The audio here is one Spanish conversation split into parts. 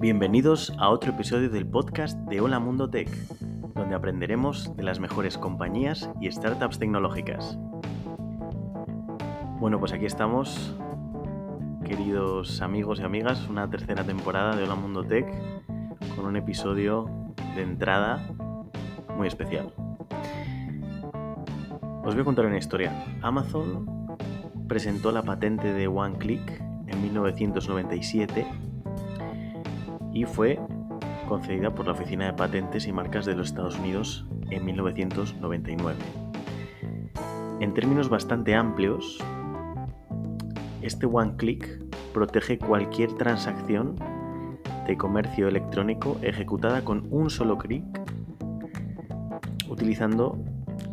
Bienvenidos a otro episodio del podcast de Hola Mundo Tech, donde aprenderemos de las mejores compañías y startups tecnológicas. Bueno, pues aquí estamos, queridos amigos y amigas, una tercera temporada de Hola Mundo Tech con un episodio de entrada muy especial. Os voy a contar una historia. Amazon presentó la patente de OneClick en 1997 y fue concedida por la Oficina de Patentes y Marcas de los Estados Unidos en 1999. En términos bastante amplios, este One Click protege cualquier transacción de comercio electrónico ejecutada con un solo clic utilizando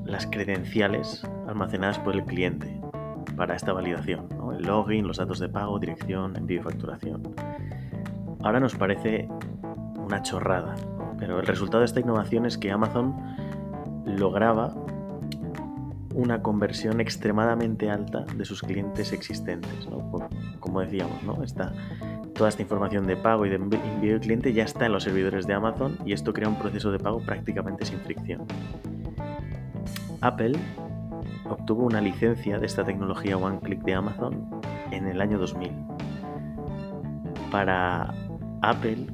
las credenciales almacenadas por el cliente para esta validación, el login, los datos de pago, dirección, envío y facturación. Ahora nos parece una chorrada, pero el resultado de esta innovación es que Amazon lograba una conversión extremadamente alta de sus clientes existentes. Como decíamos, ¿no? Está, toda esta información de pago y de envío del cliente ya está en los servidores de Amazon y esto crea un proceso de pago prácticamente sin fricción. Apple obtuvo una licencia de esta tecnología One Click de Amazon en el año 2000. Para Apple,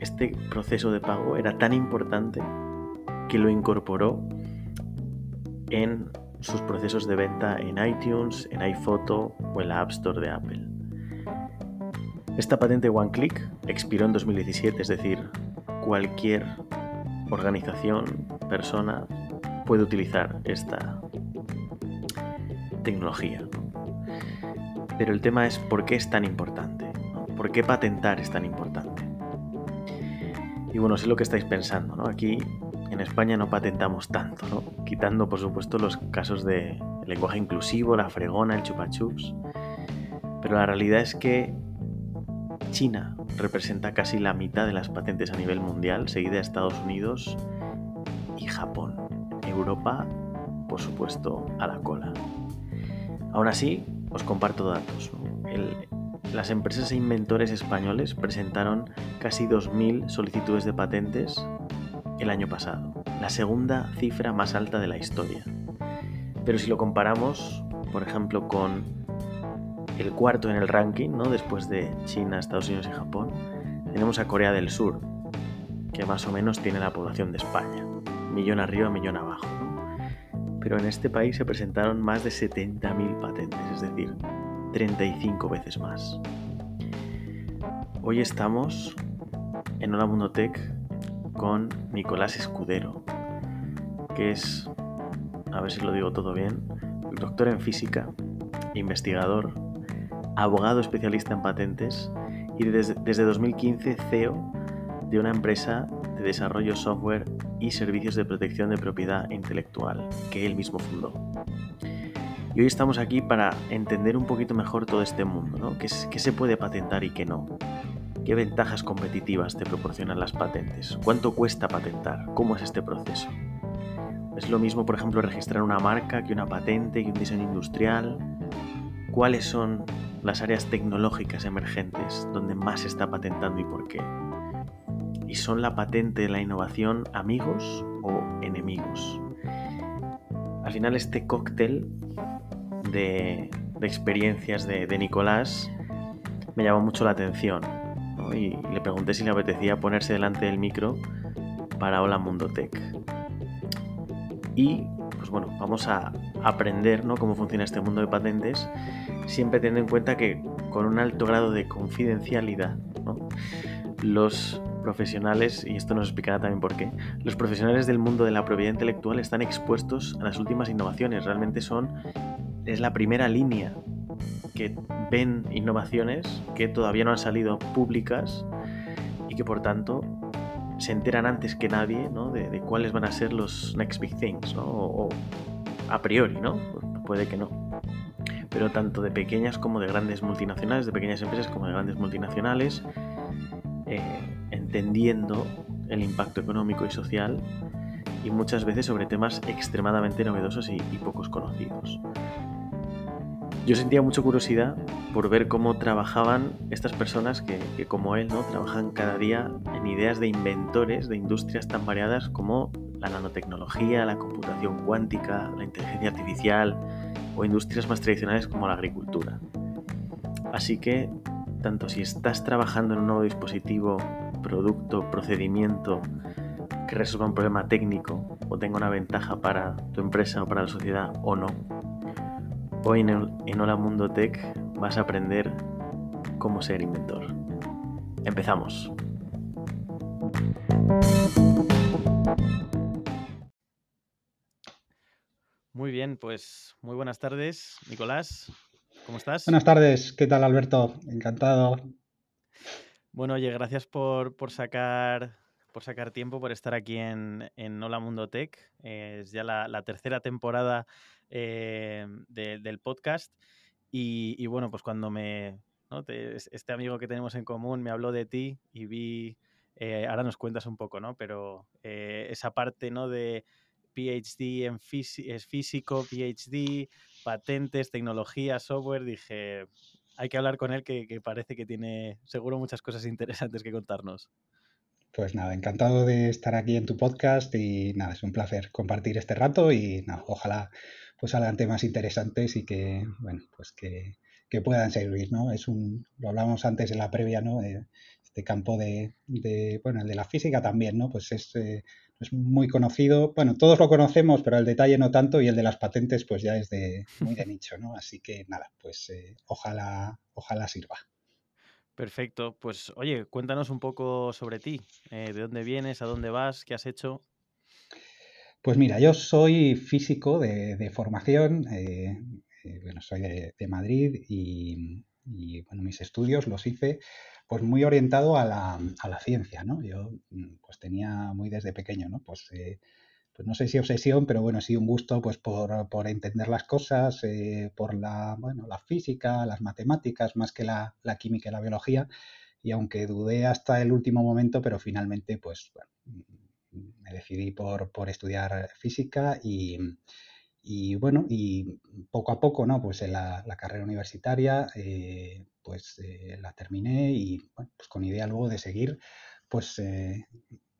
este proceso de pago era tan importante que lo incorporó en sus procesos de venta en iTunes, en iPhoto o en la App Store de Apple. Esta patente OneClick expiró en 2017, es decir, cualquier organización, persona puede utilizar esta tecnología. Pero el tema es por qué es tan importante. ¿Por qué patentar es tan importante? Y bueno, sé lo que estáis pensando, ¿no? Aquí en España no patentamos tanto, ¿no? Quitando, por supuesto, los casos de lenguaje inclusivo, la fregona, el chupachups. Pero la realidad es que China representa casi la mitad de las patentes a nivel mundial, seguida de Estados Unidos y Japón. Europa, por supuesto, a la cola. Aún así, os comparto datos. Las empresas e inventores españoles presentaron casi 2.000 solicitudes de patentes el año pasado, la segunda cifra más alta de la historia. Pero si lo comparamos, por ejemplo, con el cuarto en el ranking, ¿no? después de China, Estados Unidos y Japón, tenemos a Corea del Sur, que más o menos tiene la población de España, millón arriba, millón abajo. Pero en este país se presentaron más de 70.000 patentes, es decir, 35 veces más. Hoy estamos en Hola Mundo Tech con Nicolás Escudero, que es, a ver si lo digo todo bien, doctor en física, investigador, abogado especialista en patentes y desde, desde 2015 CEO de una empresa de desarrollo software y servicios de protección de propiedad intelectual que él mismo fundó. Y hoy estamos aquí para entender un poquito mejor todo este mundo, ¿no? ¿Qué, se puede patentar y qué no? ¿Qué ventajas competitivas te proporcionan las patentes? ¿Cuánto cuesta patentar? ¿Cómo es este proceso? ¿Es lo mismo, por ejemplo, registrar una marca que una patente, que un diseño industrial? ¿Cuáles son las áreas tecnológicas emergentes donde más se está patentando y por qué? ¿Y son la patente y la innovación amigos o enemigos? Al final este cóctel de, experiencias de, Nicolás me llamó mucho la atención y le pregunté si le apetecía ponerse delante del micro para Hola Mundo Tech. Y pues bueno, vamos a aprender ¿no? cómo funciona este mundo de patentes, siempre teniendo en cuenta que con un alto grado de confidencialidad, los profesionales, y esto nos explicará también por qué, los profesionales del mundo de la propiedad intelectual están expuestos a las últimas innovaciones, realmente son es la primera línea que ven innovaciones que todavía no han salido públicas y que por tanto se enteran antes que nadie de, cuáles van a ser los next big things, o, a priori, ¿no? Puede que no. Pero tanto de pequeñas como de grandes multinacionales, de pequeñas empresas como de grandes multinacionales, eh, entendiendo el impacto económico y social y muchas veces sobre temas extremadamente novedosos y pocos conocidos. Yo sentía mucha curiosidad por ver cómo trabajaban estas personas que, que, como él, ¿no? Trabajan cada día en ideas de inventores de industrias tan variadas como la nanotecnología, la computación cuántica, la inteligencia artificial o industrias más tradicionales como la agricultura. Así que, tanto si estás trabajando en un nuevo dispositivo, producto, procedimiento que resuelva un problema técnico o tenga una ventaja para tu empresa o para la sociedad o no, Hoy en, Hola Mundo Tech vas a aprender cómo ser inventor. Empezamos. Muy bien, pues muy buenas tardes, Nicolás. ¿Cómo estás? Buenas tardes, ¿qué tal Alberto? Encantado. Bueno, oye, gracias por, sacar por sacar tiempo, por estar aquí en, Hola Mundo Tech. es ya la, tercera temporada eh, del podcast. Y, bueno, pues cuando me. este amigo que tenemos en común me habló de ti y vi. Eh, ahora nos cuentas un poco, ¿no? Pero eh, esa parte, ¿no? De PhD en físico, PhD, patentes, tecnología, software, dije, hay que hablar con él que, parece que tiene seguro muchas cosas interesantes que contarnos. Pues nada, encantado de estar aquí en tu podcast y nada, es un placer compartir este rato y ojalá pues salgan temas interesantes y que, bueno, pues que, puedan servir, ¿no? Es un, lo hablábamos antes en la previa, ¿no? este campo de, bueno, el de la física también, ¿no? Pues es, eh, es, muy conocido, bueno, todos lo conocemos, pero el detalle no tanto y el de las patentes pues ya es de muy de nicho, ¿no? Así que nada, pues eh, ojalá, ojalá sirva. Perfecto, pues oye, cuéntanos un poco sobre ti, eh, de dónde vienes, a dónde vas, qué has hecho. Pues mira, yo soy físico de, formación, eh, eh, bueno, soy de, Madrid y, bueno, mis estudios los hice pues muy orientado a la, ciencia, ¿no? Yo mm, pues tenía muy desde pequeño, ¿no? Pues, eh, pues no sé si obsesión, pero bueno, sí un gusto pues por, entender las cosas, por la, bueno, la física, las matemáticas, más que la, la, química y la biología. Y aunque dudé hasta el último momento, pero finalmente pues bueno, me decidí por, estudiar física y, bueno, y poco a poco, ¿no? Pues en la, carrera universitaria, eh, pues eh, la terminé y pues con idea luego de seguir, pues eh,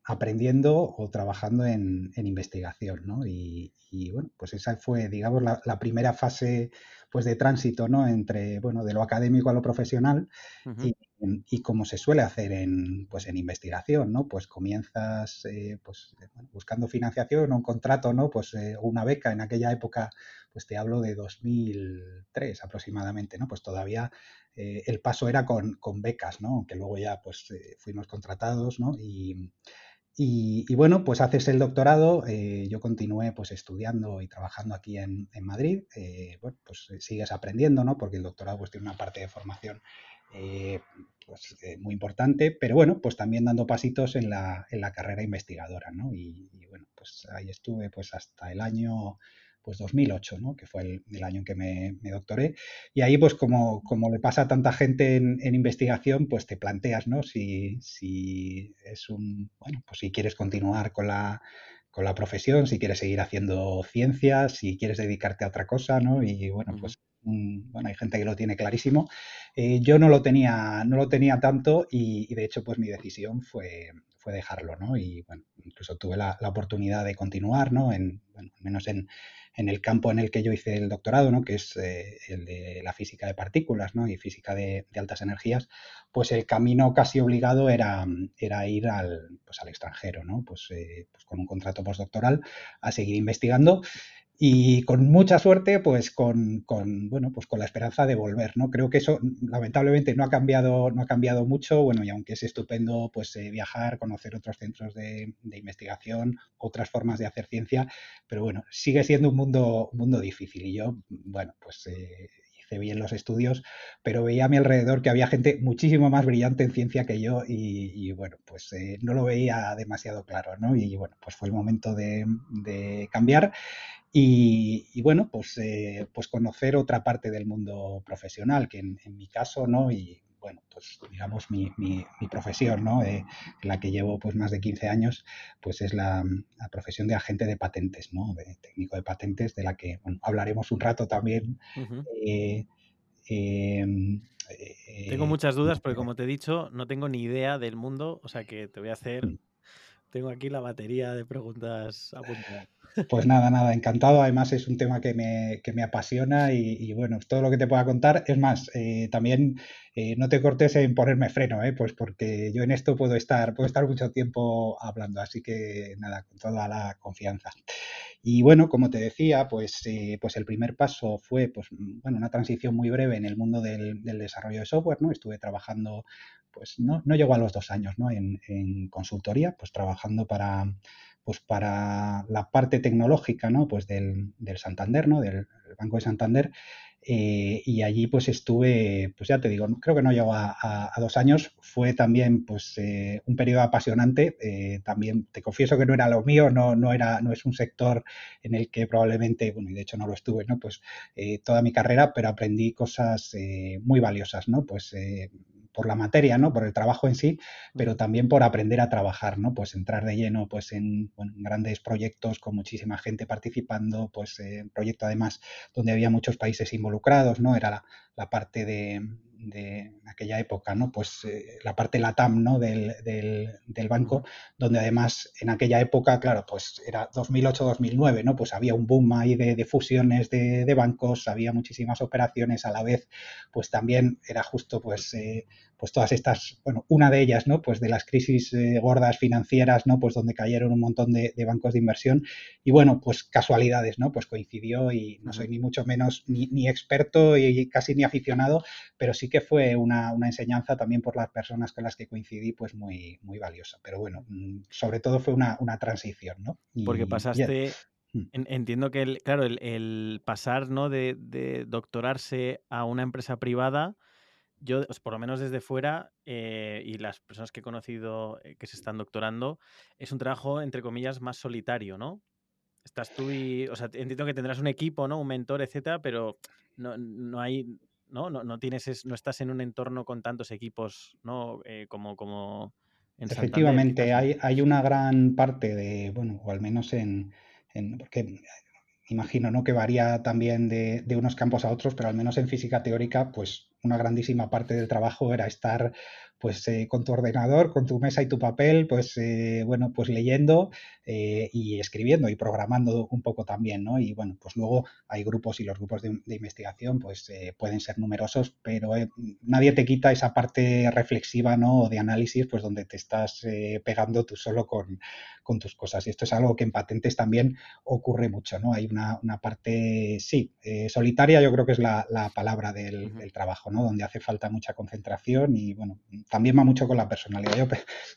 aprendiendo o trabajando en, investigación, ¿no? Y, bueno, pues esa fue, digamos, la, primera fase pues de tránsito, ¿no? Entre, bueno, de lo académico a lo profesional y, como se suele hacer en, pues en investigación, ¿no? Pues comienzas eh, pues, buscando financiación o un contrato, ¿no? Pues eh, una beca en aquella época, pues te hablo de 2003 aproximadamente, ¿no? Pues todavía eh, el paso era con, con, becas, ¿no? Que luego ya pues fuimos contratados, ¿no? Y, y, bueno, pues haces el doctorado, eh, yo continué pues estudiando y trabajando aquí en, Madrid, eh, bueno, pues eh, sigues aprendiendo, ¿no? Porque el doctorado pues tiene una parte de formación pues, muy importante, pero bueno, pues también dando pasitos en la, en la carrera investigadora, ¿no? Y, y, bueno, pues ahí estuve pues hasta el año pues 2008, ¿no? que fue el, año en que me, doctoré. Y ahí, pues como, como le pasa a tanta gente en, investigación, pues te planteas, ¿no? Si, si, es un, bueno, pues si quieres continuar con la, con la profesión, si quieres seguir haciendo ciencias, si quieres dedicarte a otra cosa, ¿no? Y bueno, pues bueno, hay gente que lo tiene clarísimo. Eh, yo no lo tenía, no lo tenía tanto y, de hecho, pues mi decisión fue, fue dejarlo, ¿no? Y bueno, incluso tuve la, oportunidad de continuar, ¿no? Al menos en, en el campo en el que yo hice el doctorado, ¿no? que es eh, el de la física de partículas ¿no? y física de, altas energías, pues el camino casi obligado era, era ir al, pues al extranjero, ¿no? pues, eh, pues con un contrato postdoctoral a seguir investigando y con mucha suerte, pues con, bueno, pues con la esperanza de volver, ¿no? Creo que eso lamentablemente no ha cambiado, no ha cambiado mucho, bueno, y aunque es estupendo pues eh, viajar, conocer otros centros de, investigación, otras formas de hacer ciencia, pero bueno, sigue siendo un mundo, un mundo difícil y yo, bueno, pues eh, hice bien los estudios, pero veía a mi alrededor que había gente muchísimo más brillante en ciencia que yo y, bueno, pues eh, no lo veía demasiado claro, ¿no? Y bueno, pues fue el momento de, de cambiar y, bueno, pues, eh, pues conocer otra parte del mundo profesional, que en, mi caso, ¿no? Y bueno, pues digamos mi, mi, profesión, ¿no? Eh, la que llevo pues más de 15 años, pues es la, profesión de agente de patentes, ¿no? De técnico de patentes, de la que bueno, hablaremos un rato también. Eh, Em, tengo muchas dudas porque como te he dicho, no tengo ni idea del mundo, o sea que te voy a hacer, mm. Tengo aquí la batería de preguntas apuntadas. Pues nada, nada, encantado. Además es un tema que me, que me apasiona y, bueno, todo lo que te pueda contar. Es más, eh, también eh, no te cortes en ponerme freno, ¿eh? pues porque yo en esto puedo estar, puedo estar mucho tiempo hablando, así que nada, con toda la confianza. Y bueno, como te decía, pues, eh, pues el primer paso fue pues, bueno, una transición muy breve en el mundo del, desarrollo de software, ¿no? Estuve trabajando, pues no, no llegó a los dos años, ¿no? En, en consultoría, pues trabajando para, pues para la parte tecnológica, ¿no? Pues del, del Santander, ¿no? Del Banco de Santander. Eh, y allí pues estuve, pues ya te digo, creo que no llegó a, dos años, fue también pues eh, un periodo apasionante, eh, también te confieso que no era lo mío, no, no, era, no es un sector en el que probablemente, bueno, y de hecho no lo estuve, ¿no? Pues toda mi carrera, pero aprendí cosas muy valiosas, ¿no? Pues por la materia, ¿no? Por el trabajo en sí, pero también por aprender a trabajar, ¿no? Pues entrar de lleno, pues en, grandes proyectos con muchísima gente participando, pues eh, proyecto además donde había muchos países involucrados, ¿no? Era la parte de, de aquella época, ¿no? Pues eh, la parte LATAM, ¿no? Del, del, banco, donde además en aquella época, claro, pues era 2008-2009, ¿no? Pues había un boom ahí de, fusiones de, de, bancos, había muchísimas operaciones a la vez, pues también era justo, pues, eh, pues todas estas, bueno, una de ellas, ¿no? Pues de las crisis eh, gordas financieras, ¿no? Pues donde cayeron un montón de, bancos de inversión y bueno, pues casualidades, ¿no? Pues coincidió y no soy ni mucho menos ni, ni experto y casi ni aficionado, pero sí que fue una, enseñanza también por las personas con las que coincidí, pues muy, muy valiosa. Pero bueno, mm, sobre todo fue una, transición, ¿no? Porque pasaste, mm. entiendo que, el, claro, el, pasar, ¿no? De, doctorarse a una empresa privada, yo, por lo menos desde fuera, eh, y las personas que he conocido eh, que se están doctorando, es un trabajo, entre comillas, más solitario, ¿no? Estás tú y, o sea, entiendo que tendrás un equipo, ¿no? Un mentor, etcétera, pero no, no hay, ¿no? No, tienes, no estás en un entorno con tantos equipos, ¿no? Eh, como, como en Efectivamente, hay, hay, una gran parte de, bueno, o al menos en, en porque imagino, ¿no? Que varía también de, de, unos campos a otros, pero al menos en física teórica, pues una grandísima parte del trabajo era estar pues eh, con tu ordenador, con tu mesa y tu papel, pues eh, bueno, pues leyendo eh, y escribiendo y programando un poco también, ¿no? Y bueno, pues luego hay grupos y los grupos de, investigación pues pueden ser numerosos, pero nadie te quita esa parte reflexiva, ¿no? De análisis, pues donde te estás pegando tú solo con, con, tus cosas. Y esto es algo que en patentes también ocurre mucho, ¿no? Hay una, una parte, sí, solitaria yo creo que es la, la palabra del, del trabajo, ¿no? Donde hace falta mucha concentración y bueno, también va mucho con la personalidad. Yo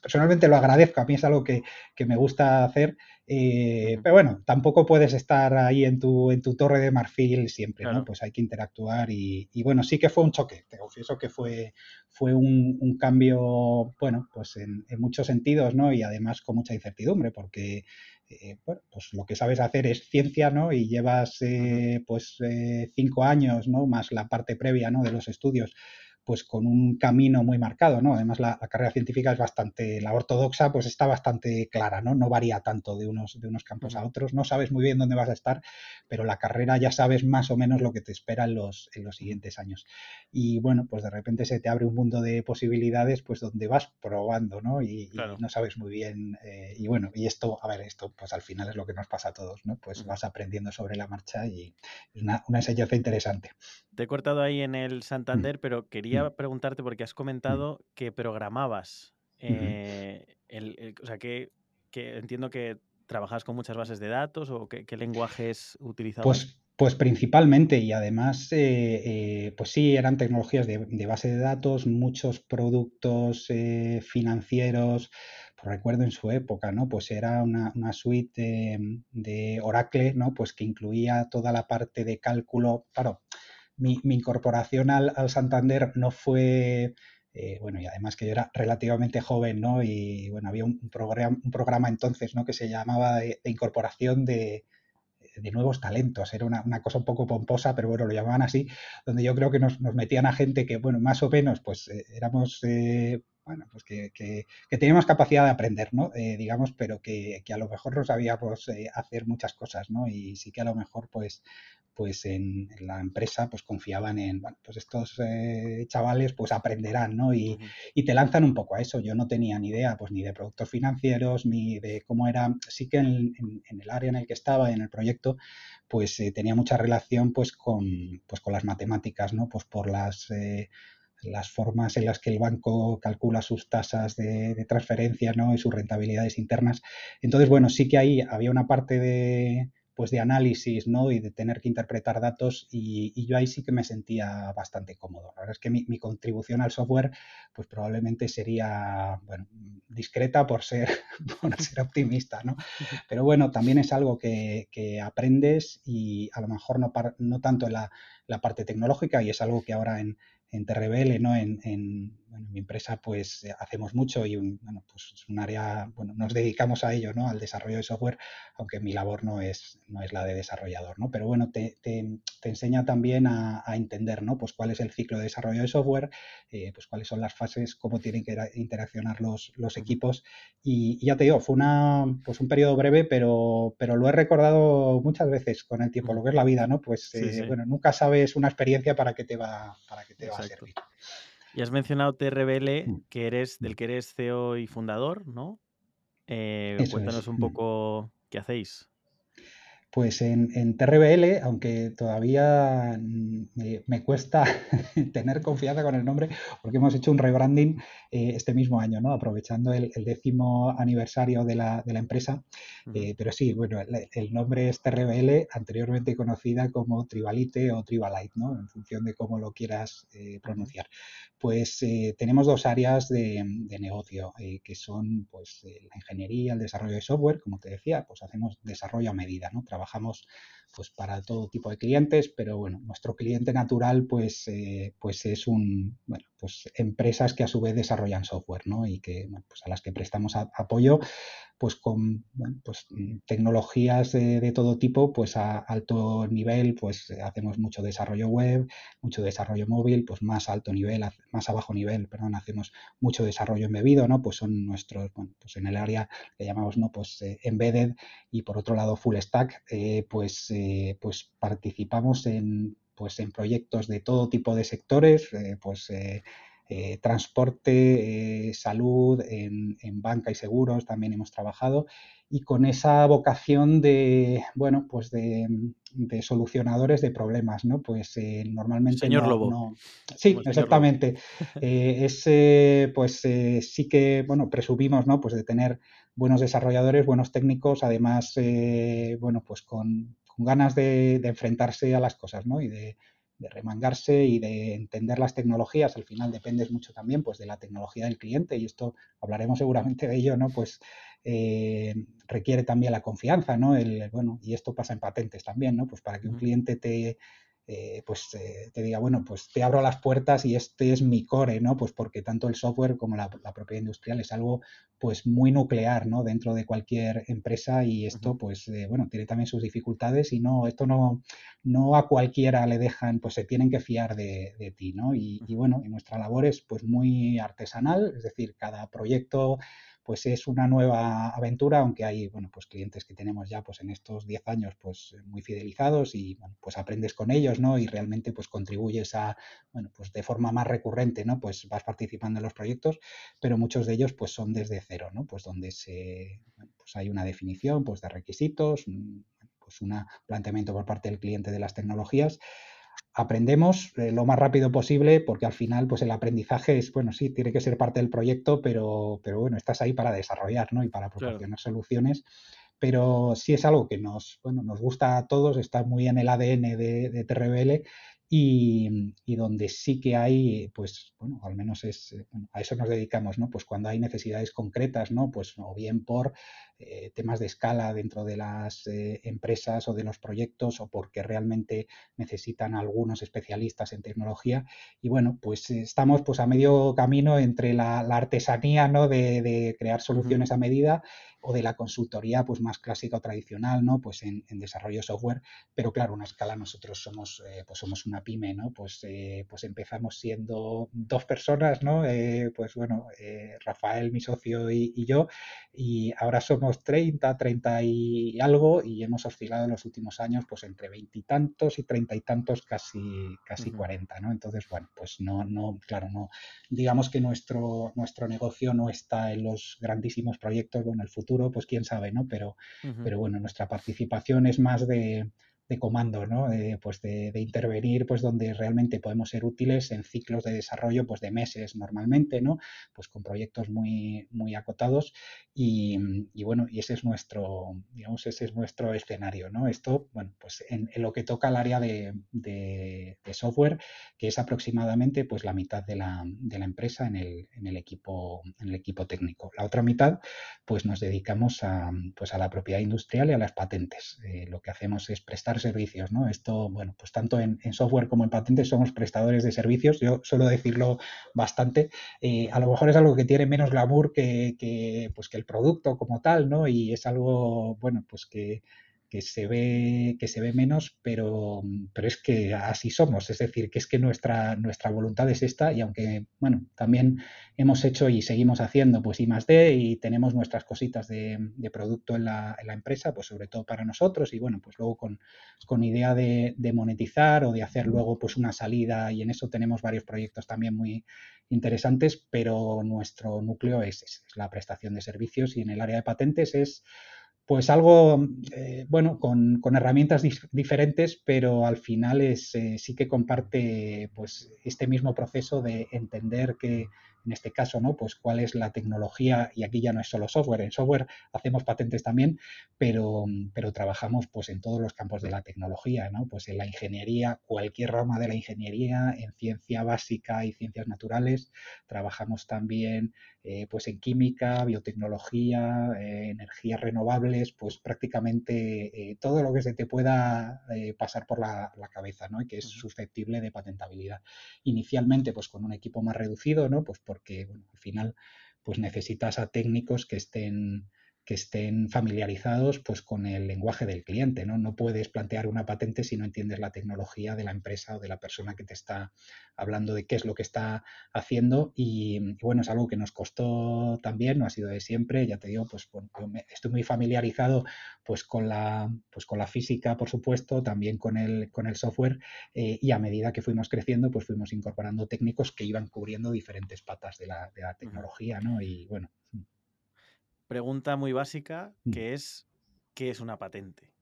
personalmente lo agradezco, a mí es algo que, me gusta hacer, eh, pero bueno, tampoco puedes estar ahí en tu, en tu torre de marfil siempre, ¿no? Pues hay que interactuar y, bueno, sí que fue un choque, te confieso que fue, fue un, cambio, bueno, pues en, muchos sentidos, ¿no? Y además con mucha incertidumbre, porque... Eh, bueno, pues lo que sabes hacer es ciencia, ¿no? Y llevas eh, pues cinco años, ¿no? Más la parte previa, ¿no? De los estudios pues con un camino muy marcado, ¿no? Además la, carrera científica es bastante, la ortodoxa pues está bastante clara, ¿no? No varía tanto de unos, de unos campos a otros, no sabes muy bien dónde vas a estar, pero la carrera ya sabes más o menos lo que te espera en los, en los siguientes años. Y bueno, pues de repente se te abre un mundo de posibilidades pues donde vas probando, ¿no? Y, no sabes muy bien, eh, y bueno, y esto, a ver, esto pues al final es lo que nos pasa a todos, ¿no? Pues vas aprendiendo sobre la marcha y es una, una enseñanza interesante. Te he cortado ahí en el Santander, pero quería preguntarte porque has comentado que programabas. Eh, o sea, que, entiendo que trabajas con muchas bases de datos o qué, lenguajes utilizabas. Pues, pues principalmente y además, eh, eh, pues sí, eran tecnologías de, base de datos, muchos productos financieros. Pues recuerdo en su época, ¿no? Pues era una, suite de, Oracle, ¿no? Pues que incluía toda la parte de cálculo. Claro, mi, incorporación al, Santander no fue, eh, bueno, y además que yo era relativamente joven, ¿no? Y bueno, había un, programa, un programa entonces, ¿no? Que se llamaba de, incorporación de, nuevos talentos. Era una, cosa un poco pomposa, pero bueno, lo llamaban así, donde yo creo que nos, metían a gente que, bueno, más o menos, pues eh, éramos, eh, bueno, pues que, que, teníamos capacidad de aprender, ¿no? digamos, pero que, que, a lo mejor no sabíamos hacer muchas cosas, ¿no? Y sí que a lo mejor, pues, pues en, la empresa pues confiaban en, bueno, pues estos eh, chavales pues aprenderán, ¿no? Y, te lanzan un poco a eso. Yo no tenía ni idea pues ni de productos financieros, ni de cómo era, sí que en, el área en el que estaba, en el proyecto, pues eh, tenía mucha relación pues con, pues con las matemáticas, ¿no? Pues por las... Eh, las formas en las que el banco calcula sus tasas de, de transferencia ¿no? y sus rentabilidades internas. Entonces, bueno, sí que ahí había una parte de, pues de análisis ¿no? y de tener que interpretar datos y, yo ahí sí que me sentía bastante cómodo. La verdad es que mi, contribución al software pues probablemente sería bueno, discreta por ser, por ser optimista, ¿no? pero bueno, también es algo que, aprendes y a lo mejor no, no tanto en la, la, parte tecnológica y es algo que ahora en, en TRBL, ¿no? En, en, mi empresa pues eh, hacemos mucho y un, bueno, pues es un área, bueno, nos dedicamos a ello, ¿no? Al desarrollo de software, aunque mi labor no es, no es la de desarrollador, ¿no? Pero bueno, te, te, enseña también a, entender, ¿no? Pues cuál es el ciclo de desarrollo de software, eh, pues cuáles son las fases, cómo tienen que interaccionar los, los equipos y, ya te digo, fue una, pues un periodo breve, pero, pero lo he recordado muchas veces con el tiempo, lo que es la vida, ¿no? Pues eh, bueno, nunca sabes una experiencia para qué te va, para qué te va a servir. Y has mencionado TRBL, mm. que eres, del que eres CEO y fundador, ¿no? Eh, cuéntanos un mm. poco qué hacéis. Pues en, en TRBL, aunque todavía mm, me, cuesta tener confianza con el nombre, porque hemos hecho un rebranding eh, este mismo año, ¿no? aprovechando el, décimo aniversario de la, de la empresa. Eh, pero sí, bueno, el, nombre es TRBL, anteriormente conocida como Tribalite o Tribalite, ¿no? en función de cómo lo quieras eh, pronunciar. Pues tenemos dos áreas de, de negocio, que son pues, la ingeniería, el desarrollo de software, como te decía, pues hacemos desarrollo a medida, ¿no? trabajamos pues para todo tipo de clientes, pero bueno, nuestro cliente natural pues, eh, pues es un, bueno, pues empresas que a su vez desarrollan software, ¿no? Y que, pues a las que prestamos apoyo pues con pues, tecnologías de, todo tipo, pues a alto nivel, pues hacemos mucho desarrollo web, mucho desarrollo móvil, pues más alto nivel, más a bajo nivel, perdón, hacemos mucho desarrollo embebido, ¿no? Pues son nuestros, pues en el área que llamamos, ¿no? Pues eh, embedded y por otro lado full stack, eh, pues, eh, pues participamos en, pues en proyectos de todo tipo de sectores, pues eh, transporte, eh, salud, en, banca y seguros también hemos trabajado y con esa vocación de, bueno, pues de, solucionadores de problemas, ¿no? Pues eh, normalmente Señor Lobo. Sí, exactamente. ese, pues sí que, bueno, presumimos, ¿no? Pues de tener buenos desarrolladores, buenos técnicos, además, bueno, pues con, ganas de, de, enfrentarse a las cosas, ¿no? Y de, de remangarse y de entender las tecnologías. Al final dependes mucho también pues, de la tecnología del cliente y esto hablaremos seguramente de ello, ¿no? Pues eh, requiere también la confianza, ¿no? El, bueno, y esto pasa en patentes también, ¿no? Pues para que un cliente te, eh, pues eh, te diga, bueno, pues te abro las puertas y este es mi core, ¿no? Pues porque tanto el software como la, propiedad industrial es algo pues muy nuclear, ¿no? Dentro de cualquier empresa y esto pues eh, bueno, tiene también sus dificultades y no, esto no, no a cualquiera le dejan, pues se tienen que fiar de, de ti, ¿no? Y, y bueno, y nuestra labor es pues muy artesanal, es decir, cada proyecto pues es una nueva aventura, aunque hay, bueno, pues clientes que tenemos ya pues en estos 10 años pues muy fidelizados y, bueno, pues aprendes con ellos, ¿no? Y realmente pues contribuyes a, bueno, pues de forma más recurrente, ¿no? Pues vas participando en los proyectos, pero muchos de ellos pues son desde cero, ¿no? Pues donde se, pues hay una definición pues de requisitos, pues un planteamiento por parte del cliente de las tecnologías aprendemos eh, lo más rápido posible porque al final pues el aprendizaje es, bueno, sí, tiene que ser parte del proyecto, pero, pero bueno, estás ahí para desarrollar, ¿no? Y para proporcionar soluciones. Pero sí es algo que nos, bueno, nos gusta a todos, está muy en el ADN de, de TRBL y, donde sí que hay, pues, bueno, al menos es, eh, a eso nos dedicamos, ¿no? Pues cuando hay necesidades concretas, ¿no? Pues o bien por eh, temas de escala dentro de las eh, empresas o de los proyectos o porque realmente necesitan algunos especialistas en tecnología. Y bueno, pues estamos pues a medio camino entre la, artesanía, ¿no? De, crear soluciones a medida o de la consultoría pues más clásica o tradicional, ¿no? Pues en, desarrollo de software, pero claro, una escala nosotros somos, pues somos una pyme, ¿no? Pues, pues empezamos siendo dos personas, ¿no? pues bueno, Rafael, mi socio y, y, yo, y ahora somos somos 30, 30 y algo y hemos oscilado en los últimos años pues entre veintitantos y treinta y tantos, casi, casi 40, ¿no? Entonces, bueno, pues no, no, claro, no, digamos que nuestro, nuestro negocio no está en los grandísimos proyectos, bueno, el futuro, pues quién sabe, ¿no? Pero, pero bueno, nuestra participación es más de de comando, ¿no? pues de, intervenir pues donde realmente podemos ser útiles en ciclos de desarrollo pues de meses normalmente, ¿no? Pues con proyectos muy, muy acotados y, bueno, y ese es nuestro, digamos, ese es nuestro escenario, ¿no? Esto, bueno, pues en, lo que toca al área de, software, que es aproximadamente pues la mitad de la, empresa en el, en el, equipo, en el equipo técnico. La otra mitad, pues nos dedicamos a, pues a la propiedad industrial y a las patentes. Eh, lo que hacemos es prestar servicios, ¿no? Esto, bueno, pues tanto en, software como en patentes somos prestadores de servicios, yo suelo decirlo bastante, eh, a lo mejor es algo que tiene menos glamour que, pues que el producto como tal, ¿no? Y es algo, bueno, pues que, que se ve, que se ve menos, pero, pero es que así somos, es decir, que es que nuestra, nuestra voluntad es esta y aunque, bueno, también hemos hecho y seguimos haciendo pues I más D y tenemos nuestras cositas de, producto en la, en la, empresa, pues sobre todo para nosotros y bueno, pues luego con, con idea de, monetizar o de hacer luego pues una salida y en eso tenemos varios proyectos también muy interesantes, pero nuestro núcleo es, es la prestación de servicios y en el área de patentes es pues algo, eh, bueno, con, herramientas diferentes, pero al final es, eh, sí que comparte pues, este mismo proceso de entender que en este caso, ¿no? Pues cuál es la tecnología, y aquí ya no es solo software, en software hacemos patentes también, pero, pero trabajamos pues en todos los campos de la tecnología, ¿no? Pues en la ingeniería, cualquier rama de la ingeniería, en ciencia básica y ciencias naturales, trabajamos también eh, pues en química, biotecnología, eh, energías renovables, pues prácticamente eh, todo lo que se te pueda pasar por la, la, cabeza, ¿no? Y que es susceptible de patentabilidad. Inicialmente, pues con un equipo más reducido, ¿no? Pues porque bueno, al final pues necesitas a técnicos que estén que estén familiarizados pues, con el lenguaje del cliente. ¿no? no puedes plantear una patente si no entiendes la tecnología de la empresa o de la persona que te está hablando de qué es lo que está haciendo. Y, bueno, es algo que nos costó también, no ha sido de siempre. Ya te digo, pues estoy muy familiarizado pues, con, la, pues, con la física, por supuesto, también con el, con el software. Eh, y a medida que fuimos creciendo, pues fuimos incorporando técnicos que iban cubriendo diferentes patas de la, de la tecnología. ¿no? Y bueno, pregunta muy básica, mm. que es, ¿qué es una patente?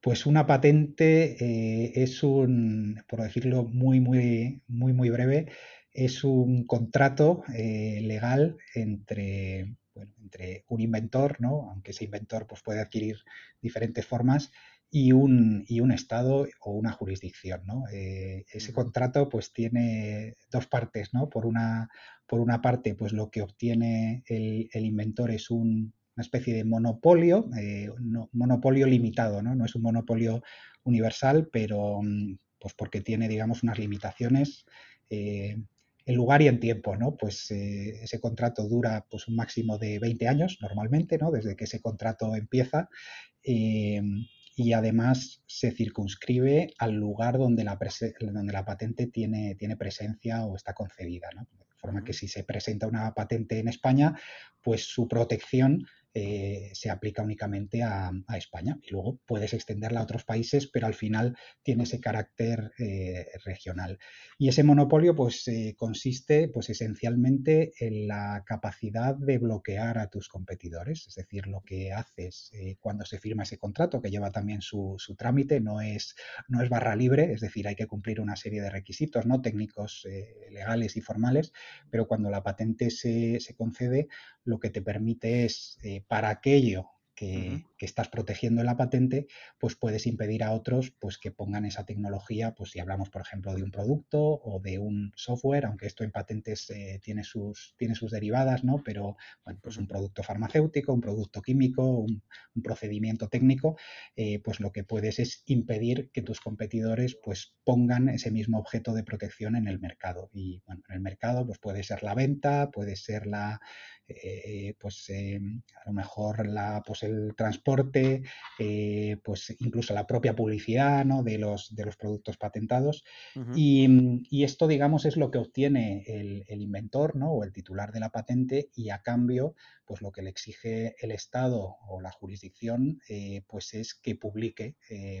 Pues una patente eh, es un, por decirlo muy, muy, muy, muy breve, es un contrato eh, legal entre, entre un inventor, ¿no? aunque ese inventor pues, puede adquirir diferentes formas, y un, y un estado o una jurisdicción. ¿no? Eh, ese contrato pues tiene dos partes. ¿no? Por, una, por una parte, pues lo que obtiene el, el inventor es un, una especie de monopolio, eh, monopolio limitado, ¿no? no es un monopolio universal, pero mm, pues porque tiene, digamos, unas limitaciones eh, en lugar y en tiempo, ¿no? Pues ese contrato dura pues un máximo de 20 años normalmente, ¿no? Desde que ese contrato empieza y además se circunscribe al lugar donde la, donde la patente tiene, tiene, presencia o está concedida. ¿no? De forma que si se presenta una patente en España, pues su protección eh, se aplica únicamente a, España y luego puedes extenderla a otros países, pero al final tiene ese carácter eh, regional. Y ese monopolio pues eh, consiste pues esencialmente en la capacidad de bloquear a tus competidores, es decir, lo que haces cuando se firma ese contrato, que lleva también su, trámite, no es, no es barra libre, es decir, hay que cumplir una serie de requisitos ¿no? técnicos, legales y formales, pero cuando la patente se, se concede, lo que te permite es para aquello que, estás protegiendo en la patente, pues puedes impedir a otros pues, que pongan esa tecnología, pues si hablamos, por ejemplo, de un producto o de un software, aunque esto en patentes eh, tiene, sus, tiene sus derivadas, ¿no? Pero, bueno, pues un producto farmacéutico, un producto químico, un, procedimiento técnico, eh, pues lo que puedes es impedir que tus competidores pues pongan ese mismo objeto de protección en el mercado. Y, bueno, en el mercado pues puede ser la venta, puede ser la, eh, pues a lo mejor la posibilidad el transporte, eh, pues incluso la propia publicidad ¿no? de, los, de los productos patentados. y, esto, digamos, es lo que obtiene el, el, inventor ¿no? o el titular de la patente y a cambio, pues lo que le exige el Estado o la jurisdicción, eh, pues es que publique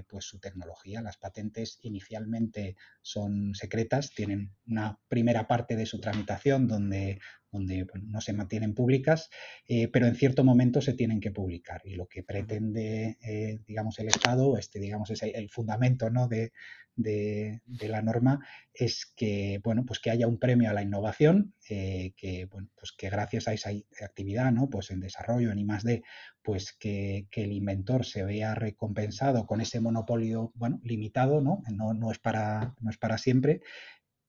pues su tecnología. Las patentes inicialmente son secretas, tienen una primera parte de su tramitación donde donde no se mantienen públicas, eh, pero en cierto momento se tienen que publicar. Y lo que pretende, eh, digamos, el Estado, este, digamos, es el, fundamento ¿no? de, de, la norma, es que, bueno, pues que haya un premio a la innovación, eh, que, bueno, pues que gracias a esa actividad, ¿no? Pues en desarrollo, en I+.D., pues que, que, el inventor se vea recompensado con ese monopolio, bueno, limitado, ¿no? No, no, es, para, no es para siempre,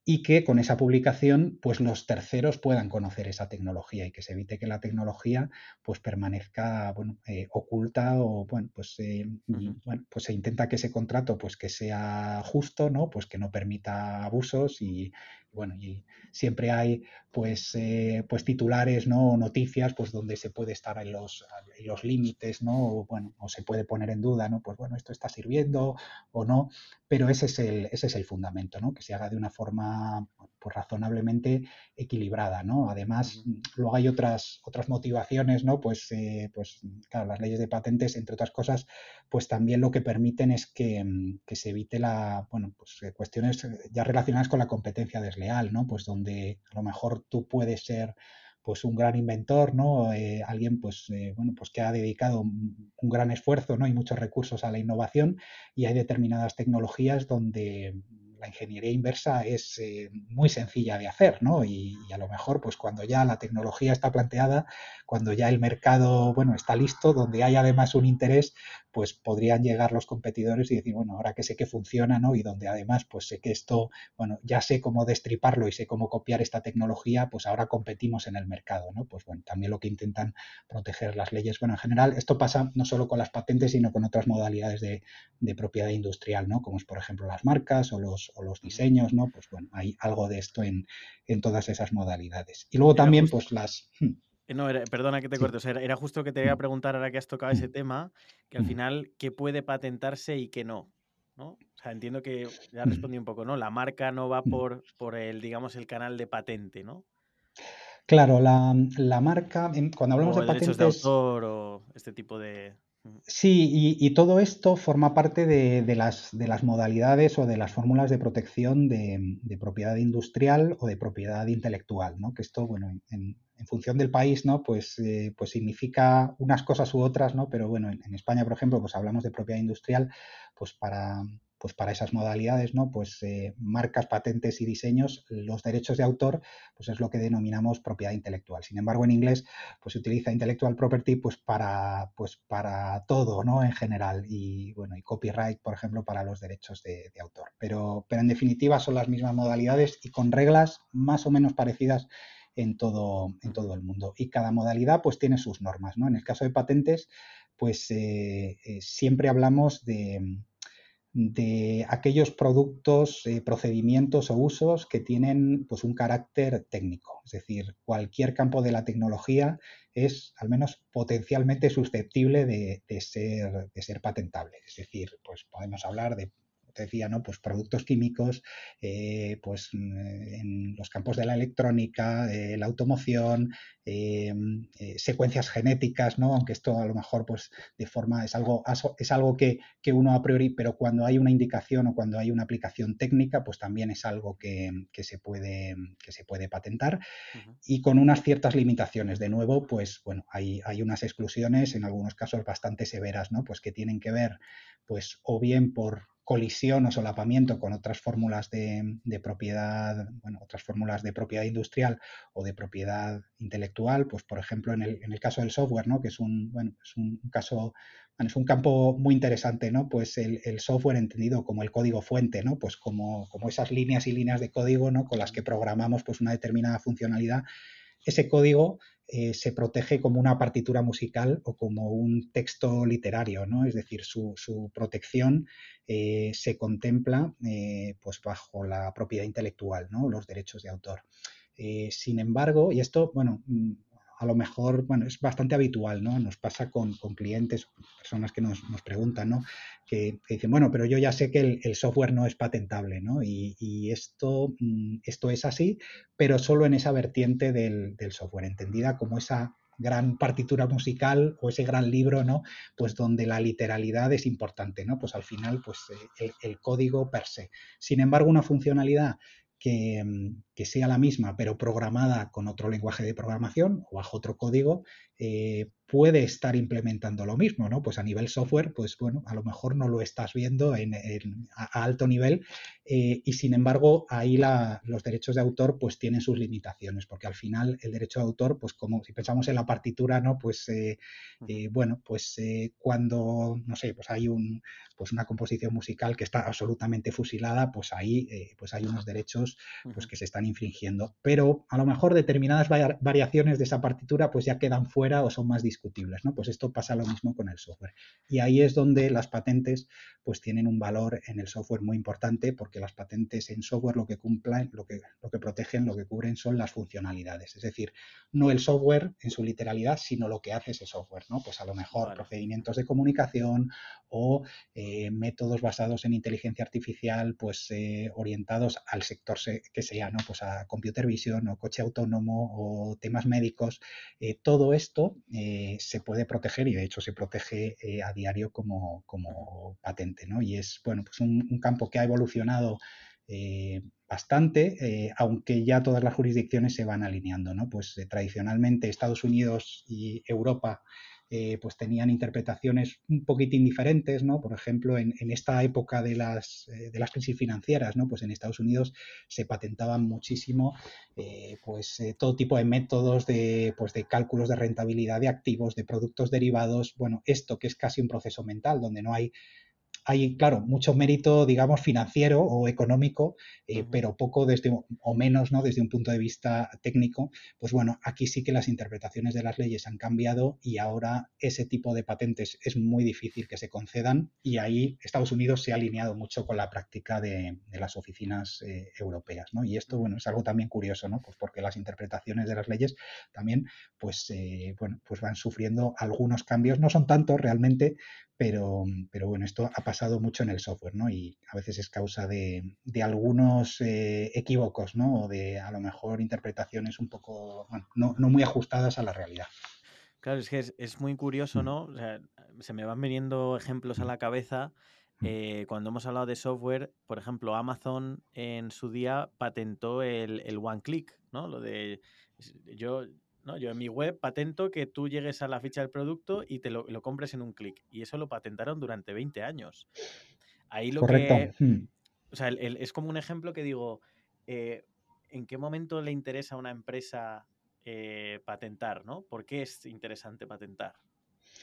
y que con esa publicación pues los terceros puedan conocer esa tecnología y que se evite que la tecnología pues permanezca bueno, eh, oculta o bueno pues eh, bueno pues se intenta que ese contrato pues que sea justo no pues que no permita abusos y, bueno, y siempre hay pues, eh, pues titulares, ¿no? noticias, pues donde se puede estar en los, los límites, ¿no? O, bueno, o se puede poner en duda, ¿no? Pues bueno, esto está sirviendo o no, pero ese es el, ese es el fundamento, ¿no? Que se haga de una forma pues, razonablemente equilibrada, ¿no? Además, luego hay otras, otras motivaciones, ¿no? Pues, eh, pues, claro, las leyes de patentes, entre otras cosas, pues también lo que permiten es que, que se evite la, bueno, pues eh, cuestiones ya relacionadas con la competencia desleal ¿no? Pues donde a lo mejor tú puedes ser pues un gran inventor, ¿no? Eh, alguien pues, eh, bueno, pues que ha dedicado un, gran esfuerzo ¿no? y muchos recursos a la innovación y hay determinadas tecnologías donde la ingeniería inversa es eh, muy sencilla de hacer, ¿no? Y, a lo mejor, pues cuando ya la tecnología está planteada, cuando ya el mercado, bueno, está listo, donde hay además un interés, pues podrían llegar los competidores y decir, bueno, ahora que sé que funciona, ¿no? Y donde además, pues sé que esto, bueno, ya sé cómo destriparlo y sé cómo copiar esta tecnología, pues ahora competimos en el mercado, ¿no? Pues bueno, también lo que intentan proteger las leyes. Bueno, en general, esto pasa no solo con las patentes, sino con otras modalidades de, de propiedad industrial, ¿no? Como es, por ejemplo, las marcas o los o los diseños, ¿no? Pues bueno, hay algo de esto en, todas esas modalidades. Y luego también, pues las... Hmm. Eh, no, perdona que te corte, era, justo que te iba a preguntar ahora que has tocado ese mm. tema, que al final, ¿qué puede patentarse y qué no? ¿no? O sea, entiendo que ya respondí un poco, ¿no? La marca no va por, por el, digamos, el canal de patente, ¿no? Claro, la, marca, cuando hablamos de patentes... de autor o este tipo de... Sí, y, todo esto forma parte de, las, de, las, modalidades o de las fórmulas de protección de, propiedad industrial o de propiedad intelectual, ¿no? Que esto, bueno, en, función del país, ¿no? Pues, eh, pues significa unas cosas u otras, ¿no? Pero bueno, en, en, España, por ejemplo, pues hablamos de propiedad industrial, pues para, pues para esas modalidades, ¿no? Pues eh, marcas, patentes y diseños, los derechos de autor, pues es lo que denominamos propiedad intelectual. Sin embargo, en inglés, pues se utiliza intellectual property, pues para, pues para todo, ¿no? En general. Y bueno, y copyright, por ejemplo, para los derechos de, autor. Pero, pero en definitiva son las mismas modalidades y con reglas más o menos parecidas en todo, en todo el mundo. Y cada modalidad pues tiene sus normas, ¿no? En el caso de patentes, pues eh, eh, siempre hablamos de, de aquellos productos, eh, procedimientos o usos que tienen pues, un carácter técnico. Es decir, cualquier campo de la tecnología es al menos potencialmente susceptible de, ser, de ser patentable. Es decir, pues podemos hablar de decía, ¿no? Pues productos químicos, eh, pues mm, en los campos de la electrónica, eh, la automoción, eh, secuencias genéticas, ¿no? Aunque esto a lo mejor, pues, de forma, es algo, es algo que, uno a priori, pero cuando hay una indicación o cuando hay una aplicación técnica, pues también es algo que, se, puede, que se puede patentar y con unas ciertas limitaciones. De nuevo, pues, bueno, hay, hay unas exclusiones, en algunos casos bastante severas, ¿no? Pues que tienen que ver, pues, o bien por colisión o solapamiento con otras fórmulas de, propiedad, bueno, otras fórmulas de propiedad industrial o de propiedad intelectual, pues por ejemplo en el, caso del software, ¿no? que es un, bueno, es un caso, es un campo muy interesante, ¿no? Pues el, software entendido como el código fuente, ¿no? Pues como, como esas líneas y líneas de código, ¿no? Con las que programamos pues una determinada funcionalidad ese código eh, se protege como una partitura musical o como un texto literario, ¿no? Es decir, su, protección eh, se contempla eh, pues bajo la propiedad intelectual, ¿no? Los derechos de autor. sin embargo, y esto, bueno, mm, a lo mejor, bueno, es bastante habitual, ¿no? Nos pasa con, clientes, personas que nos, preguntan, ¿no? Que, dicen, bueno, pero yo ya sé que el, software no es patentable, ¿no? Y, esto, mm, esto es así, pero solo en esa vertiente del, software, entendida como esa gran partitura musical o ese gran libro, ¿no? Pues donde la literalidad es importante, ¿no? Pues al final, pues eh, el, código per se. Sin embargo, una funcionalidad que, mm, que, sea la misma, pero programada con otro lenguaje de programación o bajo otro código, eh, puede estar implementando lo mismo, ¿no? Pues a nivel software, pues bueno, a lo mejor no lo estás viendo en, a, alto nivel eh, y sin embargo ahí los derechos de autor pues tienen sus limitaciones, porque al final el derecho de autor, pues como si pensamos en la partitura, ¿no? Pues eh, bueno, pues cuando, no sé, pues hay un, pues una composición musical que está absolutamente fusilada, pues ahí pues hay unos derechos pues que se están infringiendo, pero a lo mejor determinadas variaciones de esa partitura pues ya quedan fuera o son más discutibles, ¿no? Pues esto pasa lo mismo con el software. Y ahí es donde las patentes pues tienen un valor en el software muy importante porque las patentes en software lo que cumplen, lo que, lo que protegen, lo que cubren son las funcionalidades. Es decir, no el software en su literalidad, sino lo que hace ese software, ¿no? Pues a lo mejor procedimientos de comunicación o eh, métodos basados en inteligencia artificial, pues eh, orientados al sector que sea, ¿no? Pues a computer vision o coche autónomo o temas médicos. Eh, todo esto eh, se puede proteger y de hecho se protege eh, a diario como, patente, ¿no? Y es, bueno, pues un, campo que ha evolucionado eh, bastante, aunque ya todas las jurisdicciones se van alineando, ¿no? Pues tradicionalmente Estados Unidos y Europa eh, pues tenían interpretaciones un poquitín diferentes, ¿no? Por ejemplo, en, esta época de las, eh, de las crisis financieras, ¿no? Pues en Estados Unidos se patentaban muchísimo eh, pues todo tipo de métodos de, pues de cálculos de rentabilidad de activos, de productos derivados, bueno, esto que es casi un proceso mental, donde no hay hay, claro, mucho mérito, digamos, financiero o económico, eh, pero poco desde, o menos, ¿no? Desde un punto de vista técnico, pues bueno, aquí sí que las interpretaciones de las leyes han cambiado y ahora ese tipo de patentes es muy difícil que se concedan y ahí Estados Unidos se ha alineado mucho con la práctica de, las oficinas eh, europeas, ¿no? Y esto, bueno, es algo también curioso, ¿no? Pues porque las interpretaciones de las leyes también, pues, eh, bueno, pues van sufriendo algunos cambios, no son tantos realmente, pero, pero bueno, esto ha pasado mucho en el software, ¿no? Y a veces es causa de, algunos eh, equívocos, ¿no? O de a lo mejor interpretaciones un poco, bueno, no, no, muy ajustadas a la realidad. Claro, es que es, muy curioso, mm. ¿no? O sea, se me van viniendo ejemplos a mm. la cabeza. Mm. Eh, cuando hemos hablado de software, por ejemplo, Amazon en su día patentó el, el one click, ¿no? Lo de yo ¿no? Yo en mi web patento que tú llegues a la ficha del producto y te lo, compres en un clic. Y eso lo patentaron durante 20 años. Ahí lo que... Hmm. O sea, es como un ejemplo que digo, eh, ¿en qué momento le interesa a una empresa eh, patentar, ¿no? ¿Por qué es interesante patentar?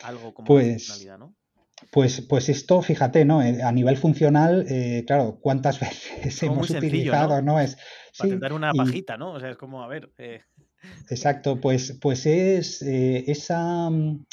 Algo como pues, funcionalidad, ¿no? Pues, pues esto, fíjate, ¿no? Eh, a nivel funcional, claro, ¿cuántas veces hemos utilizado, ¿no? Es, Patentar una pajita, ¿no? O sea, es como, a ver. Exacto, pues, pues es eh, esa, mm,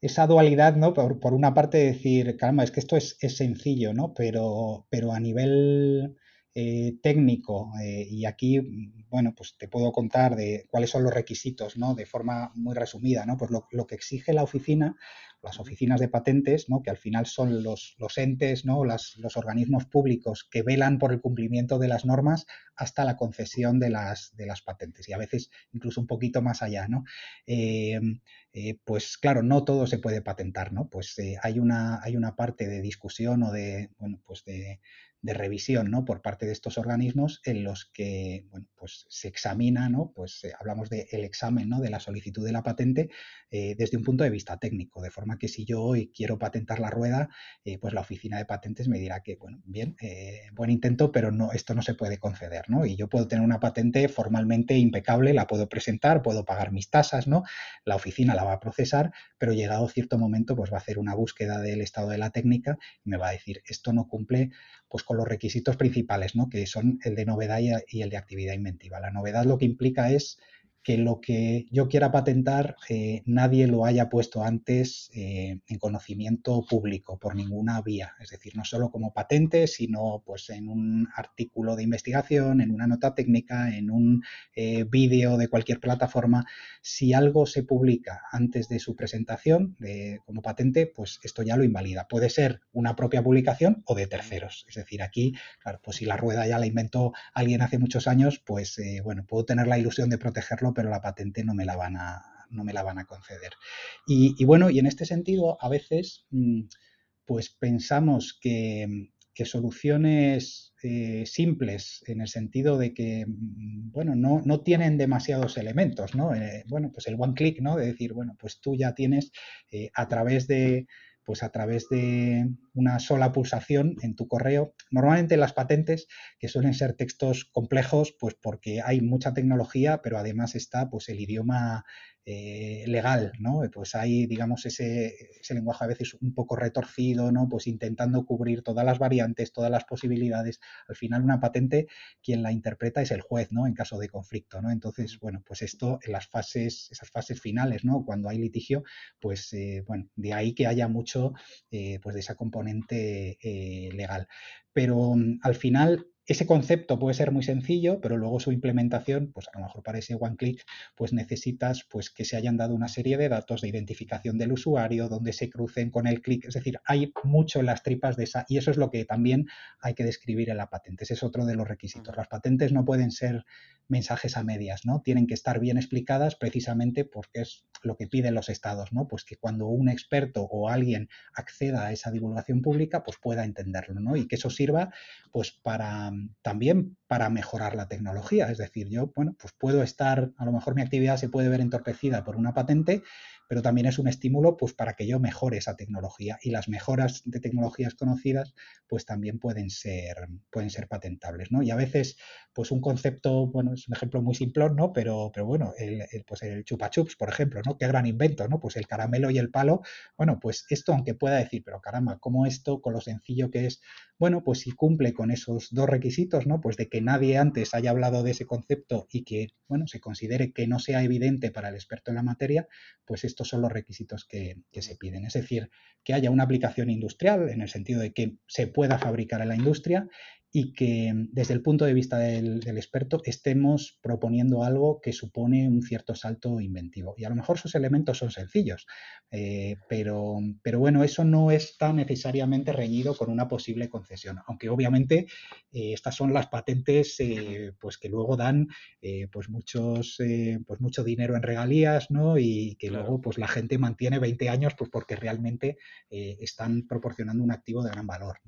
esa, dualidad, ¿no? Por, una parte decir, calma, es que esto es, sencillo, ¿no? Pero, pero a nivel eh, técnico, eh, y aquí, mm, bueno, pues te puedo contar de cuáles son los requisitos, ¿no? De forma muy resumida, ¿no? Pues lo, lo que exige la oficina las oficinas de patentes, ¿no? que al final son los, los entes, ¿no? los organismos públicos que velan por el cumplimiento de las normas hasta la concesión de las, de las patentes y a veces incluso un poquito más allá. ¿no? Eh, eh, pues claro, no todo se puede patentar, ¿no? Pues eh, hay, una, hay una parte de discusión o de, bueno, pues de, de revisión ¿no? por parte de estos organismos en los que bueno, pues se examina, ¿no? pues eh, hablamos del examen ¿no? de la solicitud de la patente eh, desde un punto de vista técnico, de forma que si yo hoy quiero patentar la rueda, eh, pues la oficina de patentes me dirá que, bueno, bien, buen intento, pero no, esto no se puede conceder, ¿no? Y yo puedo tener una patente formalmente impecable, la puedo presentar, puedo pagar mis tasas, ¿no? La oficina la va a procesar, pero llegado cierto momento, pues va a hacer una búsqueda del estado de la técnica y me va a decir, esto no cumple pues con los requisitos principales, ¿no? que son el de novedad y el de actividad inventiva. La novedad lo que implica es que lo que yo quiera patentar eh, nadie lo haya puesto antes eh, en conocimiento público por ninguna vía. Es decir, no solo como patente, sino pues en un artículo de investigación, en una nota técnica, en un eh, vídeo de cualquier plataforma. Si algo se publica antes de su presentación como patente, pues esto ya lo invalida. Puede ser una propia publicación o de terceros. Es decir, aquí, claro, pues si la rueda ya la inventó alguien hace muchos años, pues bueno, puedo tener la ilusión de protegerlo pero la patente no me la van a, no me la van a conceder. Y, bueno, y en este sentido, a veces, mm, pues pensamos que, soluciones eh, simples, en el sentido de que, mm, bueno, no, tienen demasiados elementos, ¿no? Eh, bueno, pues el one click, ¿no? De decir, bueno, pues tú ya tienes eh, a través de pues a través de una sola pulsación en tu correo. Normalmente las patentes, que suelen ser textos complejos, pues porque hay mucha tecnología, pero además está pues el idioma eh, legal, ¿no? Pues hay, digamos, ese, lenguaje a veces un poco retorcido, ¿no? Pues intentando cubrir todas las variantes, todas las posibilidades. Al final, una patente, quien la interpreta es el juez, ¿no? En caso de conflicto, ¿no? Entonces, bueno, pues esto en las fases, esas fases finales, ¿no? Cuando hay litigio, pues, eh, bueno, de ahí que haya mucho, eh, pues, de esa componente legal. Pero mm, al final, ese concepto puede ser muy sencillo, pero luego su implementación, pues a lo mejor para ese one click, pues necesitas pues que se hayan dado una serie de datos de identificación del usuario, donde se crucen con el clic. Es decir, hay mucho en las tripas de esa, y eso es lo que también hay que describir en la patente. Ese es otro de los requisitos. Las patentes no pueden ser mensajes a medias, ¿no? Tienen que estar bien explicadas precisamente porque es lo que piden los estados, ¿no? Pues que cuando un experto o alguien acceda a esa divulgación pública, pues pueda entenderlo, ¿no? Y que eso sirva, pues para también para mejorar la tecnología. Es decir, yo, bueno, pues puedo estar, a lo mejor mi actividad se puede ver entorpecida por una patente, pero también es un estímulo pues para que yo mejore esa tecnología y las mejoras de tecnologías conocidas pues también pueden ser, pueden ser patentables, ¿no? Y a veces pues un concepto, bueno, es un ejemplo muy simplón, ¿no? Pero, pero bueno, el, pues el chupa chups, por ejemplo, ¿no? Qué gran invento, ¿no? Pues el caramelo y el palo, bueno, pues esto aunque pueda decir, pero caramba, ¿cómo esto con lo sencillo que es? Bueno, pues si cumple con esos dos requisitos, ¿no? Pues de que nadie antes haya hablado de ese concepto y que, bueno, se considere que no sea evidente para el experto en la materia, pues esto son los requisitos que, se piden. Es decir, que haya una aplicación industrial en el sentido de que se pueda fabricar en la industria y que desde el punto de vista del, experto estemos proponiendo algo que supone un cierto salto inventivo. Y a lo mejor sus elementos son sencillos, eh, pero, pero, bueno, eso no está necesariamente reñido con una posible concesión, aunque obviamente eh, estas son las patentes eh, pues que luego dan pues muchos pues mucho dinero en regalías ¿no? y que luego pues la gente mantiene 20 años pues porque realmente están proporcionando un activo de gran valor.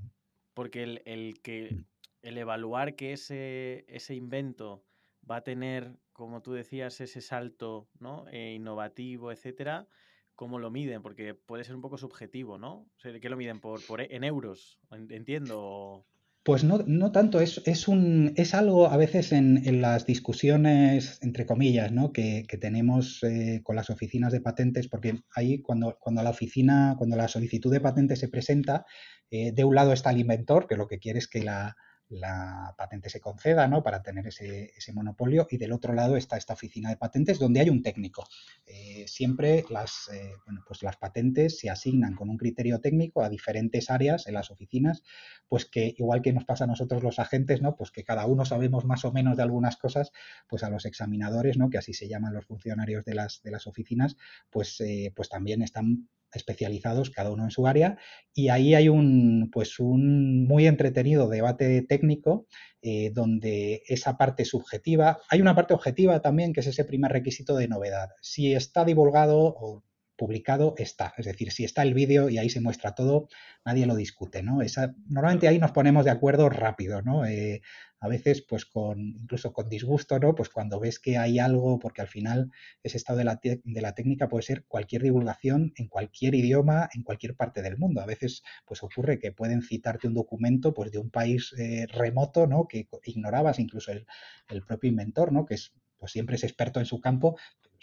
Porque el, el, que mm el evaluar que ese, ese invento va a tener, como tú decías, ese salto ¿no? Eh, innovativo, etcétera, ¿cómo lo miden? Porque puede ser un poco subjetivo, ¿no? ¿Qué lo miden? ¿Por, por en euros? Entiendo. Pues no, no tanto, es, es, un, es algo a veces en, en, las discusiones, entre comillas, ¿no? que, que tenemos eh, con las oficinas de patentes, porque ahí cuando, cuando la oficina, cuando la solicitud de patente se presenta, eh, de un lado está el inventor, que lo que quiere es que la, la patente se conceda ¿no? para tener ese, monopolio y del otro lado está esta oficina de patentes donde hay un técnico. Eh, siempre las, eh, bueno, pues las patentes se asignan con un criterio técnico a diferentes áreas en las oficinas, pues que igual que nos pasa a nosotros los agentes, ¿no? pues que cada uno sabemos más o menos de algunas cosas, pues a los examinadores, ¿no? que así se llaman los funcionarios de las, de las oficinas, pues, eh, pues también están especializados, cada uno en su área, y ahí hay un, pues un muy entretenido debate técnico eh, donde esa parte subjetiva, hay una parte objetiva también, que es ese primer requisito de novedad. Si está divulgado o publicado está. Es decir, si está el vídeo y ahí se muestra todo, nadie lo discute, ¿no? Esa, normalmente ahí nos ponemos de acuerdo rápido, ¿no? Eh, a veces, pues con, incluso con disgusto, ¿no? Pues cuando ves que hay algo, porque al final ese estado de la, de la técnica puede ser cualquier divulgación en cualquier idioma, en cualquier parte del mundo. A veces, pues ocurre que pueden citarte un documento, pues de un país eh, remoto, ¿no? Que ignorabas incluso el, el propio inventor, ¿no? Que es pues siempre es experto en su campo,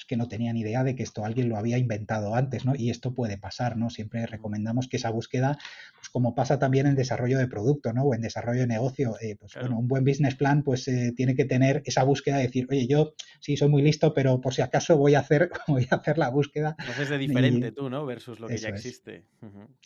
que no tenían idea de que esto alguien lo había inventado antes, ¿no? Y esto puede pasar, ¿no? Siempre recomendamos que esa búsqueda, pues como pasa también en desarrollo de producto, ¿no? O en desarrollo de negocio, eh, pues bueno, un buen business plan, pues eh, tiene que tener esa búsqueda de decir, oye, yo sí soy muy listo, pero por si acaso voy a hacer, voy a hacer la búsqueda. Entonces de diferente tú, ¿no? Versus lo que ya existe.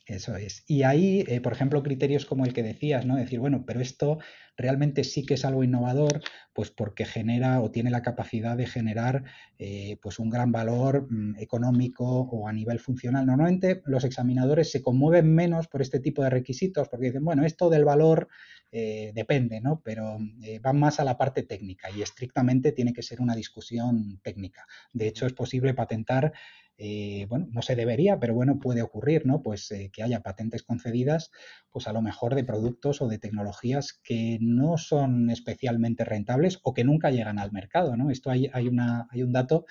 Eso es. Y ahí, eh, por ejemplo, criterios como el que decías, ¿no? Decir, bueno, pero esto realmente sí que es algo innovador, pues porque genera o tiene la capacidad de generar eh, pues un gran valor mm, económico o a nivel funcional. Normalmente los examinadores se conmueven menos por este tipo de requisitos porque dicen, bueno, esto del valor eh, depende, ¿no? Pero eh, van más a la parte técnica y estrictamente tiene que ser una discusión técnica. De hecho, es posible patentar eh, bueno, no se debería, pero bueno, puede ocurrir, ¿no? Pues eh, que haya patentes concedidas, pues a lo mejor de productos o de tecnologías que no son especialmente rentables o que nunca llegan al mercado, ¿no? Esto hay, hay, una, hay un dato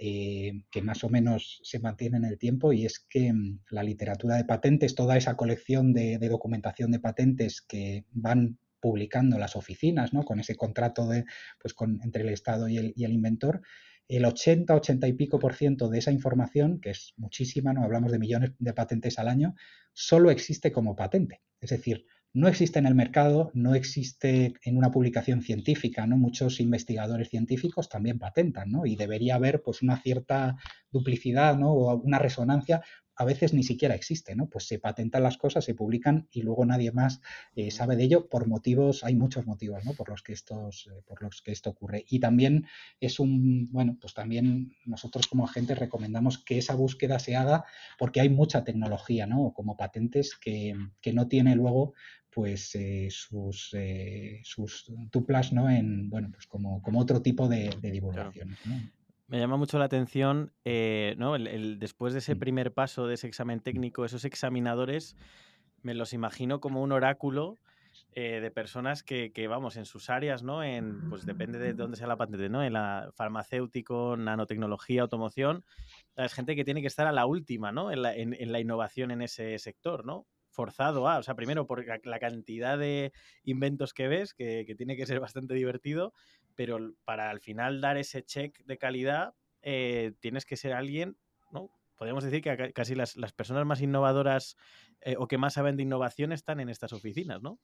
eh, que más o menos se mantiene en el tiempo y es que mm, la literatura de patentes, toda esa colección de, documentación de patentes que van publicando las oficinas, ¿no? Con ese contrato de, pues con, entre el Estado y el, y el inventor, el 80, 80 y pico por ciento de esa información, que es muchísima, no hablamos de millones de patentes al año, solo existe como patente. Es decir, no existe en el mercado, no existe en una publicación científica, ¿no? Muchos investigadores científicos también patentan, ¿no? Y debería haber pues una cierta duplicidad, ¿no? O una resonancia a veces ni siquiera existe, ¿no? Pues se patentan las cosas, se publican y luego nadie más eh, sabe de ello por motivos, hay muchos motivos, ¿no? Por los que estos, eh, por los que esto ocurre. Y también es un, bueno, pues también nosotros como agentes recomendamos que esa búsqueda se haga porque hay mucha tecnología, ¿no? Como patentes que, no tiene luego pues eh, sus, sus tuplas no en bueno pues como, como otro tipo de, divulgaciones ¿no? Me llama mucho la atención, eh, ¿no? El, después de ese mm. primer paso, de ese examen técnico, esos examinadores, me los imagino como un oráculo eh, de personas que, vamos, en sus áreas, ¿no? En, pues depende de dónde sea la patente, ¿no? En la farmacéutico, nanotecnología, automoción, es gente que tiene que estar a la última, ¿no? En la, en, la innovación en ese sector, ¿no? forzado a, o sea, primero por la cantidad de inventos que ves, que, que, tiene que ser bastante divertido, pero para al final dar ese check de calidad eh, tienes que ser alguien, ¿no? Podríamos decir que casi las, personas más innovadoras eh, o que más saben de innovación están en estas oficinas, ¿no?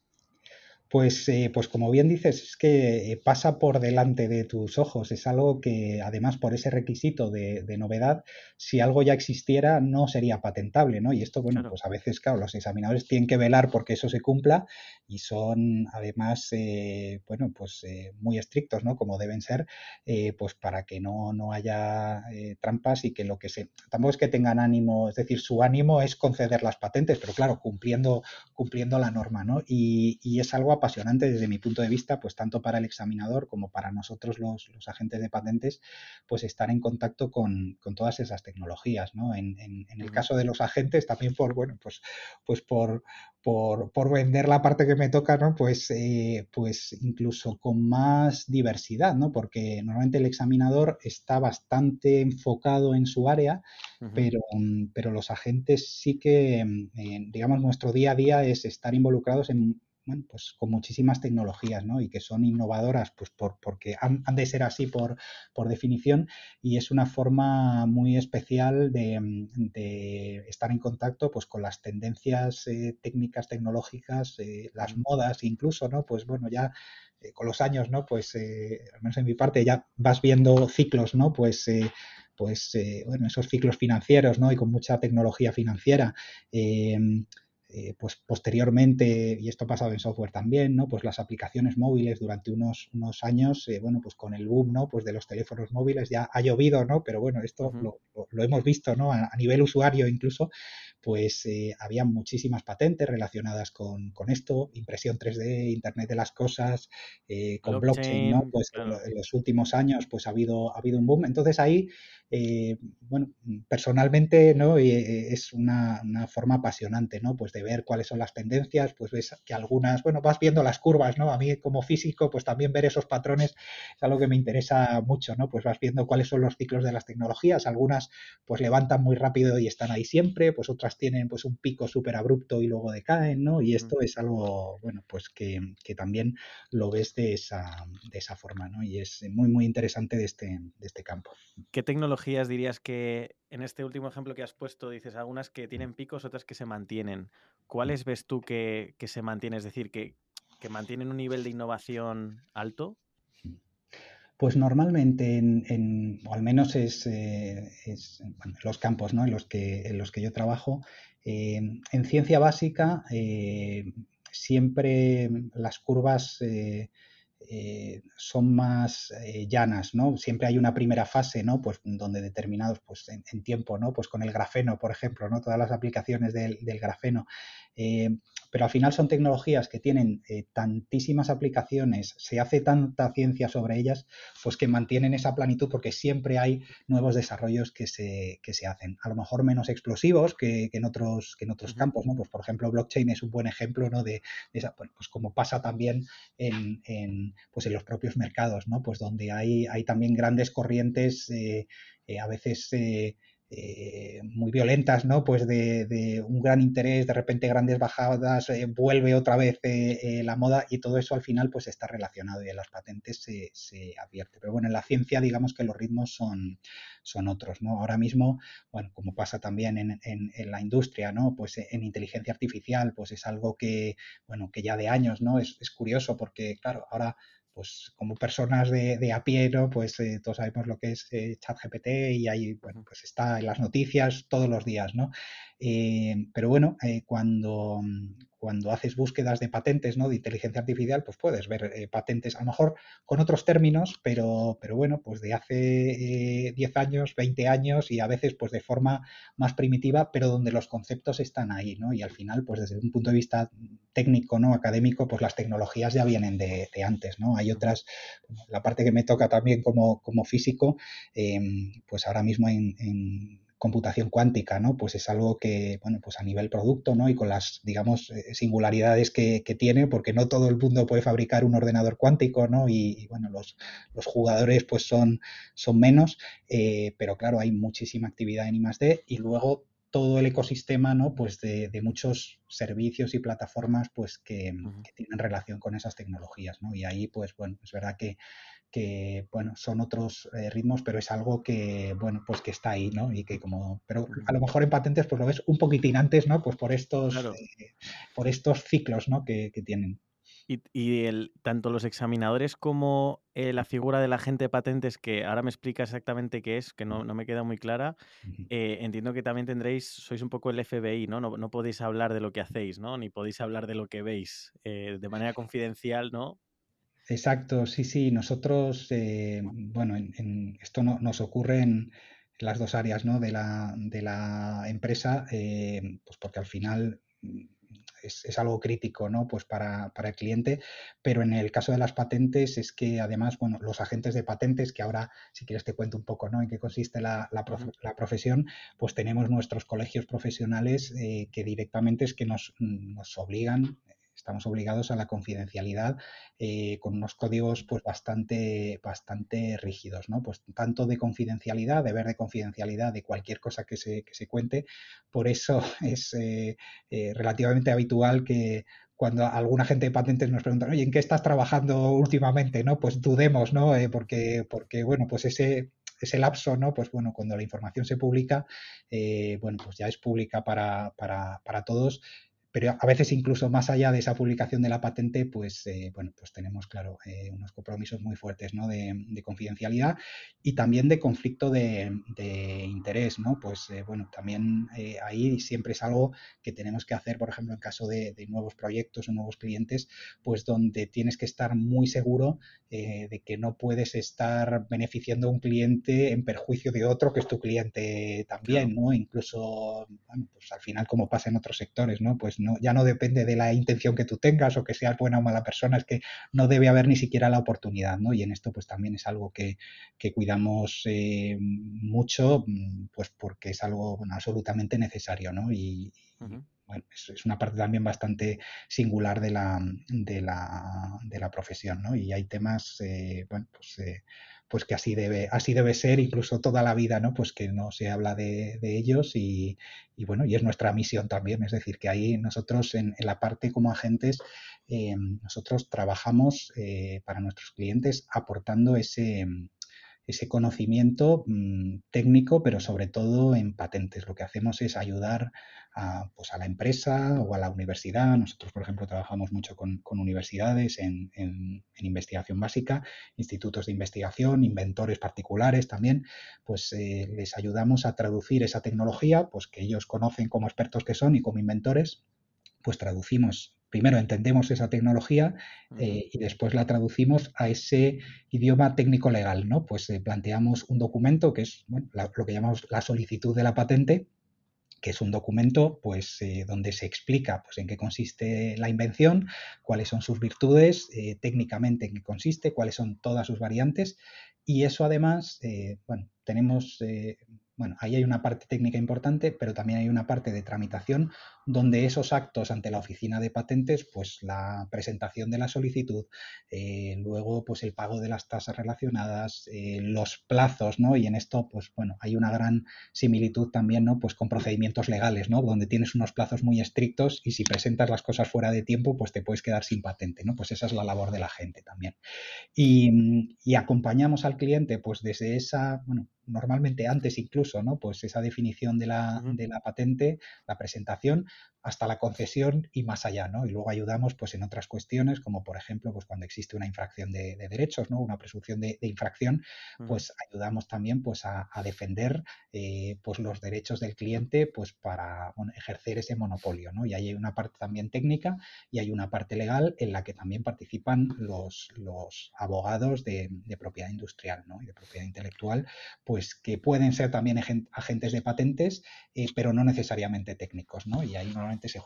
Pues, eh, pues como bien dices, es que eh, pasa por delante de tus ojos. Es algo que, además, por ese requisito de, novedad, si algo ya existiera, no sería patentable, ¿no? Y esto, bueno, pues a veces, claro, los examinadores tienen que velar porque eso se cumpla y son, además, eh, bueno, pues muy estrictos, ¿no? Como deben ser, pues para que no, no haya trampas y que lo que se... Tampoco es que tengan ánimo, es decir, su ánimo es conceder las patentes, pero claro, cumpliendo, cumpliendo la norma, ¿no? Y, y es algo apasionante desde mi punto de vista, pues tanto para el examinador como para nosotros los, agentes de patentes, pues estar en contacto con, todas esas tecnologías, ¿no? En, el caso de los agentes, también por, bueno, pues, pues por, por, vender la parte que me toca, ¿no? Pues, eh, pues incluso con más diversidad, ¿no? Porque normalmente el examinador está bastante enfocado en su área, pero, pero los agentes sí que, eh, digamos, nuestro día a día es estar involucrados en bueno, pues con muchísimas tecnologías, ¿no? Y que son innovadoras, pues por, porque han, de ser así por, por, definición y es una forma muy especial de, estar en contacto pues con las tendencias eh, técnicas, tecnológicas, eh, las modas incluso, ¿no? Pues bueno, ya eh, con los años, ¿no? Pues al menos en mi parte ya vas viendo ciclos, ¿no? Pues pues bueno, esos ciclos financieros, ¿no? Y con mucha tecnología financiera. Eh, pues posteriormente, y esto ha pasado en software también, ¿no? Pues las aplicaciones móviles durante unos, unos años, eh, bueno, pues con el boom, ¿no? Pues de los teléfonos móviles ya ha llovido, ¿no? Pero bueno, esto lo, lo, hemos visto, ¿no? A, nivel usuario incluso, pues eh, había muchísimas patentes relacionadas con, con, esto, impresión 3D, Internet de las cosas, con blockchain, ¿no? Pues en, los últimos años, pues ha habido, ha habido un boom. Entonces ahí, bueno, personalmente, ¿no? es una, una forma apasionante, ¿no? Pues de ver cuáles son las tendencias, pues ves que algunas, bueno, vas viendo las curvas, ¿no? A mí como físico, pues también ver esos patrones es algo que me interesa mucho, ¿no? Pues vas viendo cuáles son los ciclos de las tecnologías, algunas pues levantan muy rápido y están ahí siempre, pues otras tienen pues un pico súper abrupto y luego decaen, ¿no? Y esto es algo, bueno, pues que, que, también lo ves de esa, de esa forma, ¿no? Y es muy, muy interesante de este, de este campo. ¿Qué tecnologías dirías que en este último ejemplo que has puesto dices algunas que tienen picos, otras que se mantienen? ¿Cuáles ves tú que, que se mantienen? Es decir, que, que mantienen un nivel de innovación alto? Pues normalmente, en, o al menos es, eh, los campos ¿no? en, los que, en los que yo trabajo, eh, en ciencia básica eh, siempre las curvas son más llanas, ¿no? Siempre hay una primera fase, ¿no? Pues donde determinados, pues en, tiempo, ¿no? Pues con el grafeno, por ejemplo, ¿no? Todas las aplicaciones del, del grafeno pero al final son tecnologías que tienen eh, tantísimas aplicaciones, se hace tanta ciencia sobre ellas, pues que mantienen esa planitud porque siempre hay nuevos desarrollos que se, se hacen. A lo mejor menos explosivos que, en otros, que en otros campos, ¿no? Pues por ejemplo, blockchain es un buen ejemplo, ¿no? De, esa, pues como pasa también en, en, pues en los propios mercados, ¿no? Pues donde hay, hay también grandes corrientes, eh, eh, a veces eh, muy violentas, ¿no? Pues de, un gran interés, de repente grandes bajadas, eh, vuelve otra vez eh, la moda y todo eso al final pues está relacionado y en las patentes se, advierte. Pero bueno, en la ciencia digamos que los ritmos son, son otros, ¿no? Ahora mismo, bueno, como pasa también en, la industria, ¿no? Pues en inteligencia artificial, pues es algo que, bueno, que ya de años, ¿no? Es, es curioso porque, claro, ahora pues como personas de, a pie, ¿no? Pues eh, todos sabemos lo que es eh, ChatGPT y ahí, bueno, pues está en las noticias todos los días, ¿no? Eh, pero bueno, cuando, cuando haces búsquedas de patentes, ¿no? De inteligencia artificial, pues puedes ver eh, patentes, a lo mejor con otros términos, pero, pero bueno, pues de hace 10 eh, años, 20 años y a veces pues de forma más primitiva, pero donde los conceptos están ahí, ¿no? Y al final, pues desde un punto de vista técnico, ¿no? Académico, pues las tecnologías ya vienen de, antes, ¿no? Hay otras, la parte que me toca también como, como físico, em, pues ahora mismo en computación cuántica, ¿no? Pues es algo que, bueno, pues a nivel producto, ¿no? Y con las, digamos, eh, singularidades que, tiene, porque no todo el mundo puede fabricar un ordenador cuántico, ¿no? Y, bueno, los, los, jugadores pues son, son menos, eh, pero claro, hay muchísima actividad en I+.D. y luego todo el ecosistema, ¿no? Pues de, muchos servicios y plataformas, pues que, que, tienen relación con esas tecnologías, ¿no? Y ahí, pues bueno, es verdad que que bueno, son otros eh, ritmos, pero es algo que, bueno, pues que está ahí, ¿no? Y que como, pero a lo mejor en patentes pues lo ves un poquitín antes, ¿no? Pues por estos, eh, por estos ciclos, ¿no? Que, tienen. Y, el, tanto los examinadores como eh, la figura del agente de patentes, que ahora me explica exactamente qué es, que no, me queda muy clara, entiendo que también tendréis, sois un poco el FBI, ¿no? ¿no? ¿no? podéis hablar de lo que hacéis, ¿no? Ni podéis hablar de lo que veis de manera confidencial, ¿no? Exacto, sí, sí. Nosotros, eh, bueno, en, esto no, nos ocurre en las dos áreas ¿no? de, la, de la empresa, eh, pues porque al final mm, es, algo crítico ¿no? pues para, para, el cliente, pero en el caso de las patentes es que además, bueno, los agentes de patentes, que ahora si quieres te cuento un poco ¿no? en qué consiste la, la, profesión, pues tenemos nuestros colegios profesionales eh, que directamente es que nos, nos obligan estamos obligados a la confidencialidad eh, con unos códigos pues bastante, bastante rígidos, ¿no? Pues tanto de confidencialidad, deber de confidencialidad de cualquier cosa que se, que se cuente. Por eso es eh, eh, relativamente habitual que cuando alguna gente de patentes nos pregunta, oye, ¿en qué estás trabajando últimamente? ¿No? Pues dudemos, ¿no? porque, porque, bueno, pues ese, ese lapso, ¿no? Pues bueno, cuando la información se publica, bueno, pues ya es pública para, para, para todos pero a veces incluso más allá de esa publicación de la patente, pues eh, bueno, pues tenemos, claro, eh, unos compromisos muy fuertes ¿no? de, confidencialidad y también de conflicto de, interés, ¿no? Pues eh, bueno, también ahí siempre es algo que tenemos que hacer, por ejemplo, en caso de, nuevos proyectos o nuevos clientes, pues donde tienes que estar muy seguro de que no puedes estar beneficiando a un cliente en perjuicio de otro que es tu cliente también, ¿no? Incluso, bueno, pues al final como pasa en otros sectores, ¿no? Pues ya no depende de la intención que tú tengas o que seas buena o mala persona, es que no debe haber ni siquiera la oportunidad, ¿no? Y en esto pues también es algo que, cuidamos eh, mucho, mm, pues porque es algo absolutamente necesario, ¿no? Y, bueno, es, una parte también bastante singular de la, de la, de la profesión, ¿no? Y hay temas, eh, bueno, pues pues que así debe, así debe ser incluso toda la vida, ¿no? Pues que no se habla de, ellos y, bueno, y es nuestra misión también, es decir, que ahí nosotros en, la parte como agentes, eh, nosotros trabajamos eh, para nuestros clientes aportando ese, ese conocimiento mm, técnico, pero sobre todo en patentes. Lo que hacemos es ayudar a, pues a la empresa o a la universidad. Nosotros, por ejemplo, trabajamos mucho con, universidades en, investigación básica, institutos de investigación, inventores particulares también, pues eh, les ayudamos a traducir esa tecnología, pues que ellos conocen como expertos que son y como inventores, pues traducimos primero entendemos esa tecnología eh, y después la traducimos a ese idioma técnico legal, ¿no? Pues eh, planteamos un documento que es lo que llamamos la solicitud de la patente, que es un documento pues, eh, donde se explica pues, en qué consiste la invención, cuáles son sus virtudes, técnicamente en qué consiste, cuáles son todas sus variantes. Y eso además, bueno, tenemos bueno, ahí hay una parte técnica importante, pero también hay una parte de tramitación donde esos actos ante la oficina de patentes, pues la presentación de la solicitud, eh, luego pues el pago de las tasas relacionadas, eh, los plazos, ¿no? Y en esto, pues bueno, hay una gran similitud también, ¿no? Pues con procedimientos legales, ¿no? Donde tienes unos plazos muy estrictos y si presentas las cosas fuera de tiempo, pues te puedes quedar sin patente, ¿no? Pues esa es la labor de la gente también. Y, y acompañamos al cliente, pues desde esa, bueno, normalmente antes incluso, ¿no? Pues esa definición de la, de la patente, la presentación, hasta la concesión y más allá, ¿no? Y luego ayudamos pues en otras cuestiones, como por ejemplo, pues cuando existe una infracción de, derechos, ¿no? Una presunción de, infracción, pues ayudamos también pues a, defender eh, pues los derechos del cliente pues para ejercer ese monopolio, ¿no? Y ahí hay una parte también técnica y hay una parte legal en la que también participan los, los abogados de, propiedad industrial, ¿no? Y de propiedad intelectual, pues que pueden ser también agentes de patentes, eh, pero no necesariamente técnicos, ¿no? Y ahí normalmente se,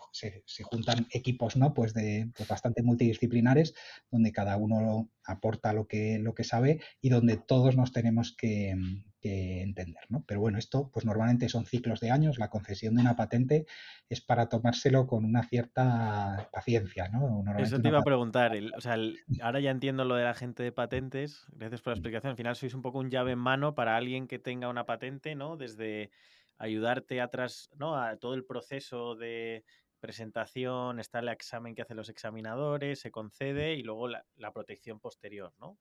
juntan equipos ¿no? pues de pues bastante multidisciplinares donde cada uno aporta lo que, lo que sabe y donde todos nos tenemos que, entender. ¿no? Pero bueno, esto pues normalmente son ciclos de años. La concesión de una patente es para tomárselo con una cierta paciencia. ¿no? Eso te iba a preguntar. o sea, ahora ya entiendo lo de la gente de patentes. Gracias por la explicación. Al final sois un poco un llave en mano para alguien que tenga una patente, ¿no? Desde ayudarte atrás, ¿no? A todo el proceso de presentación, está el examen que hacen los examinadores, se concede y luego la, protección posterior, ¿no?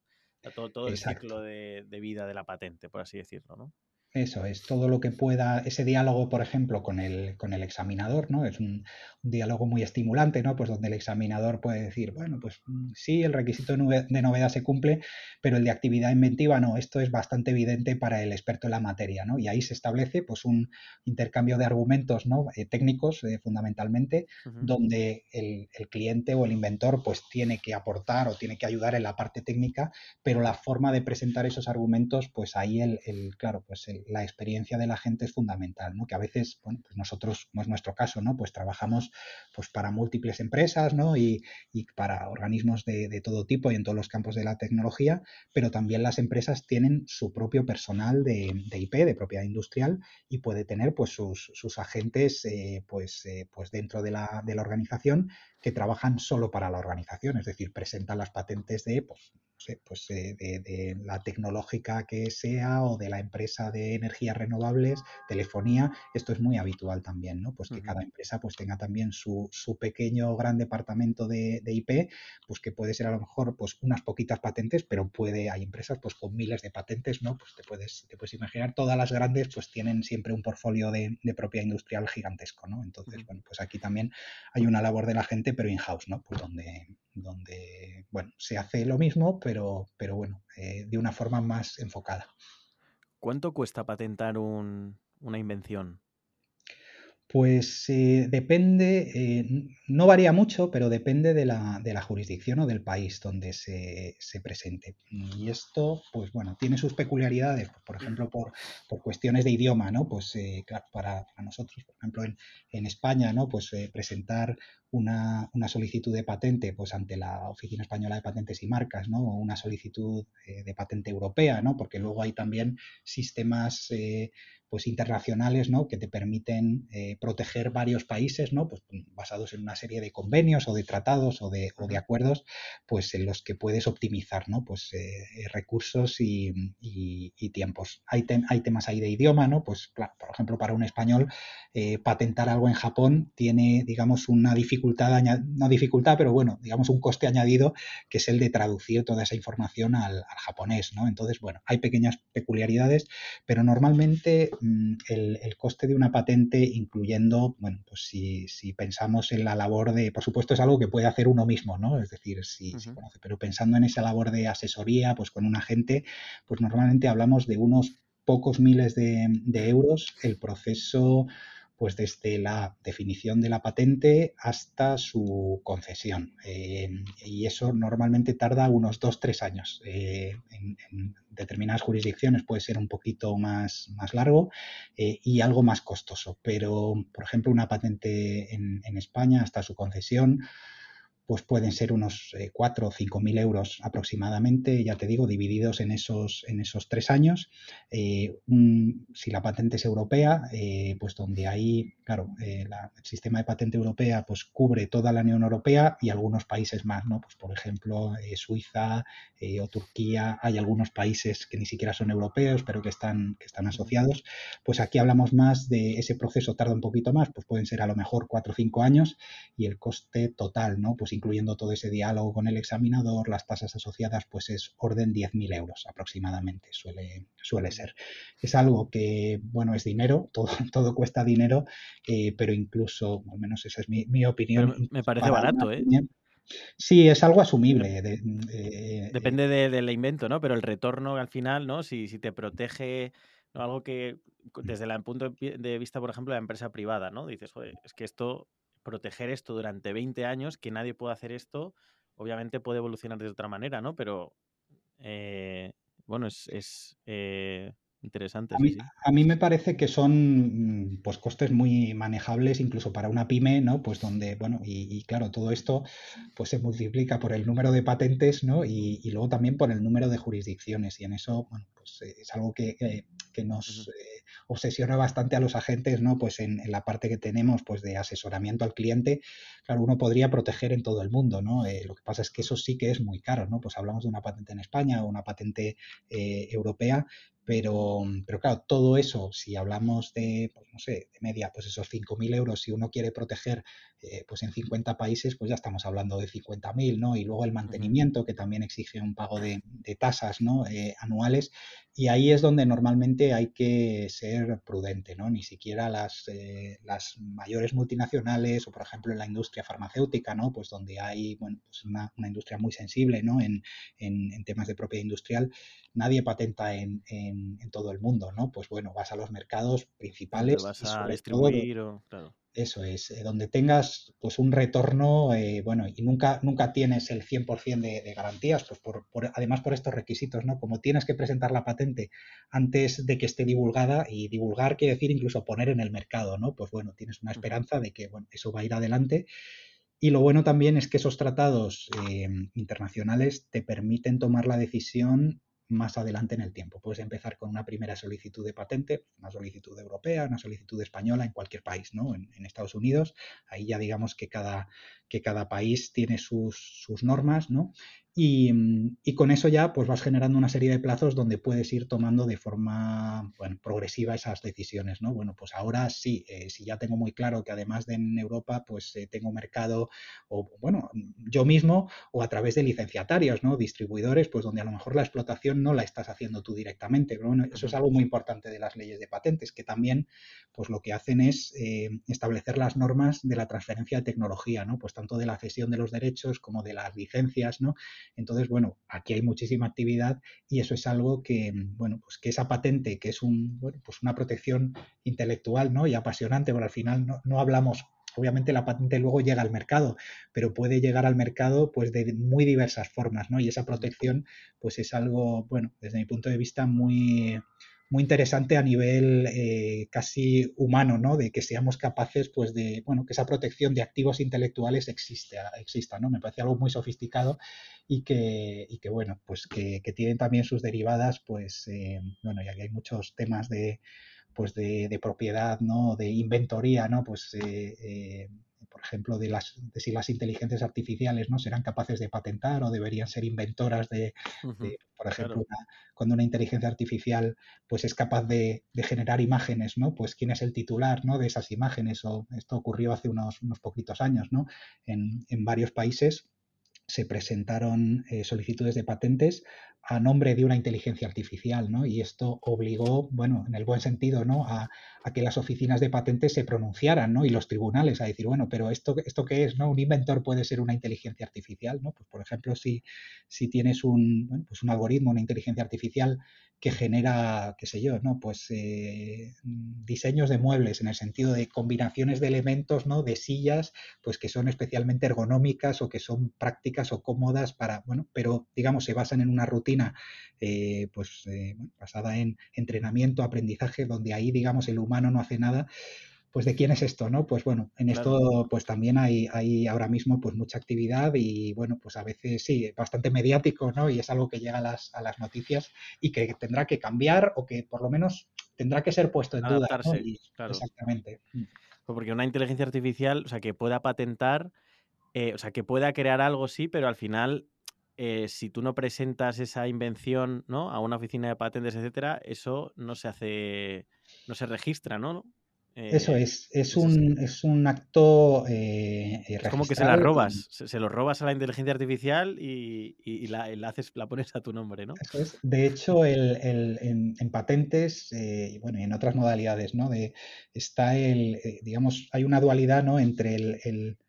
Todo, todo el ciclo de, de, vida de la patente, por así decirlo, ¿no? Eso es, todo lo que pueda, ese diálogo, por ejemplo, con el, con el examinador, ¿no? Es un, diálogo muy estimulante, ¿no? Pues donde el examinador puede decir, bueno, pues mm, sí, el requisito de novedad se cumple, pero el de actividad inventiva no, esto es bastante evidente para el experto en la materia, ¿no? Y ahí se establece, pues, un intercambio de argumentos, ¿no? Eh, técnicos, eh, fundamentalmente, donde el, cliente o el inventor, pues, tiene que aportar o tiene que ayudar en la parte técnica, pero la forma de presentar esos argumentos, pues, ahí el, el claro, pues, el, la experiencia de la gente es fundamental, ¿no? Que a veces, bueno, pues nosotros, como es nuestro caso, ¿no? Pues trabajamos pues para múltiples empresas, ¿no? Y, para organismos de, todo tipo y en todos los campos de la tecnología, pero también las empresas tienen su propio personal de, IP, de propiedad industrial, y puede tener pues sus, agentes eh, pues, eh, pues dentro de la, de la organización que trabajan solo para la organización, es decir, presentan las patentes de, pues, pues eh, de, la tecnológica que sea o de la empresa de energías renovables, telefonía, esto es muy habitual también, ¿no? Pues que cada empresa pues tenga también su, pequeño gran departamento de, IP, pues que puede ser a lo mejor pues unas poquitas patentes, pero puede, hay empresas pues con miles de patentes, ¿no? Pues te puedes, te puedes imaginar, todas las grandes pues tienen siempre un portfolio de, propiedad industrial gigantesco, ¿no? Entonces, bueno, pues aquí también hay una labor de la gente, pero in-house, ¿no? Pues donde, donde, bueno, se hace lo mismo, pero, pero bueno, eh, de una forma más enfocada. ¿Cuánto cuesta patentar una invención? Pues eh, depende, eh, no varía mucho, pero depende de la, de la jurisdicción o del país donde se, se, presente. Y esto, pues bueno, tiene sus peculiaridades, por ejemplo, por, por cuestiones de idioma, ¿no? Pues claro, para, nosotros, por ejemplo, en, en España, ¿no? Pues presentar una, solicitud de patente pues ante la Oficina Española de Patentes y Marcas, ¿no? O una solicitud eh, de patente europea, ¿no? Porque luego hay también sistemas eh, pues internacionales ¿no? que te permiten eh, proteger varios países ¿no? pues, basados en una serie de convenios o de tratados o de, o de acuerdos pues en los que puedes optimizar ¿no? pues, eh, recursos y, tiempos. Hay, hay, temas ahí de idioma, ¿no? pues claro, por ejemplo para un español eh, patentar algo en Japón tiene digamos una dificultad, no dificultad, pero bueno, digamos un coste añadido que es el de traducir toda esa información al, al japonés. ¿no? Entonces, bueno, hay pequeñas peculiaridades, pero normalmente Mm, el, coste de una patente, incluyendo, bueno, pues si, pensamos en la labor de, por supuesto es algo que puede hacer uno mismo, ¿no? Es decir, si, conoce, pero pensando en esa labor de asesoría, pues con un agente, pues normalmente hablamos de unos pocos miles de, de euros. El proceso pues desde la definición de la patente hasta su concesión. Eh, y eso normalmente tarda unos 2-3 años. Eh, en, determinadas jurisdicciones puede ser un poquito más, más largo eh, y algo más costoso. Pero, por ejemplo, una patente en, en España hasta su concesión pues pueden ser unos 4 eh, o 5 mil euros aproximadamente, ya te digo, divididos en esos, en esos tres años. Eh, si la patente es europea, eh, pues donde hay, claro, el sistema de patente europea pues cubre toda la Unión Europea y algunos países más, ¿no? Pues por ejemplo, Suiza o Turquía, hay algunos países que ni siquiera son europeos, pero que están, que están asociados. Pues aquí hablamos más de ese proceso, tarda un poquito más, pues pueden ser a lo mejor 4 o 5 años y el coste total, ¿no? Pues incluyendo todo ese diálogo con el examinador, las tasas asociadas, pues es orden 10.000 euros aproximadamente, suele, suele ser. Es algo que, bueno, es dinero, todo, todo cuesta dinero, eh, pero incluso, al menos esa es mi, opinión. me parece barato, ¿eh? Sí, es algo asumible. Depende del invento, ¿no? Pero el retorno al final, ¿no? Si, si te protege algo que desde el punto de vista, por ejemplo, de la empresa privada, ¿no? Dices, joder, es que esto proteger esto durante 20 años, que nadie pueda hacer esto, obviamente puede evolucionar de otra manera, ¿no? Pero, eh, bueno, es, eh, interesante. A mí, me parece que son mm, pues costes muy manejables incluso para una pyme, ¿no? Pues donde, bueno, y, claro, todo esto pues se multiplica por el número de patentes, ¿no? Y, luego también por el número de jurisdicciones. Y en eso, bueno, pues eh, es algo que, nos obsesiona bastante a los agentes, ¿no? Pues en, la parte que tenemos, pues de asesoramiento al cliente, claro, uno podría proteger en todo el mundo, ¿no? Eh, lo que pasa es que eso sí que es muy caro, ¿no? Pues hablamos de una patente en España o una patente eh, europea, pero, pero claro, todo eso, si hablamos de, pues no sé, de media, pues esos 5.000 euros, si uno quiere proteger eh, pues en 50 países, pues ya estamos hablando de 50.000, ¿no? Y luego el mantenimiento, que también exige un pago de, tasas, ¿no? Eh, anuales. Y ahí es donde normalmente hay que ser prudente, ¿no? Ni siquiera las, eh, las mayores multinacionales o, por ejemplo, en la industria farmacéutica, ¿no? Pues donde hay, bueno, pues una, industria muy sensible, ¿no? En, en, temas de propiedad industrial, nadie patenta en, en, todo el mundo, ¿no? Pues bueno, vas a los mercados principales. vas a distribuir o, claro. Eso es, eh, donde tengas pues un retorno, eh, bueno, y nunca, nunca tienes el 100% de, de garantías, pues por, además por estos requisitos, ¿no? Como tienes que presentar la patente antes de que esté divulgada, y divulgar quiere decir incluso poner en el mercado, ¿no? Pues bueno, tienes una esperanza de que, bueno, eso va a ir adelante. Y lo bueno también es que esos tratados eh, internacionales te permiten tomar la decisión más adelante en el tiempo. Puedes empezar con una primera solicitud de patente, una solicitud europea, una solicitud española en cualquier país, ¿no? En, Estados Unidos, ahí ya digamos que cada, que cada país tiene sus, sus normas, ¿no? Y, con eso ya pues vas generando una serie de plazos donde puedes ir tomando de forma bueno, progresiva esas decisiones, ¿no? Bueno, pues ahora sí, eh, si ya tengo muy claro que además de en Europa, pues eh, tengo mercado, o bueno, yo mismo, o a través de licenciatarios, ¿no? Distribuidores, pues donde a lo mejor la explotación no la estás haciendo tú directamente. Pero bueno, eso es algo muy importante de las leyes de patentes, que también pues lo que hacen es eh, establecer las normas de la transferencia de tecnología, ¿no? Pues tanto de la cesión de los derechos como de las licencias, ¿no? Entonces, bueno, aquí hay muchísima actividad y eso es algo que, bueno, pues que esa patente, que es un, pues una protección intelectual, ¿no? Y apasionante, pero al final no, hablamos obviamente la patente luego llega al mercado, pero puede llegar al mercado pues de muy diversas formas, ¿no? Y esa protección pues es algo, bueno, desde mi punto de vista muy muy interesante a nivel eh, casi humano, ¿no? De que seamos capaces, pues, de, bueno, que esa protección de activos intelectuales existe, exista, ¿no? Me parece algo muy sofisticado y que, y que bueno, pues que, que tienen también sus derivadas, pues, eh, bueno, y aquí hay muchos temas de, pues, de, de propiedad, ¿no? De inventoría, ¿no? Pues, eh, por ejemplo, de, las, de si las inteligencias artificiales no serán capaces de patentar o deberían ser inventoras de, por ejemplo, cuando una inteligencia artificial pues es capaz de, generar imágenes, ¿no? Pues quién es el titular, ¿no? De esas imágenes o esto ocurrió hace unos, unos poquitos años, ¿no? En, en varios países se presentaron eh, solicitudes de patentes a nombre de una inteligencia artificial, ¿no? Y esto obligó, bueno, en el buen sentido, ¿no? A, que las oficinas de patentes se pronunciaran, ¿no? Y los tribunales a decir, bueno, pero esto, esto qué es, ¿no? Un inventor puede ser una inteligencia artificial, ¿no? Pues por ejemplo, si, si tienes un, pues un algoritmo, una inteligencia artificial que genera, qué sé yo, ¿no? Pues eh, diseños de muebles en el sentido de combinaciones de elementos, ¿no? De sillas, pues que son especialmente ergonómicas o que son prácticas o cómodas para, bueno, pero digamos se basan en una rutina, eh, pues eh, basada en entrenamiento, aprendizaje, donde ahí, digamos, el humano no hace nada pues de quién es esto, ¿no? Pues bueno, en esto pues también hay, hay ahora mismo pues mucha actividad y bueno, pues a veces sí, bastante mediático, ¿no? Y es algo que llega a las, a las noticias y que tendrá que cambiar o que por lo menos tendrá que ser puesto en duda. ¿no? Exactamente. Mm. Pues porque una inteligencia artificial, o sea, que pueda patentar, eh, o sea, que pueda crear algo, sí, pero al final eh, si tú no presentas esa invención ¿no? a una oficina de patentes, etcétera, eso no se hace, no se registra, ¿no? Eso eh, es, es un, es un acto eh, Es como que se la robas, se, lo robas a la inteligencia artificial y, la, haces, la pones a tu nombre, ¿no? Eso es. De hecho, el, en, patentes eh, y bueno, y en otras modalidades, ¿no? De, está el, digamos, hay una dualidad, ¿no? Entre el,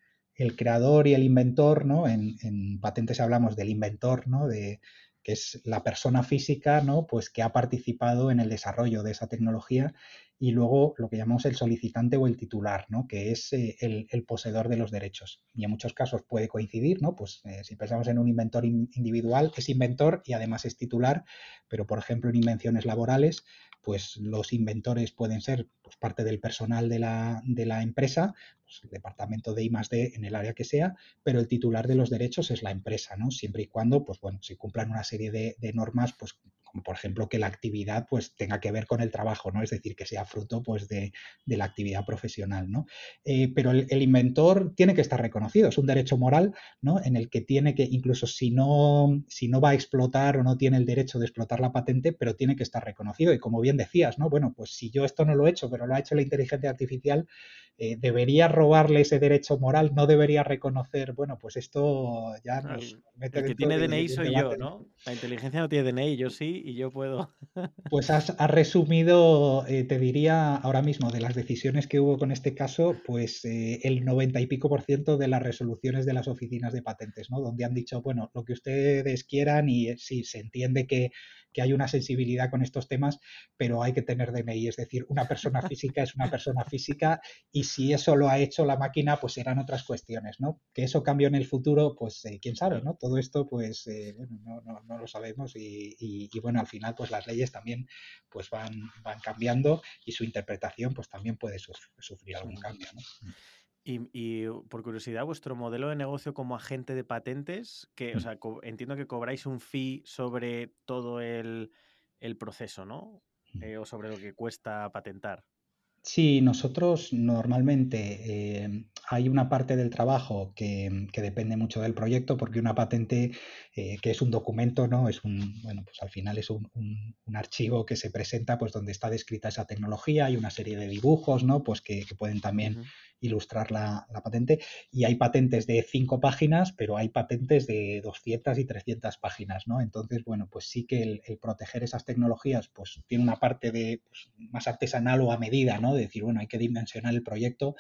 creador y el inventor, ¿no? En, en, patentes hablamos del inventor, ¿no? De, que es la persona física, ¿no? Pues que ha participado en el desarrollo de esa tecnología y luego lo que llamamos el solicitante o el titular, ¿no? que es eh, el, poseedor de los derechos. Y en muchos casos puede coincidir, ¿no? Pues eh, si pensamos en un inventor individual, es inventor y además es titular, pero por ejemplo en invenciones laborales, pues los inventores pueden ser pues, parte del personal de la, empresa, pues, el departamento de I D en el área que sea, pero el titular de los derechos es la empresa, ¿no? Siempre y cuando, pues bueno, se cumplan una serie de, de normas, pues como por ejemplo que la actividad pues tenga que ver con el trabajo, ¿no? Es decir, que sea fruto pues de, la actividad profesional, ¿no? Eh, pero el, inventor tiene que estar reconocido, es un derecho moral, ¿no? En el que tiene que, incluso si no, si no va a explotar o no tiene el derecho de explotar la patente, pero tiene que estar reconocido. Y como bien decías, ¿no? Bueno, pues si yo esto no lo he hecho, pero lo ha hecho la inteligencia artificial, eh, debería robarle ese derecho moral, no debería reconocer, bueno, pues esto ya nos mete El que tiene DNI soy yo, ¿no? La inteligencia no tiene DNI, yo sí, y yo puedo. Pues has, resumido, eh, te diría ahora mismo, de las decisiones que hubo con este caso, pues eh, el 90 y pico por ciento de las resoluciones de las oficinas de patentes, ¿no? Donde han dicho, bueno, lo que ustedes quieran y sí, se entiende que que hay una sensibilidad con estos temas, pero hay que tener DNI, es decir, una persona física es una persona física y si eso lo ha hecho la máquina, pues serán otras cuestiones, ¿no? Que eso cambie en el futuro, pues eh, quién sabe, ¿no? Todo esto, pues, eh, bueno, no, lo sabemos y, bueno, al final, pues las leyes también, pues van, van cambiando y su interpretación, pues también puede sufrir, algún cambio, ¿no? Y, por curiosidad, vuestro modelo de negocio como agente de patentes, que, o mm. sea, entiendo que cobráis un fee sobre todo el, proceso, ¿no? Mm. Eh, o sobre lo que cuesta patentar. Sí, nosotros normalmente eh, hay una parte del trabajo que, depende mucho del proyecto, porque una patente, eh, que es un documento, ¿no? Es un, bueno, pues al final es un, archivo que se presenta, pues donde está descrita esa tecnología, hay una serie de dibujos, ¿no? Pues que, pueden también ilustrar la, patente. Y hay patentes de cinco páginas, pero hay patentes de 200 y 300 páginas, ¿no? Entonces, bueno, pues sí que el, proteger esas tecnologías, pues tiene una parte de pues, más artesanal o a medida, ¿no? De decir, bueno, hay que dimensionar el proyecto,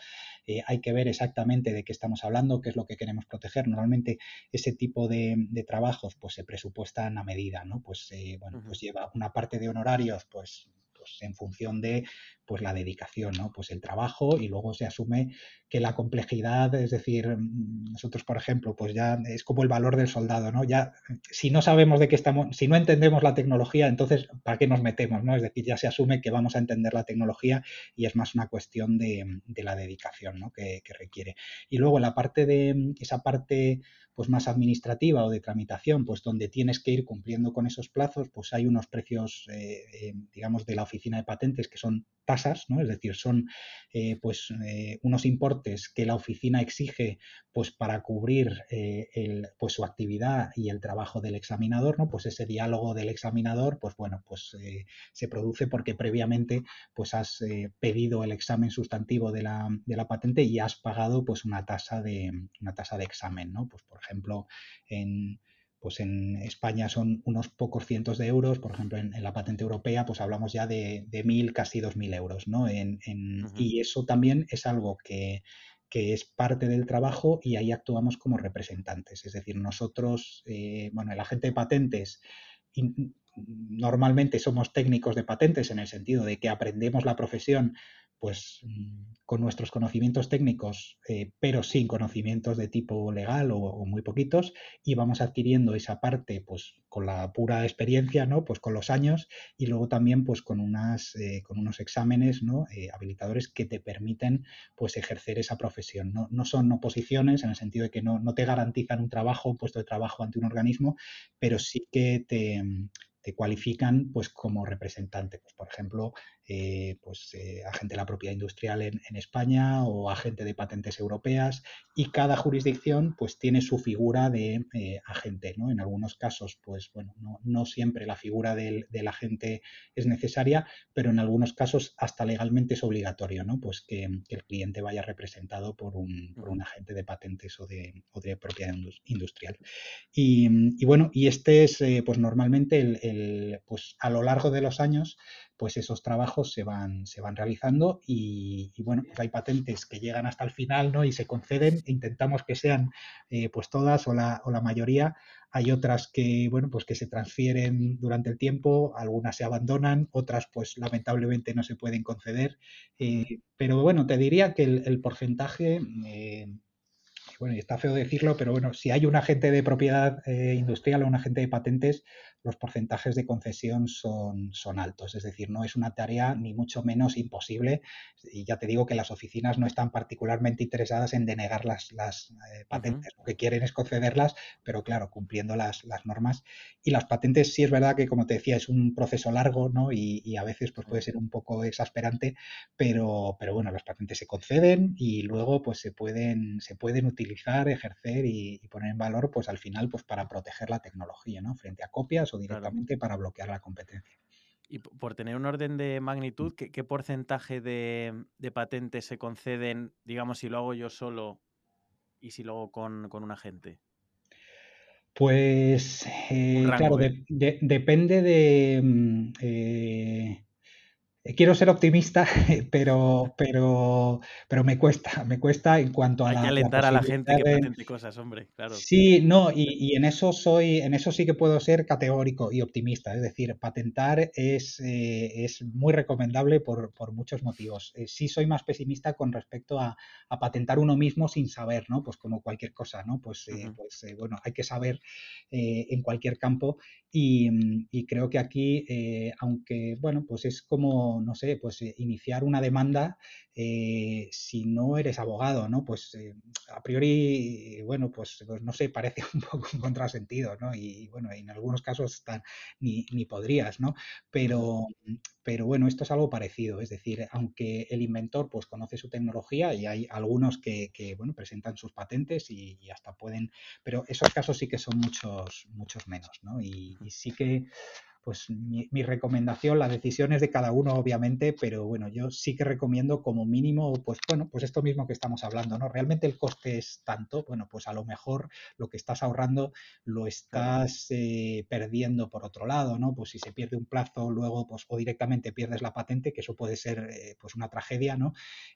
eh, hay que ver exactamente de qué estamos hablando, qué es lo que queremos proteger. Normalmente ese tipo de, trabajos, pues se presupuestan a medida, ¿no? Pues, eh, bueno, pues lleva una parte de honorarios, pues pues, en función de pues la dedicación, ¿no? Pues el trabajo y luego se asume que la complejidad, es decir, mm, nosotros, por ejemplo, pues ya es como el valor del soldado, ¿no? Ya, si no sabemos de qué estamos, si no entendemos la tecnología, entonces, ¿para qué nos metemos, no? Es decir, ya se asume que vamos a entender la tecnología y es más una cuestión de, la dedicación, ¿no? Que, que requiere. Y luego la parte de, esa parte pues más administrativa o de tramitación, pues donde tienes que ir cumpliendo con esos plazos, pues hay unos precios, eh, eh, digamos, de la oficina de patentes que son ¿no? Es decir, son eh, pues unos importes que la oficina exige pues para cubrir el, pues su actividad y el trabajo del examinador, ¿no? Pues ese diálogo del examinador, pues bueno, pues se produce porque previamente pues has pedido el examen sustantivo de la, de la, patente y has pagado pues una tasa de una tasa de examen, ¿no? Pues por ejemplo, en, pues en España son unos pocos cientos de euros, por ejemplo, en, la patente europea, pues hablamos ya de, mil, casi dos mil euros, ¿no? En, Y eso también es algo que, es parte del trabajo y ahí actuamos como representantes. Es decir, nosotros, eh, bueno, el agente de patentes normalmente somos técnicos de patentes en el sentido de que aprendemos la profesión pues mm, con nuestros conocimientos técnicos, eh, pero sin conocimientos de tipo legal o, muy poquitos, y vamos adquiriendo esa parte, pues con la pura experiencia, ¿no? Pues con los años, y luego también, pues con unas, eh, con unos exámenes, ¿no? Eh, habilitadores que te permiten, pues ejercer esa profesión. No, no, son oposiciones en el sentido de que no, no te garantizan un trabajo, un puesto de trabajo ante un organismo, pero sí que te, te cualifican pues como representante. Pues, por ejemplo, eh, pues, eh, agente de la propiedad industrial en, España o agente de patentes europeas y cada jurisdicción pues tiene su figura de eh, agente. ¿no? En algunos casos, pues bueno, no, siempre la figura del, agente es necesaria, pero en algunos casos hasta legalmente es obligatorio, ¿no? Pues que, el cliente vaya representado por un, agente de patentes o de, propiedad industrial. Y, bueno, y este es pues normalmente el, pues a lo largo de los años pues esos trabajos se van, se van realizando y, bueno, pues hay patentes que llegan hasta el final ¿no? y se conceden, intentamos que sean eh, pues todas o la, o la mayoría, hay otras que, bueno, pues que se transfieren durante el tiempo, algunas se abandonan, otras pues lamentablemente no se pueden conceder, eh, pero bueno, te diría que el, porcentaje... Eh, bueno, está feo decirlo, pero bueno, si hay un agente de propiedad industrial o un agente de patentes, los porcentajes de concesión son, son altos. Es decir, no es una tarea ni mucho menos imposible. Y ya te digo que las oficinas no están particularmente interesadas en denegar las, las eh, patentes. Lo que quieren es concederlas, pero claro, cumpliendo las, las, normas. Y las patentes sí es verdad que, como te decía, es un proceso largo ¿no? y, a veces pues, puede ser un poco exasperante, pero, pero bueno, las patentes se conceden y luego pues, se, pueden, se pueden utilizar, ejercer y, y poner en valor pues, al final pues, para proteger la tecnología ¿no? frente a copias o directamente para bloquear la competencia. Y por tener un orden de magnitud, ¿qué, porcentaje de, patentes se conceden, digamos, si lo hago yo solo y si lo hago con, un agente? Pues, eh, claro, ¿eh? depende de... Mm, eh, quiero ser optimista, pero, pero, pero me cuesta, me cuesta en cuanto a Hay que alentar a la gente que patente cosas, hombre, claro. Sí, no, y, en eso soy, en eso sí que puedo ser categórico y optimista. Es decir, patentar es, eh, es muy recomendable por, muchos motivos. Eh, sí soy más pesimista con respecto a, patentar uno mismo sin saber, ¿no? Pues como cualquier cosa, ¿no? Pues, pues bueno, hay que saber en cualquier campo y, y creo que aquí, aunque, bueno, pues es como no sé, pues eh, iniciar una demanda eh, si no eres abogado, ¿no? Pues eh, a priori, bueno, pues, pues, no sé, parece un poco un contrasentido, ¿no? Y, bueno, en algunos casos ni, ni, podrías, ¿no? Pero, pero bueno, esto es algo parecido, es decir, aunque el inventor pues conoce su tecnología y hay algunos que, bueno, presentan sus patentes y, hasta pueden, pero esos casos sí que son muchos, muchos menos, ¿no? y sí que pues mi, recomendación, las decisiones de cada uno, obviamente, pero bueno, yo sí que recomiendo como mínimo, pues bueno, pues esto mismo que estamos hablando, ¿no? Realmente el coste es tanto, bueno, pues a lo mejor lo que estás ahorrando lo estás eh, perdiendo por otro lado, ¿no? Pues si se pierde un plazo, luego, pues, o directamente pierdes la patente, que eso puede ser, eh, pues, una tragedia, ¿no?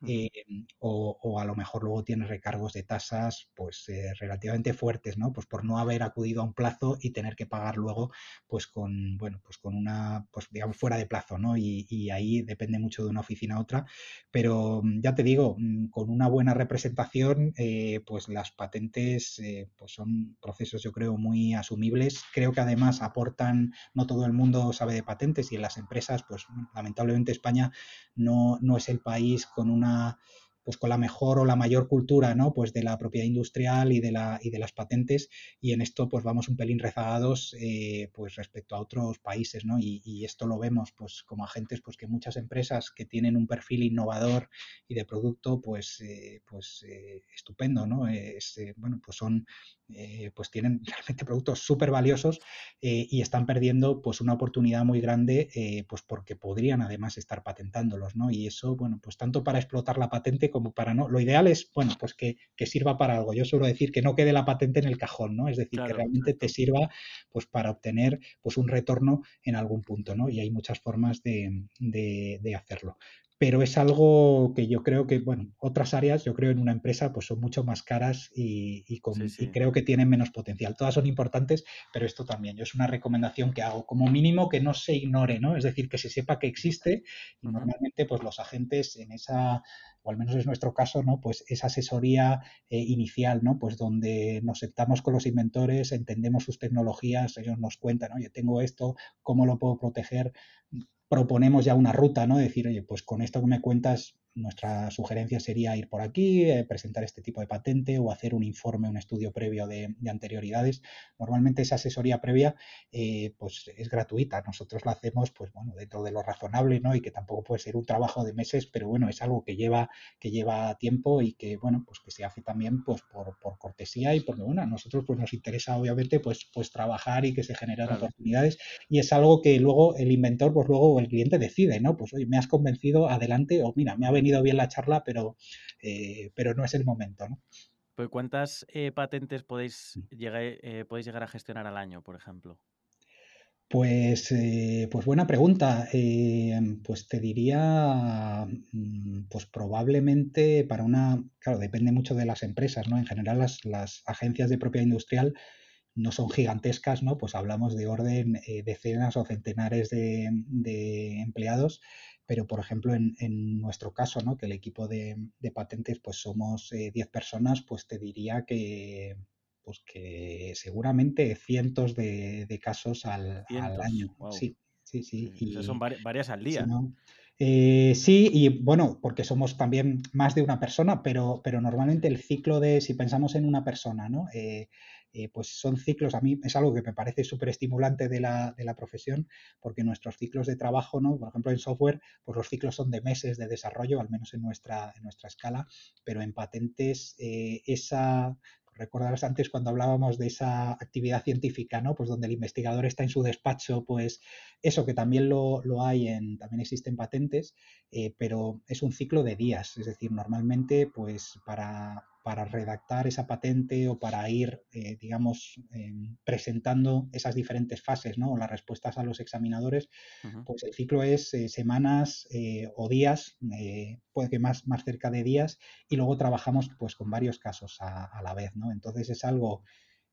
Eh, o, o, a lo mejor luego tienes recargos de tasas, pues, relativamente fuertes, ¿no? Pues por no haber acudido a un plazo y tener que pagar luego, pues, con, bueno, pues con una, pues digamos, fuera de plazo, ¿no? Y, y, ahí depende mucho de una oficina a otra. Pero mm, ya te digo, mm, con una buena representación, eh, pues las patentes eh, pues son procesos, yo creo, muy asumibles. Creo que además aportan, no todo el mundo sabe de patentes y en las empresas, pues lamentablemente España no, no es el país con una pues con la mejor o la mayor cultura, ¿no? Pues de la propiedad industrial y de, la, y de las patentes y en esto pues vamos un pelín rezagados eh, pues respecto a otros países, ¿no? Y, esto lo vemos pues como agentes pues que muchas empresas que tienen un perfil innovador y de producto pues, eh, pues eh, estupendo, ¿no? bueno, pues son pues tienen realmente productos súper valiosos y están perdiendo pues una oportunidad muy grande pues porque podrían además estar patentándolos, ¿no? Y eso, bueno, pues tanto para explotar la patente como para no. Lo ideal es, bueno, pues que, sirva para algo. Yo suelo decir que no quede la patente en el cajón, ¿no? Es decir, que realmente te sirva pues para obtener pues un retorno en algún punto, ¿no? Y hay muchas formas de, de hacerlo pero es algo que yo creo que, bueno, otras áreas, yo creo en una empresa, pues son mucho más caras y, creo que tienen menos potencial. Todas son importantes, pero esto también. Yo es una recomendación que hago, como mínimo que no se ignore, ¿no? Es decir, que se sepa que existe y normalmente, pues los agentes en esa, o al menos es nuestro caso, ¿no? Pues esa asesoría eh, inicial, ¿no? Pues donde nos sentamos con los inventores, entendemos sus tecnologías, ellos nos cuentan, oye, tengo esto, ¿cómo lo puedo proteger? proponemos ya una ruta, ¿no? Decir, oye, pues con esto que me cuentas nuestra sugerencia sería ir por aquí, eh, presentar este tipo de patente o hacer un informe, un estudio previo de, anterioridades. Normalmente esa asesoría previa eh, pues es gratuita. Nosotros la hacemos pues bueno, dentro de lo razonable ¿no? y que tampoco puede ser un trabajo de meses, pero bueno, es algo que lleva, que lleva tiempo y que bueno, pues que se hace también pues por, cortesía y porque bueno, a nosotros pues nos interesa obviamente pues, pues trabajar y que se generen oportunidades y es algo que luego el inventor pues luego el cliente decide, ¿no? Pues oye, me has convencido, adelante o mira, me ha venido bien la charla, pero, eh, pero no es el momento, ¿no? Pues ¿Cuántas eh, patentes podéis llegar, eh, podéis llegar a gestionar al año, por ejemplo? Pues, pues buena pregunta. pues te diría, mm, pues probablemente para una, claro, depende mucho de las empresas, ¿no? En general las, las agencias de propiedad industrial no son gigantescas, ¿no? Pues hablamos de orden decenas o centenares de, de empleados pero por ejemplo en, nuestro caso, ¿no? que el equipo de, patentes pues somos 10 eh, personas, pues te diría que, pues que seguramente cientos de, casos al, año. Sí, sí, sí. Y, son varias al día. Eh, sí, y bueno, porque somos también más de una persona, pero, pero normalmente el ciclo de, si pensamos en una persona, ¿no? Eh, eh, pues son ciclos, a mí es algo que me parece súper estimulante de la, de la, profesión, porque nuestros ciclos de trabajo, ¿no? Por ejemplo, en software, pues los ciclos son de meses de desarrollo, al menos en nuestra, en nuestra escala, pero en patentes eh, esa recordarás antes cuando hablábamos de esa actividad científica, ¿no? Pues donde el investigador está en su despacho, pues eso que también lo, hay en, también existen patentes, eh, pero es un ciclo de días, es decir, normalmente pues para, para redactar esa patente o para ir, eh, digamos, em, presentando esas diferentes fases, ¿no? O las respuestas a los examinadores, pues el ciclo es eh, semanas eh, o días, puede que más, más cerca de días, y luego trabajamos pues con varios casos a, a la vez, ¿no? Entonces es algo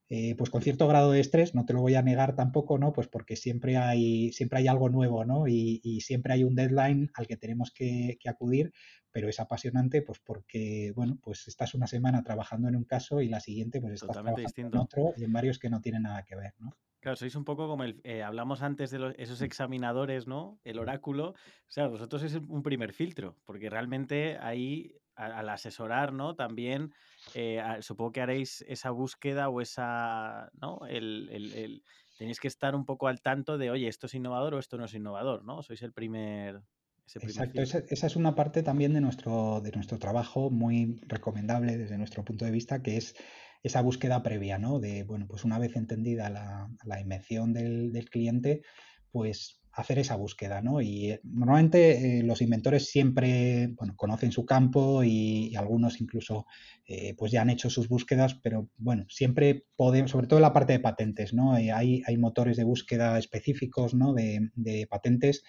eh, pues con cierto grado de estrés, no te lo voy a negar tampoco, ¿no? Pues porque siempre hay, siempre hay algo nuevo, ¿no? Y, siempre hay un deadline al que tenemos que, acudir, pero es apasionante, pues porque, bueno, pues estás una semana trabajando en un caso y la siguiente, pues estás trabajando en otro y en varios que no tienen nada que ver, ¿no? Claro, sois un poco como el, eh, hablamos antes de esos examinadores, ¿no? El oráculo. O sea, vosotros es un primer filtro, porque realmente ahí, al asesorar, ¿no? También eh, supongo que haréis esa búsqueda o esa, ¿no? El, tenéis que estar un poco al tanto de, oye, esto es innovador o esto no es innovador, ¿no? Sois el primer... Exacto, esa, es una parte también de nuestro, de nuestro trabajo muy recomendable desde nuestro punto de vista, que es esa búsqueda previa, ¿no? De, bueno, pues una vez entendida la, la invención del, del cliente, pues hacer esa búsqueda, ¿no? Y eh, normalmente eh, los inventores siempre, bueno, conocen su campo y, algunos incluso, eh, pues ya han hecho sus búsquedas, pero bueno, siempre podemos, sobre todo en la parte de patentes, ¿no? hay, hay motores de búsqueda específicos, ¿no? De, patentes,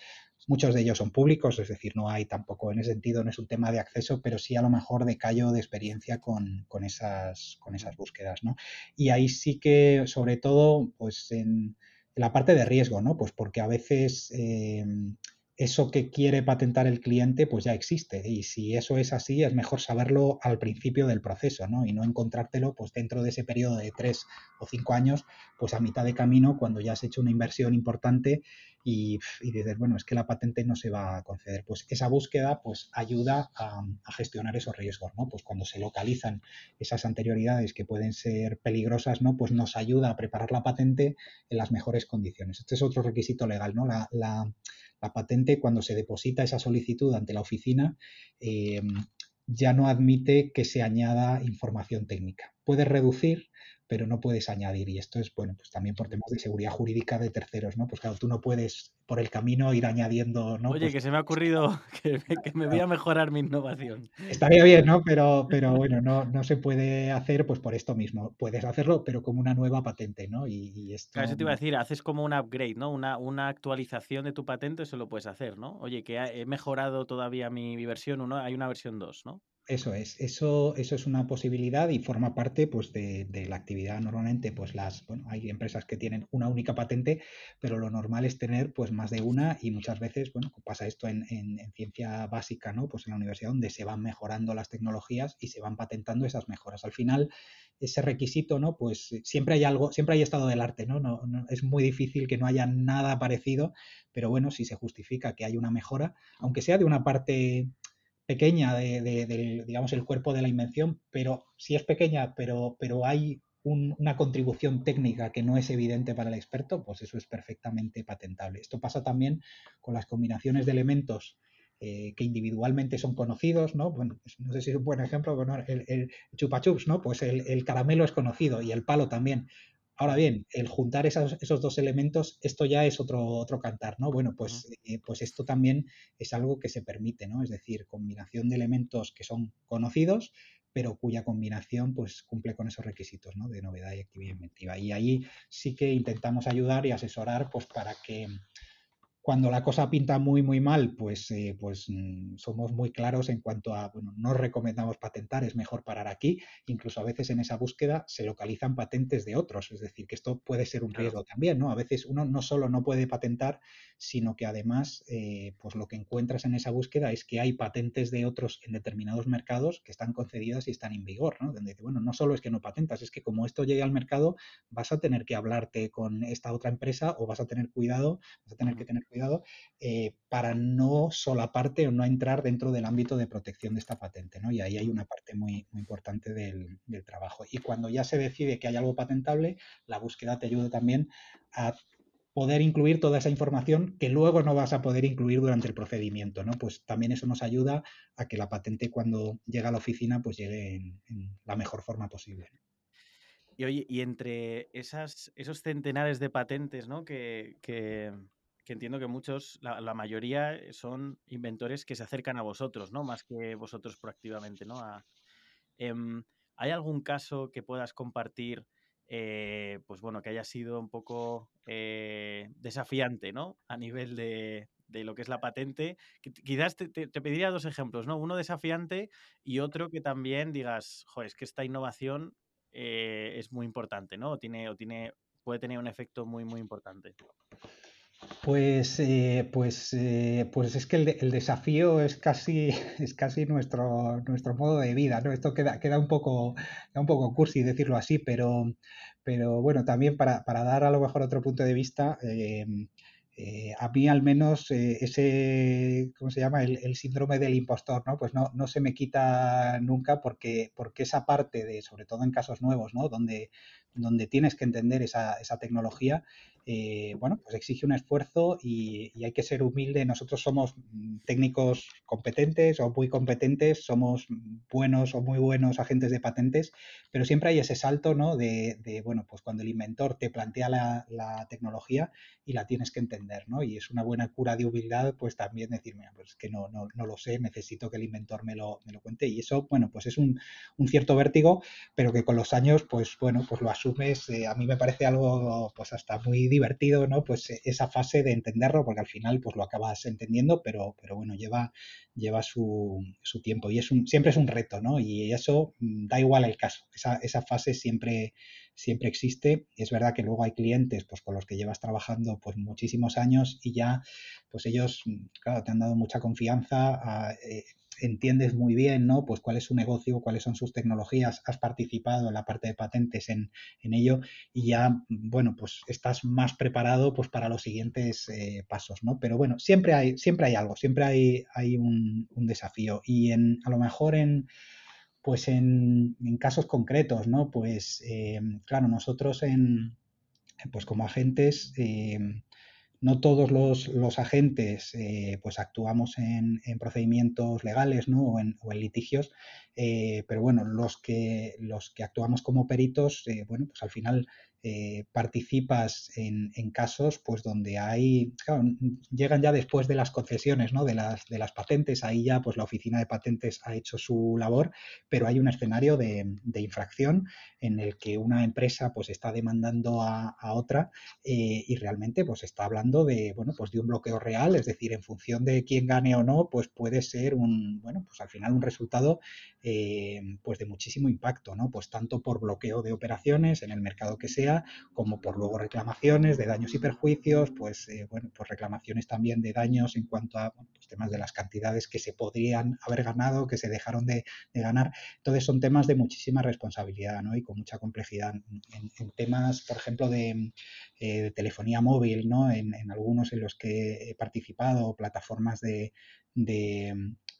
muchos de ellos son públicos, es decir, no hay tampoco en ese sentido, no es un tema de acceso, pero sí a lo mejor de callo de experiencia con, con esas, con esas búsquedas, ¿no? Y ahí sí que, sobre todo, pues en la parte de riesgo, ¿no? Pues porque a veces eh, eso que quiere patentar el cliente pues ya existe y si eso es así es mejor saberlo al principio del proceso ¿no? y no encontrártelo pues dentro de ese periodo de tres o cinco años pues a mitad de camino cuando ya has hecho una inversión importante y, dices bueno es que la patente no se va a conceder pues esa búsqueda pues ayuda a, gestionar esos riesgos ¿no? pues cuando se localizan esas anterioridades que pueden ser peligrosas ¿no? pues nos ayuda a preparar la patente en las mejores condiciones este es otro requisito legal ¿no? la, la patente, cuando se deposita esa solicitud ante la oficina, eh, ya no admite que se añada información técnica. Puede reducir, pero no puedes añadir. Y esto es, bueno, pues también por temas de seguridad jurídica de terceros, ¿no? Pues claro, tú no puedes por el camino ir añadiendo, ¿no? Oye, pues que se me ha ocurrido que, me voy a mejorar mi innovación. Estaría bien, ¿no? Pero, pero bueno, no, no se puede hacer pues por esto mismo. Puedes hacerlo, pero como una nueva patente, ¿no? Y, esto... Claro, eso te iba a decir, haces como un upgrade, ¿no? Una, una actualización de tu patente, eso lo puedes hacer, ¿no? Oye, que he mejorado todavía mi, mi versión 1, hay una versión 2, ¿no? Eso es, eso, eso es una posibilidad y forma parte pues, de, la actividad. Normalmente, pues las, bueno, hay empresas que tienen una única patente, pero lo normal es tener pues más de una y muchas veces, bueno, pasa esto en, ciencia básica, ¿no? Pues en la universidad donde se van mejorando las tecnologías y se van patentando esas mejoras. Al final, ese requisito, ¿no? Pues siempre hay algo, siempre hay estado del arte, ¿no? No, no es muy difícil que no haya nada parecido, pero bueno, si se justifica que hay una mejora, aunque sea de una parte pequeña de, digamos, el cuerpo de la invención, pero si es pequeña, pero, pero hay una contribución técnica que no es evidente para el experto, pues eso es perfectamente patentable. Esto pasa también con las combinaciones de elementos eh, que individualmente son conocidos, ¿no? Bueno, pues no sé si es un buen ejemplo, el, el chupa chups, ¿no? Pues el, caramelo es conocido y el palo también. Ahora bien, el juntar esos, dos elementos, esto ya es otro, otro cantar, ¿no? Bueno, pues, eh, pues esto también es algo que se permite, ¿no? Es decir, combinación de elementos que son conocidos, pero cuya combinación pues cumple con esos requisitos ¿no? de novedad y actividad inventiva. Y ahí sí que intentamos ayudar y asesorar pues para que cuando la cosa pinta muy, muy mal, pues, eh, pues mm, somos muy claros en cuanto a, bueno, no recomendamos patentar, es mejor parar aquí. Incluso a veces en esa búsqueda se localizan patentes de otros, es decir, que esto puede ser un riesgo también, ¿no? A veces uno no solo no puede patentar, sino que además, eh, pues lo que encuentras en esa búsqueda es que hay patentes de otros en determinados mercados que están concedidas y están en vigor, ¿no? Donde dice, bueno, no solo es que no patentas, es que como esto llegue al mercado, vas a tener que hablarte con esta otra empresa o vas a tener cuidado, vas a tener que tener cuidado eh, para no solaparte o no entrar dentro del ámbito de protección de esta patente. ¿no? Y ahí hay una parte muy, muy importante del, trabajo. Y cuando ya se decide que hay algo patentable, la búsqueda te ayuda también a poder incluir toda esa información que luego no vas a poder incluir durante el procedimiento, ¿no? Pues también eso nos ayuda a que la patente cuando llega a la oficina pues llegue en, la mejor forma posible. Y oye, y entre esas, esos centenares de patentes ¿no? que, que entiendo que muchos, la, mayoría eh, son inventores que se acercan a vosotros, ¿no? Más que vosotros proactivamente, ¿no? Em, ¿Hay algún caso que puedas compartir, eh, pues bueno, que haya sido un poco eh, desafiante, ¿no? A nivel de, lo que es la patente. Quizás te, pediría dos ejemplos, ¿no? Uno desafiante y otro que también digas, es que esta innovación es muy importante, ¿no? tiene, o tiene, puede tener un efecto muy, muy importante. Pues, eh, pues, eh, pues es que el, desafío es casi, es casi nuestro, nuestro modo de vida, ¿no? Esto queda, queda un poco, un poco cursi decirlo así, pero, pero bueno, también para, dar a lo mejor otro punto de vista, eh, a mí al menos ese, ¿cómo se llama? El, síndrome del impostor, ¿no? Pues no, no se me quita nunca porque, porque esa parte de, sobre todo en casos nuevos, ¿no? Donde, donde tienes que entender esa, esa tecnología, eh, bueno, pues exige un esfuerzo y, hay que ser humilde. Nosotros somos mm, técnicos competentes o muy competentes, somos buenos o muy buenos agentes de patentes, pero siempre hay ese salto, ¿no? De, bueno, pues cuando el inventor te plantea la, tecnología y la tienes que entender, ¿no? Y es una buena cura de humildad, pues también decirme, pues que no, no, no, lo sé, necesito que el inventor me lo, me lo cuente. Y eso, bueno, pues es un, un, cierto vértigo, pero que con los años, pues bueno, pues lo asumes. Eh, a mí me parece algo, pues hasta muy divertido, ¿no? Pues e, esa fase de entenderlo, porque al final pues lo acabas entendiendo, pero, pero bueno, lleva, lleva su, su tiempo y es un, siempre es un reto, ¿no? Y eso mm, da igual el caso, esa, esa fase siempre, siempre existe. Es verdad que luego hay clientes pues, con los que llevas trabajando pues, muchísimos años y ya pues ellos, mm, claro, te han dado mucha confianza, ah, eh, entiendes muy bien, ¿no? Pues cuál es su negocio, cuáles son sus tecnologías, has participado en la parte de patentes en, ello y ya, bueno, pues estás más preparado pues para los siguientes eh, pasos, ¿no? Pero bueno, siempre hay, siempre hay algo, siempre hay, hay un, desafío y en, a lo mejor en pues en, casos concretos, ¿no? Pues eh, claro, nosotros en, pues como agentes, eh, no todos los, agentes eh, pues actuamos en, procedimientos legales ¿no? o, en, litigios, pero bueno, los que, los que actuamos como peritos, bueno, pues al final eh, participas en, casos pues donde hay, llegan ya después de las concesiones, ¿no? de, las, de las patentes, ahí ya pues la oficina de patentes ha hecho su labor, pero hay un escenario de, infracción en el que una empresa pues está demandando a, otra eh, y realmente pues está hablando de, bueno, pues de un bloqueo real, es decir, en función de quién gane o no, pues puede ser un, bueno, pues al final un resultado eh, pues de muchísimo impacto, ¿no? Pues tanto por bloqueo de operaciones en el mercado que sea, como por luego reclamaciones de daños y perjuicios, pues eh, bueno, pues reclamaciones también de daños en cuanto a pues temas de las cantidades que se podrían haber ganado, que se dejaron de, ganar. Entonces son temas de muchísima responsabilidad ¿no? y con mucha complejidad. En, temas, por ejemplo, de, eh, telefonía móvil, ¿no? En, algunos en los que he participado, plataformas de,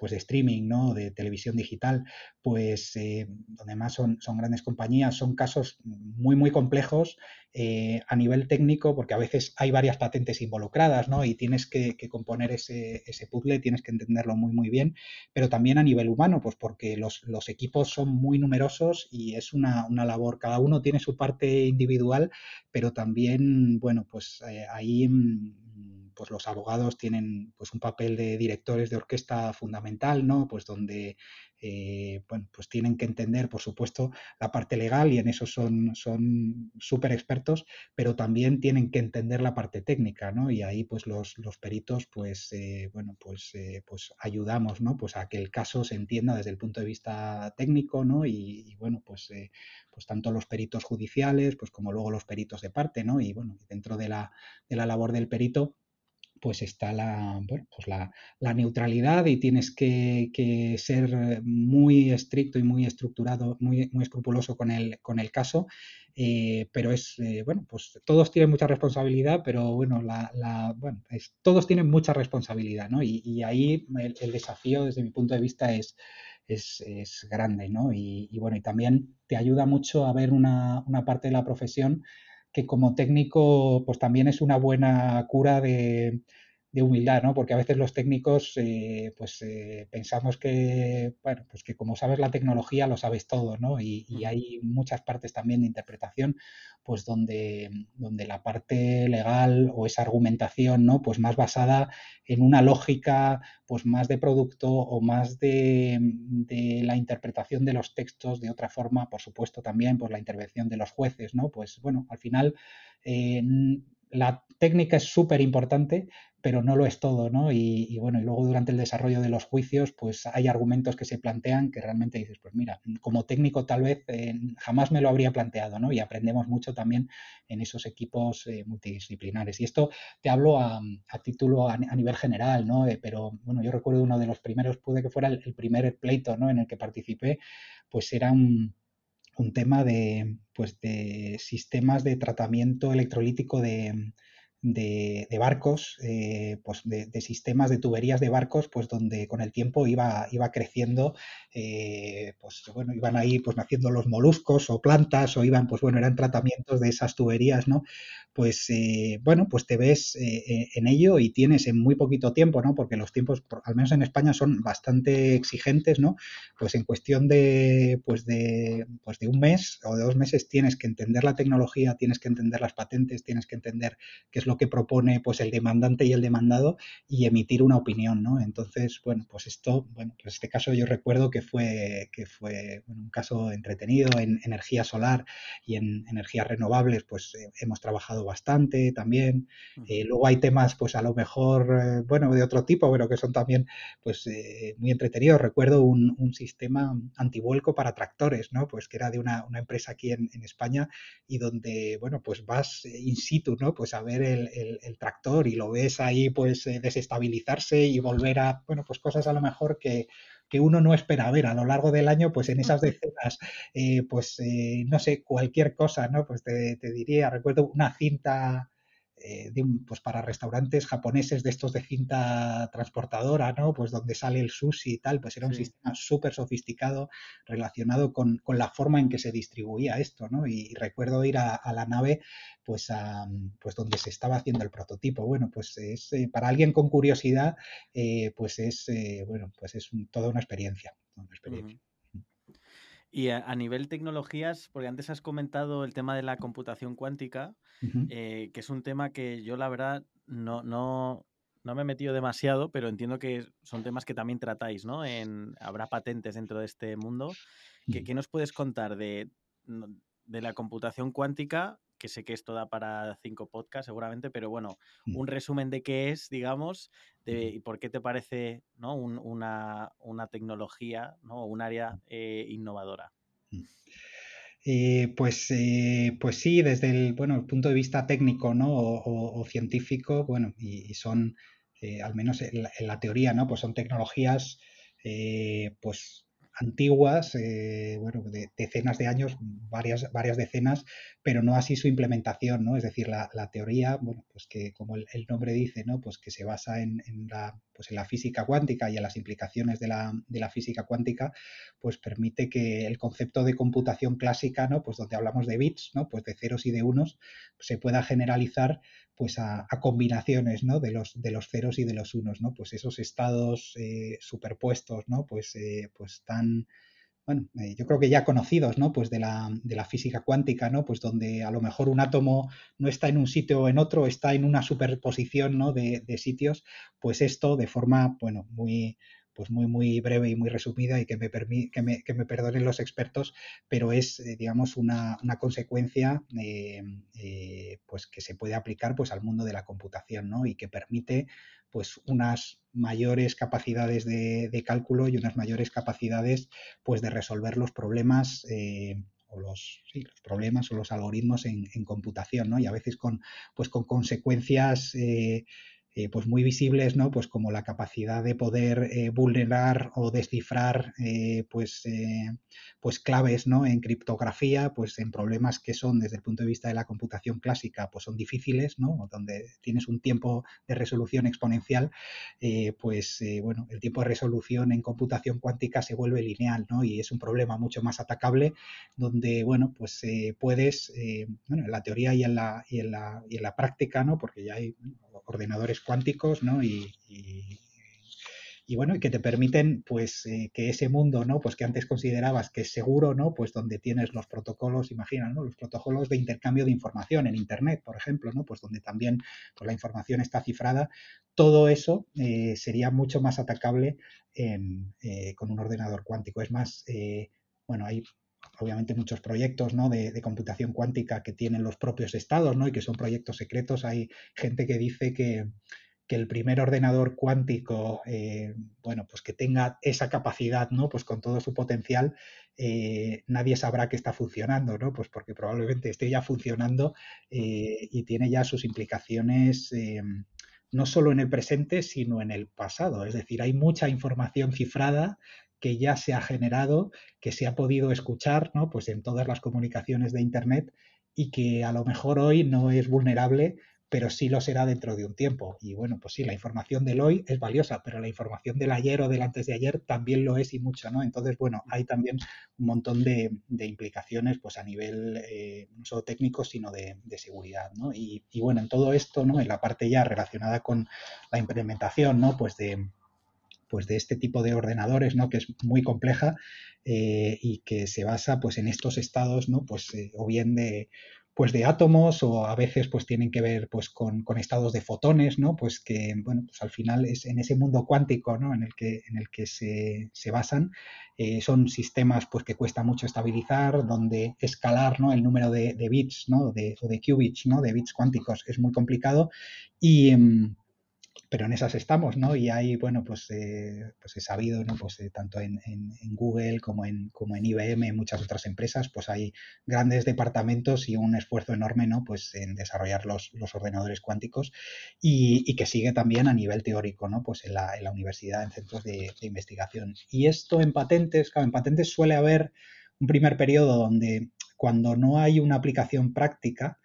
pues de streaming, ¿no? de televisión digital, pues eh, donde más son, son, grandes compañías, son casos muy, muy complejos eh, a nivel técnico, porque a veces hay varias patentes involucradas, ¿no? Y tienes que, componer ese, ese, puzzle, tienes que entenderlo muy, muy bien, pero también a nivel humano, pues porque los, los equipos son muy numerosos y es una, una, labor, cada uno tiene su parte individual, pero también, bueno, pues eh, ahí mm, pues los abogados tienen pues un papel de directores de orquesta fundamental, ¿no? Pues donde eh, bueno, pues tienen que entender, por supuesto, la parte legal y en eso son son súper expertos, pero también tienen que entender la parte técnica, ¿no? Y ahí pues los, los peritos pues eh, bueno pues eh, pues ayudamos, ¿no? Pues a que el caso se entienda desde el punto de vista técnico, ¿no? Y, bueno pues pues tanto los peritos judiciales pues como luego los peritos de parte, ¿no? Y bueno dentro de la, de la labor del perito pues está la, bueno, pues la, neutralidad y tienes que, ser muy estricto y muy estructurado, muy, muy escrupuloso con el, con el caso, eh, pero es, eh, bueno, pues todos tienen mucha responsabilidad, pero bueno, la, bueno todos tienen mucha responsabilidad, ¿no? Y, ahí el, desafío desde mi punto de vista es, es, grande, ¿no? Y, bueno, y también te ayuda mucho a ver una, una parte de la profesión que como técnico pues también es una buena cura de, de humildad, ¿no? Porque a veces los técnicos, eh, pues eh, pensamos que, bueno, pues que como sabes la tecnología lo sabes todo, ¿no? Y, hay muchas partes también de interpretación, pues donde, donde la parte legal o esa argumentación, ¿no? Pues más basada en una lógica, pues más de producto o más de, de la interpretación de los textos de otra forma, por supuesto también, pues la intervención de los jueces, ¿no? Pues bueno, al final eh, la técnica es súper importante, pero no lo es todo, ¿no? Y, bueno, y luego durante el desarrollo de los juicios, pues hay argumentos que se plantean que realmente dices, pues mira, como técnico tal vez eh, jamás me lo habría planteado, ¿no? Y aprendemos mucho también en esos equipos eh, multidisciplinares. Y esto te hablo a, título a, nivel general, ¿no? Eh, pero bueno, yo recuerdo uno de los primeros, pude que fuera el, primer pleito, ¿no? En el que participé, pues era un un tema de, pues de sistemas de tratamiento electrolítico de, de, barcos, eh, pues de, sistemas de tuberías de barcos, pues donde con el tiempo iba, iba creciendo, eh, pues bueno, iban ahí pues naciendo los moluscos o plantas o iban, pues bueno, eran tratamientos de esas tuberías, ¿no? Pues eh, bueno, pues te ves en ello y tienes en muy poquito tiempo, ¿no? Porque los tiempos, al menos en España, son bastante exigentes, ¿no? Pues en cuestión de, pues de, pues de un mes o de dos meses tienes que entender la tecnología, tienes que entender las patentes, tienes que entender qué es lo lo que propone pues el demandante y el demandado y emitir una opinión, ¿no? Entonces, bueno, pues esto, bueno, pues este caso yo recuerdo que fue, que fue un caso entretenido en energía solar y en energías renovables, pues eh, hemos trabajado bastante también. Eh, luego hay temas, pues a lo mejor, bueno, de otro tipo, pero que son también, pues, muy entretenidos. Recuerdo un, un sistema antivuelco para tractores, ¿no? Pues que era de una, una empresa aquí en, en España y donde, bueno, pues vas in situ, ¿no? Pues a ver el, el, tractor y lo ves ahí, pues eh, desestabilizarse y volver a, bueno, pues cosas a lo mejor que, que uno no espera ver a lo largo del año, pues en esas decenas, eh, pues eh, no sé, cualquier cosa, ¿no? Pues te, te diría, recuerdo una cinta eh, pues para restaurantes japoneses de estos de cinta transportadora, ¿no? Pues donde sale el sushi y tal, pues era un sistema súper sofisticado relacionado con, la forma en que se distribuía esto, ¿no? Y, recuerdo ir a, la nave, pues, a, pues donde se estaba haciendo el prototipo. Bueno, pues es, eh, para alguien con curiosidad, eh, pues es, bueno, pues es toda una experiencia, una experiencia. Y a, nivel tecnologías, porque antes has comentado el tema de la computación cuántica, eh, que es un tema que yo la verdad no, no, no me he metido demasiado, pero entiendo que son temas que también tratáis, ¿no? En, habrá patentes dentro de este mundo. ¿Qué, ¿Qué, nos puedes contar de, de la computación cuántica que sé que esto da para cinco podcasts seguramente, pero bueno, mm. un resumen de qué es, digamos, de, y por qué te parece ¿no? una, tecnología, ¿no? un área eh, innovadora. Mm. Eh, pues, eh, pues sí, desde el, bueno, el punto de vista técnico ¿no? o, científico, bueno, y, son, al menos en la, en la, teoría, ¿no? Pues son tecnologías pues antiguas, eh, bueno, de decenas de años, varias, varias decenas, pero no así su implementación, ¿no? Es decir, la, teoría, bueno, pues que como el, nombre dice, ¿no? Pues que se basa en, la, pues en la física cuántica y en las implicaciones de la, de la, física cuántica, pues permite que el concepto de computación clásica, ¿no? Pues donde hablamos de bits, ¿no? Pues de ceros y de unos, se pueda generalizar pues a, combinaciones ¿no? de, los, de los ceros y de los unos, ¿no? Pues esos estados eh, superpuestos, ¿no? Pues, eh, pues tan, bueno, eh, yo creo que ya conocidos, ¿no? Pues de la, de la, física cuántica, ¿no? Pues donde a lo mejor un átomo no está en un sitio o en otro, está en una superposición, ¿no? De, de sitios, pues esto de forma, bueno, muy, pues muy, muy breve y muy resumida y que me, que me, que me perdonen los expertos, pero es, eh, digamos, una, consecuencia eh, eh, pues que se puede aplicar pues, al mundo de la computación ¿no? y que permite pues, unas mayores capacidades de, cálculo y unas mayores capacidades pues, de resolver los problemas o los, problemas o los algoritmos en, computación, ¿no? Y a veces con, pues, con consecuencias pues muy visibles, ¿no? Pues como la capacidad de poder eh, vulnerar o descifrar eh, pues, pues claves, ¿no? En criptografía, pues en problemas que son desde el punto de vista de la computación clásica, pues son difíciles, ¿no? Donde tienes un tiempo de resolución exponencial, pues bueno, el tiempo de resolución en computación cuántica se vuelve lineal, ¿no? Y es un problema mucho más atacable, donde, bueno, pues puedes, bueno, en la teoría y en la, y en la, y en la práctica, ¿no? Porque ya hay ordenadores cuánticos, ¿no? Y, y, bueno, y que te permiten, pues, eh, que ese mundo, ¿no? Pues que antes considerabas que es seguro, ¿no? Pues donde tienes los protocolos, imagina, ¿no? Los protocolos de intercambio de información en Internet, por ejemplo, ¿no? Pues donde también pues, la información está cifrada. Todo eso eh, sería mucho más atacable eh, con un ordenador cuántico. Es más, bueno, hay obviamente muchos proyectos ¿no? de, computación cuántica que tienen los propios estados ¿no? y que son proyectos secretos. Hay gente que dice que, el primer ordenador cuántico, eh, bueno, pues que tenga esa capacidad, ¿no? Pues con todo su potencial, eh, nadie sabrá que está funcionando, ¿no? Pues porque probablemente esté ya funcionando eh, y tiene ya sus implicaciones no solo en el presente, sino en el pasado. Es decir, hay mucha información cifrada que ya se ha generado, que se ha podido escuchar ¿no? pues en todas las comunicaciones de Internet y que a lo mejor hoy no es vulnerable, pero sí lo será dentro de un tiempo. Y bueno, pues sí, la información del hoy es valiosa, pero la información del ayer o del antes de ayer también lo es y mucho, ¿no? Entonces, bueno, hay también un montón de, implicaciones pues a nivel eh, no solo técnico, sino de, seguridad, ¿no? Y, y, bueno, en todo esto, ¿no? En la parte ya relacionada con la implementación, ¿no? Pues de, pues de este tipo de ordenadores, ¿no? que es muy compleja eh, y que se basa pues, en estos estados, ¿no? pues, eh, o bien de, pues de átomos o a veces pues tienen que ver pues con, estados de fotones, ¿no? Pues que, bueno, pues al final es en ese mundo cuántico, ¿no? En el que, en el que se, basan. Eh, son sistemas pues que cuesta mucho estabilizar, donde escalar, ¿no? El número de, bits, ¿no? De, o de qubits, ¿no? De bits cuánticos es muy complicado y... Pero en esas estamos, ¿no? Y hay, bueno, pues, eh, pues he sabido, ¿no? Pues eh, tanto en, Google como en, como en IBM, en muchas otras empresas, pues hay grandes departamentos y un esfuerzo enorme, ¿no? Pues en desarrollar los, ordenadores cuánticos y, que sigue también a nivel teórico, ¿no? Pues en la, universidad, en centros de, de investigación. Y esto en patentes, claro, en patentes suele haber un primer periodo donde cuando no hay una aplicación práctica,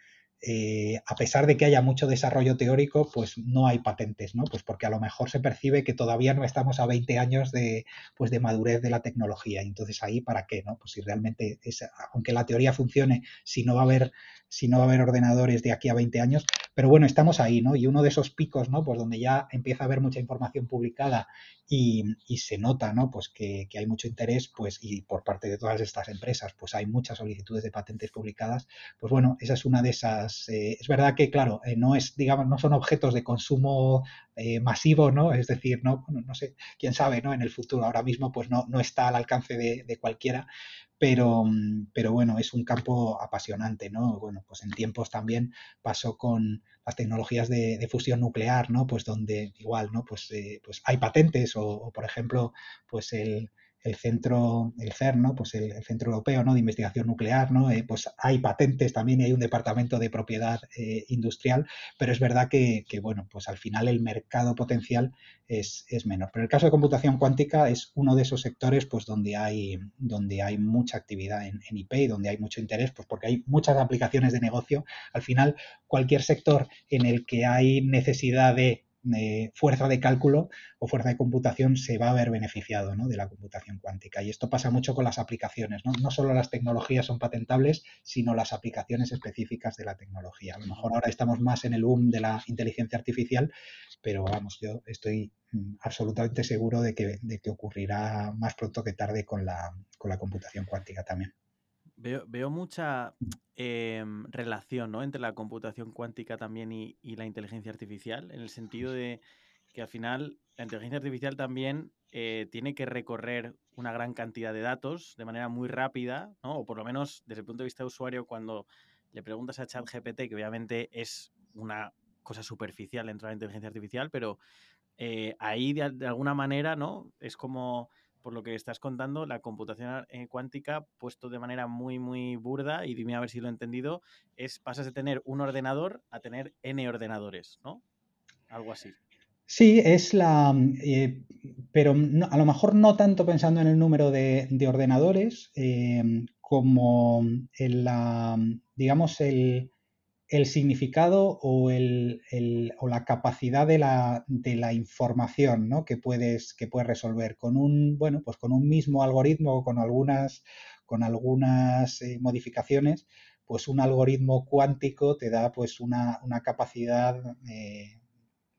eh, a pesar de que haya mucho desarrollo teórico, pues no hay patentes, ¿no? Pues porque a lo mejor se percibe que todavía no estamos a 20 años de, pues de madurez de la tecnología. Entonces ahí, ¿para qué, no? Pues si realmente, es, aunque la teoría funcione, si no va a haber si no va a haber ordenadores de aquí a 20 años, pero bueno, estamos ahí, ¿no? Y uno de esos picos, ¿no? Pues donde ya empieza a haber mucha información publicada y, se nota, ¿no? Pues que, hay mucho interés, pues, y por parte de todas estas empresas, pues hay muchas solicitudes de patentes publicadas, pues bueno, esa es una de esas, eh, es verdad que, claro, eh, no es, digamos, no son objetos de consumo eh, masivo, ¿no? Es decir, no, no sé, quién sabe, ¿no? En el futuro, ahora mismo, pues no, no está al alcance de cualquiera, pero, mm, pero bueno, es un campo apasionante, ¿no? Bueno, pues en tiempos también pasó con las tecnologías de, fusión nuclear, ¿no? Pues donde igual, ¿no? Pues, pues hay patentes o, por ejemplo, pues el, el centro, el CERN, ¿no? pues el, Centro Europeo ¿no? de Investigación Nuclear, ¿no? Eh, pues hay patentes también y hay un departamento de propiedad eh, industrial, pero es verdad que, bueno, pues al final el mercado potencial es, menor. Pero el caso de computación cuántica es uno de esos sectores pues donde hay, donde hay mucha actividad en, en IP y donde hay mucho interés, pues porque hay muchas aplicaciones de negocio. Al final, cualquier sector en el que hay necesidad de fuerza de cálculo o fuerza de computación se va a ver beneficiado de la computación cuántica. Y esto pasa mucho con las aplicaciones. ¿no? no solo las tecnologías son patentables, sino las aplicaciones específicas de la tecnología. A lo mejor ahora estamos más en el boom de la inteligencia artificial, pero vamos, yo estoy mm, absolutamente seguro de que, de que ocurrirá más pronto que tarde con la, con la computación cuántica también. Veo, mucha em, relación ¿no? entre la computación cuántica también y, la inteligencia artificial, en el sentido de que al final la inteligencia artificial también eh, tiene que recorrer una gran cantidad de datos de manera muy rápida, ¿no? o por lo menos desde el punto de vista de usuario, cuando le preguntas a ChatGPT, que obviamente es una cosa superficial dentro de la inteligencia artificial, pero eh, ahí de, de, alguna manera, ¿no? Es como por lo que estás contando, la computación eh, cuántica, puesto de manera muy, muy burda, y dime a ver si lo he entendido, es pasas de tener un ordenador a tener N ordenadores, ¿no? Algo así. Sí, es la. Eh, pero a lo mejor no tanto pensando en el número de, ordenadores, eh, como en la. digamos, el, el significado o, el, o, la capacidad de la, de la información ¿no? que, puedes, que puedes resolver con un, bueno, pues con un mismo algoritmo o con algunas, con algunas eh, modificaciones, pues un algoritmo cuántico te da pues una, una capacidad eh,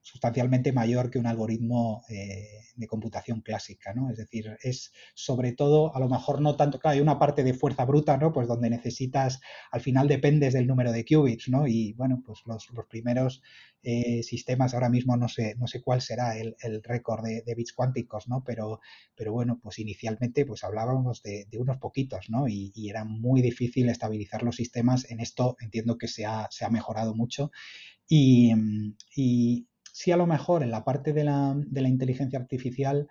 sustancialmente mayor que un algoritmo eh, de computación clásica, ¿no? Es decir, es sobre todo, a lo mejor no tanto, claro, hay una parte de fuerza bruta, ¿no? Pues donde necesitas, al final dependes del número de qubits, ¿no? Y bueno, pues los, primeros eh, sistemas, ahora mismo no sé, no sé cuál será el, récord de, bits cuánticos, ¿no? Pero, pero bueno, pues inicialmente pues hablábamos de, unos poquitos, ¿no? Y, era muy difícil estabilizar los sistemas. En esto entiendo que se ha, se ha mejorado mucho. y, sí a lo mejor en la parte de la, inteligencia artificial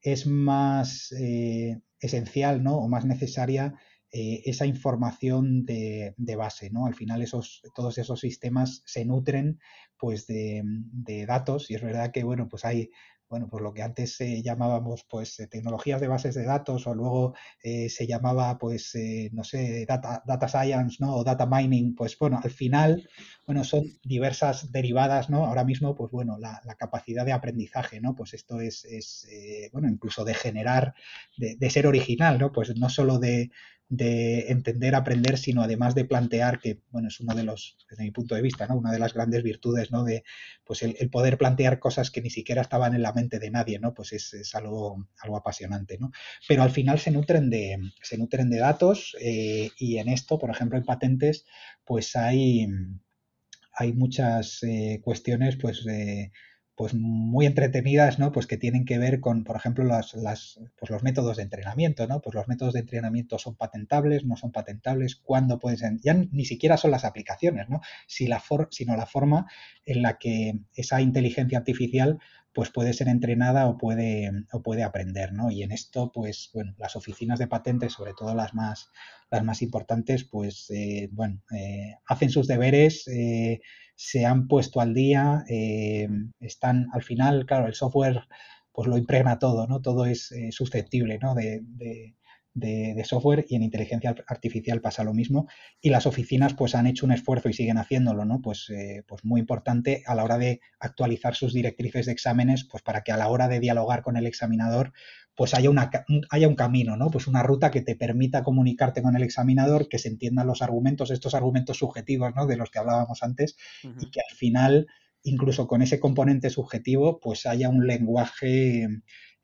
es más eh, esencial ¿no? o más necesaria eh, esa información de, base. ¿no? Al final esos, todos esos sistemas se nutren pues, de, de, datos y es verdad que bueno, pues hay bueno, pues lo que antes llamábamos pues eh, tecnologías de bases de datos o luego eh, se llamaba pues eh, no sé data, data, science no o data mining pues bueno al final bueno son diversas derivadas no ahora mismo pues bueno la, capacidad de aprendizaje no pues esto es, es bueno incluso de generar de, de, ser original no pues no solo de, de entender, aprender, sino además de plantear, que bueno, es uno de los, desde mi punto de vista, ¿no? una de las grandes virtudes ¿no? De pues el, poder plantear cosas que ni siquiera estaban en la mente de nadie, ¿no? Pues es, algo, algo apasionante, ¿no? Pero al final se nutren de, se nutren de datos eh, y en esto, por ejemplo, en patentes, pues hay, hay muchas eh, cuestiones, pues, pues muy entretenidas, ¿no? Pues que tienen que ver con, por ejemplo, las, las, pues los métodos de entrenamiento, ¿no? Pues los métodos de entrenamiento son patentables, no son patentables, cuándo pueden ser, ya ni siquiera son las aplicaciones, ¿no? Si la sino la forma en la que esa inteligencia artificial pues puede ser entrenada o puede, o puede aprender, ¿no? Y en esto, pues, bueno, las oficinas de patentes, sobre todo las más, las más importantes, pues, eh, bueno, eh, hacen sus deberes, eh, se han puesto al día, están, al final, claro, el software, pues lo impregna todo, ¿no? Todo es susceptible, ¿no? de, de, software y en inteligencia artificial pasa lo mismo y las oficinas pues han hecho un esfuerzo y siguen haciéndolo, ¿no? Pues, eh, pues muy importante a la hora de actualizar sus directrices de exámenes, pues para que a la hora de dialogar con el examinador pues haya, una, haya un camino, ¿no? Pues una ruta que te permita comunicarte con el examinador, que se entiendan los argumentos, estos argumentos subjetivos, ¿no? De los que hablábamos antes y que al final incluso con ese componente subjetivo, pues haya un lenguaje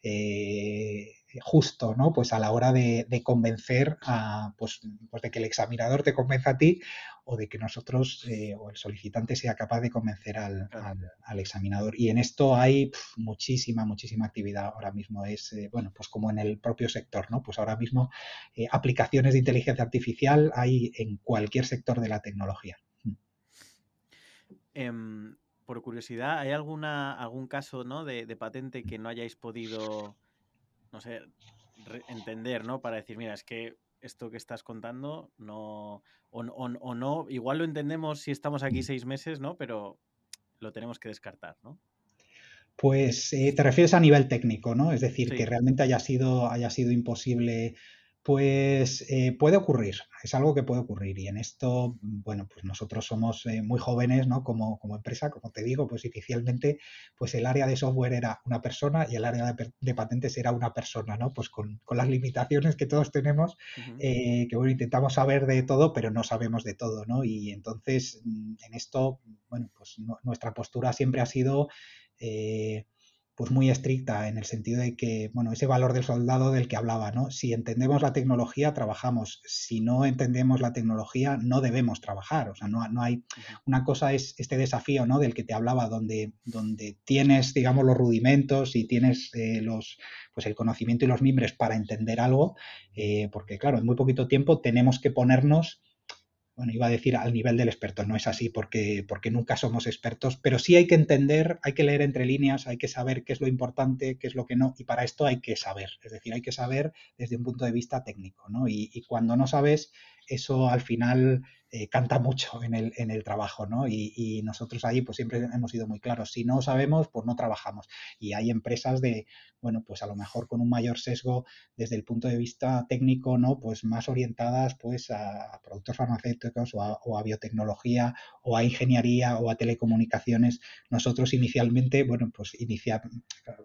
eh, justo, ¿no? Pues a la hora de, convencer a, pues, pues, de que el examinador te convenza a ti o de que nosotros eh, o el solicitante sea capaz de convencer al, examinador. Y en esto hay muchísima, muchísima actividad ahora mismo. Es, eh, bueno, pues como en el propio sector, ¿no? Pues ahora mismo eh, aplicaciones de inteligencia artificial hay en cualquier sector de la tecnología. Em, por curiosidad, ¿hay alguna, algún caso ¿no? de, de patente que no hayáis podido no sé, entender, ¿no? Para decir, mira, es que esto que estás contando no o, o, no, igual lo entendemos si estamos aquí seis meses, ¿no? Pero lo tenemos que descartar, ¿no? Pues eh, te refieres a nivel técnico, ¿no? Es decir, que realmente haya sido, haya sido imposible pues eh, puede ocurrir, es algo que puede ocurrir y en esto, bueno, pues nosotros somos eh, muy jóvenes, ¿no? Como, como, empresa, como te digo, pues inicialmente, pues el área de software era una persona y el área de, patentes era una persona, ¿no? Pues con, las limitaciones que todos tenemos, eh, que bueno, intentamos saber de todo, pero no sabemos de todo, ¿no? Y entonces, mm, en esto, bueno, pues nuestra postura siempre ha sido pues muy estricta en el sentido de que, bueno, ese valor del soldado del que hablaba, ¿no? Si entendemos la tecnología, trabajamos. Si no entendemos la tecnología, no debemos trabajar. O sea, no, no hay... Una cosa es este desafío, ¿no? Del que te hablaba, donde, donde tienes, digamos, los rudimentos y tienes eh, los, pues el conocimiento y los mimbres para entender algo, eh, porque, claro, en muy poquito tiempo tenemos que ponernos bueno, iba a decir al nivel del experto, no es así porque, porque nunca somos expertos, pero sí hay que entender, hay que leer entre líneas, hay que saber qué es lo importante, qué es lo que no, y para esto hay que saber, es decir, hay que saber desde un punto de vista técnico, ¿no? Y, y cuando no sabes, eso al final eh, canta mucho en el, en el trabajo, ¿no? Y, nosotros ahí pues siempre hemos sido muy claros, si no sabemos, pues no trabajamos. Y hay empresas de, bueno, pues a lo mejor con un mayor sesgo desde el punto de vista técnico, ¿no? Pues más orientadas pues a productos farmacéuticos o a, biotecnología o a ingeniería o a telecomunicaciones. Nosotros inicialmente, bueno, pues iniciar,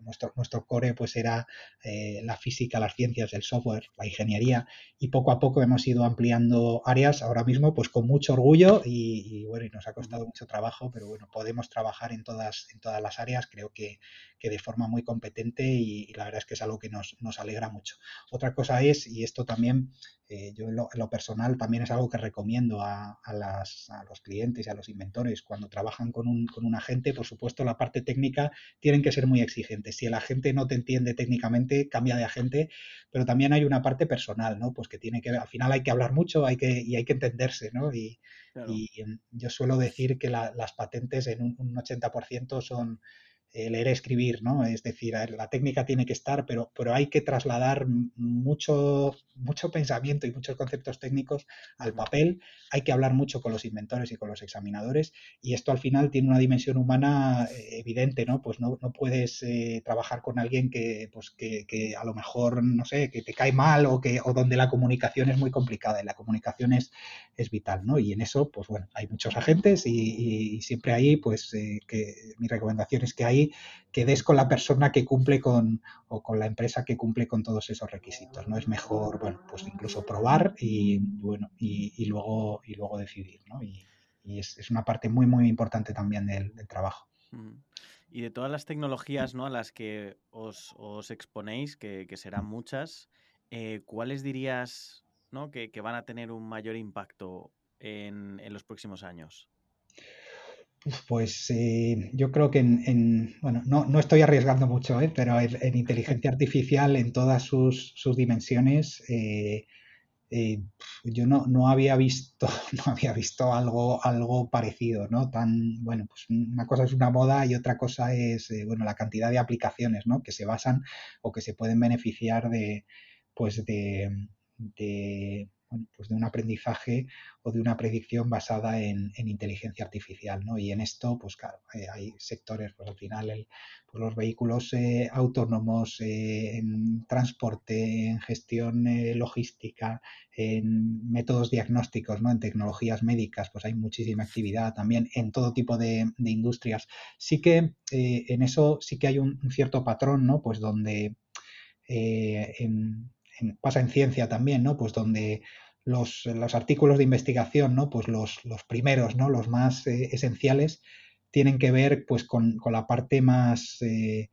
nuestro, nuestro core pues era eh, la física, las ciencias, el software, la ingeniería y poco a poco hemos ido ampliando áreas. Ahora mismo pues con mucho orgullo y, bueno, y nos ha costado mucho trabajo, pero bueno, podemos trabajar en todas, en todas las áreas, creo que, que de forma muy competente y, la verdad es que es algo que nos, nos alegra mucho. Otra cosa es, y esto también eh, yo en lo, personal también es algo que recomiendo a, a, las, a, los clientes y a los inventores. Cuando trabajan con un, con un, agente, por supuesto, la parte técnica tienen que ser muy exigentes. Si el agente no te entiende técnicamente, cambia de agente, pero también hay una parte personal, ¿no? Pues que tiene que, al final hay que hablar mucho hay que, y hay que entenderse, ¿no? Y, y yo suelo decir que las patentes en un, un 80% son leer y escribir, ¿no? Es decir, la técnica tiene que estar, pero, pero hay que trasladar mucho, mucho pensamiento y muchos conceptos técnicos al papel, hay que hablar mucho con los inventores y con los examinadores, y esto al final tiene una dimensión humana eh, evidente, ¿no? Pues no, no puedes eh, trabajar con alguien que, pues que, que, a lo mejor, no sé, que te cae mal o, que, o donde la comunicación es muy complicada, y la comunicación es, es vital, ¿no? Y en eso, pues bueno, hay muchos agentes y, siempre ahí, pues eh, que mi recomendación es que ahí que des con la persona que cumple con, o con la empresa que cumple con todos esos requisitos. ¿no? Es mejor, bueno, pues incluso probar y, bueno, y, luego, y luego decidir, ¿no? Y, es, una parte muy, muy importante también del, trabajo. Y de todas las tecnologías ¿no? a las que os, exponéis, que, serán muchas, eh, ¿cuáles dirías ¿no? que, van a tener un mayor impacto en, los próximos años? Pues eh, yo creo que en, bueno, no, estoy arriesgando mucho, ¿eh? pero en, inteligencia artificial en todas sus, sus dimensiones, eh, yo no, no, había visto, no había visto algo, algo parecido, ¿no? Tan, bueno, pues una cosa es una moda y otra cosa es, bueno, la cantidad de aplicaciones, ¿no? Que se basan o que se pueden beneficiar de, pues de pues de un aprendizaje o de una predicción basada en, inteligencia artificial, ¿no? Y en esto, pues claro, eh, hay sectores, pues al final pues los vehículos eh, autónomos, eh, en transporte, en gestión logística, en métodos diagnósticos, ¿no? En tecnologías médicas, pues hay muchísima actividad también en todo tipo de, industrias. Sí que en eso sí que hay un, cierto patrón, ¿no? Pues donde pasa en ciencia también, ¿no? Pues donde los, artículos de investigación, ¿no? Pues los, primeros, ¿no? Los más eh, esenciales tienen que ver pues con, la parte más eh,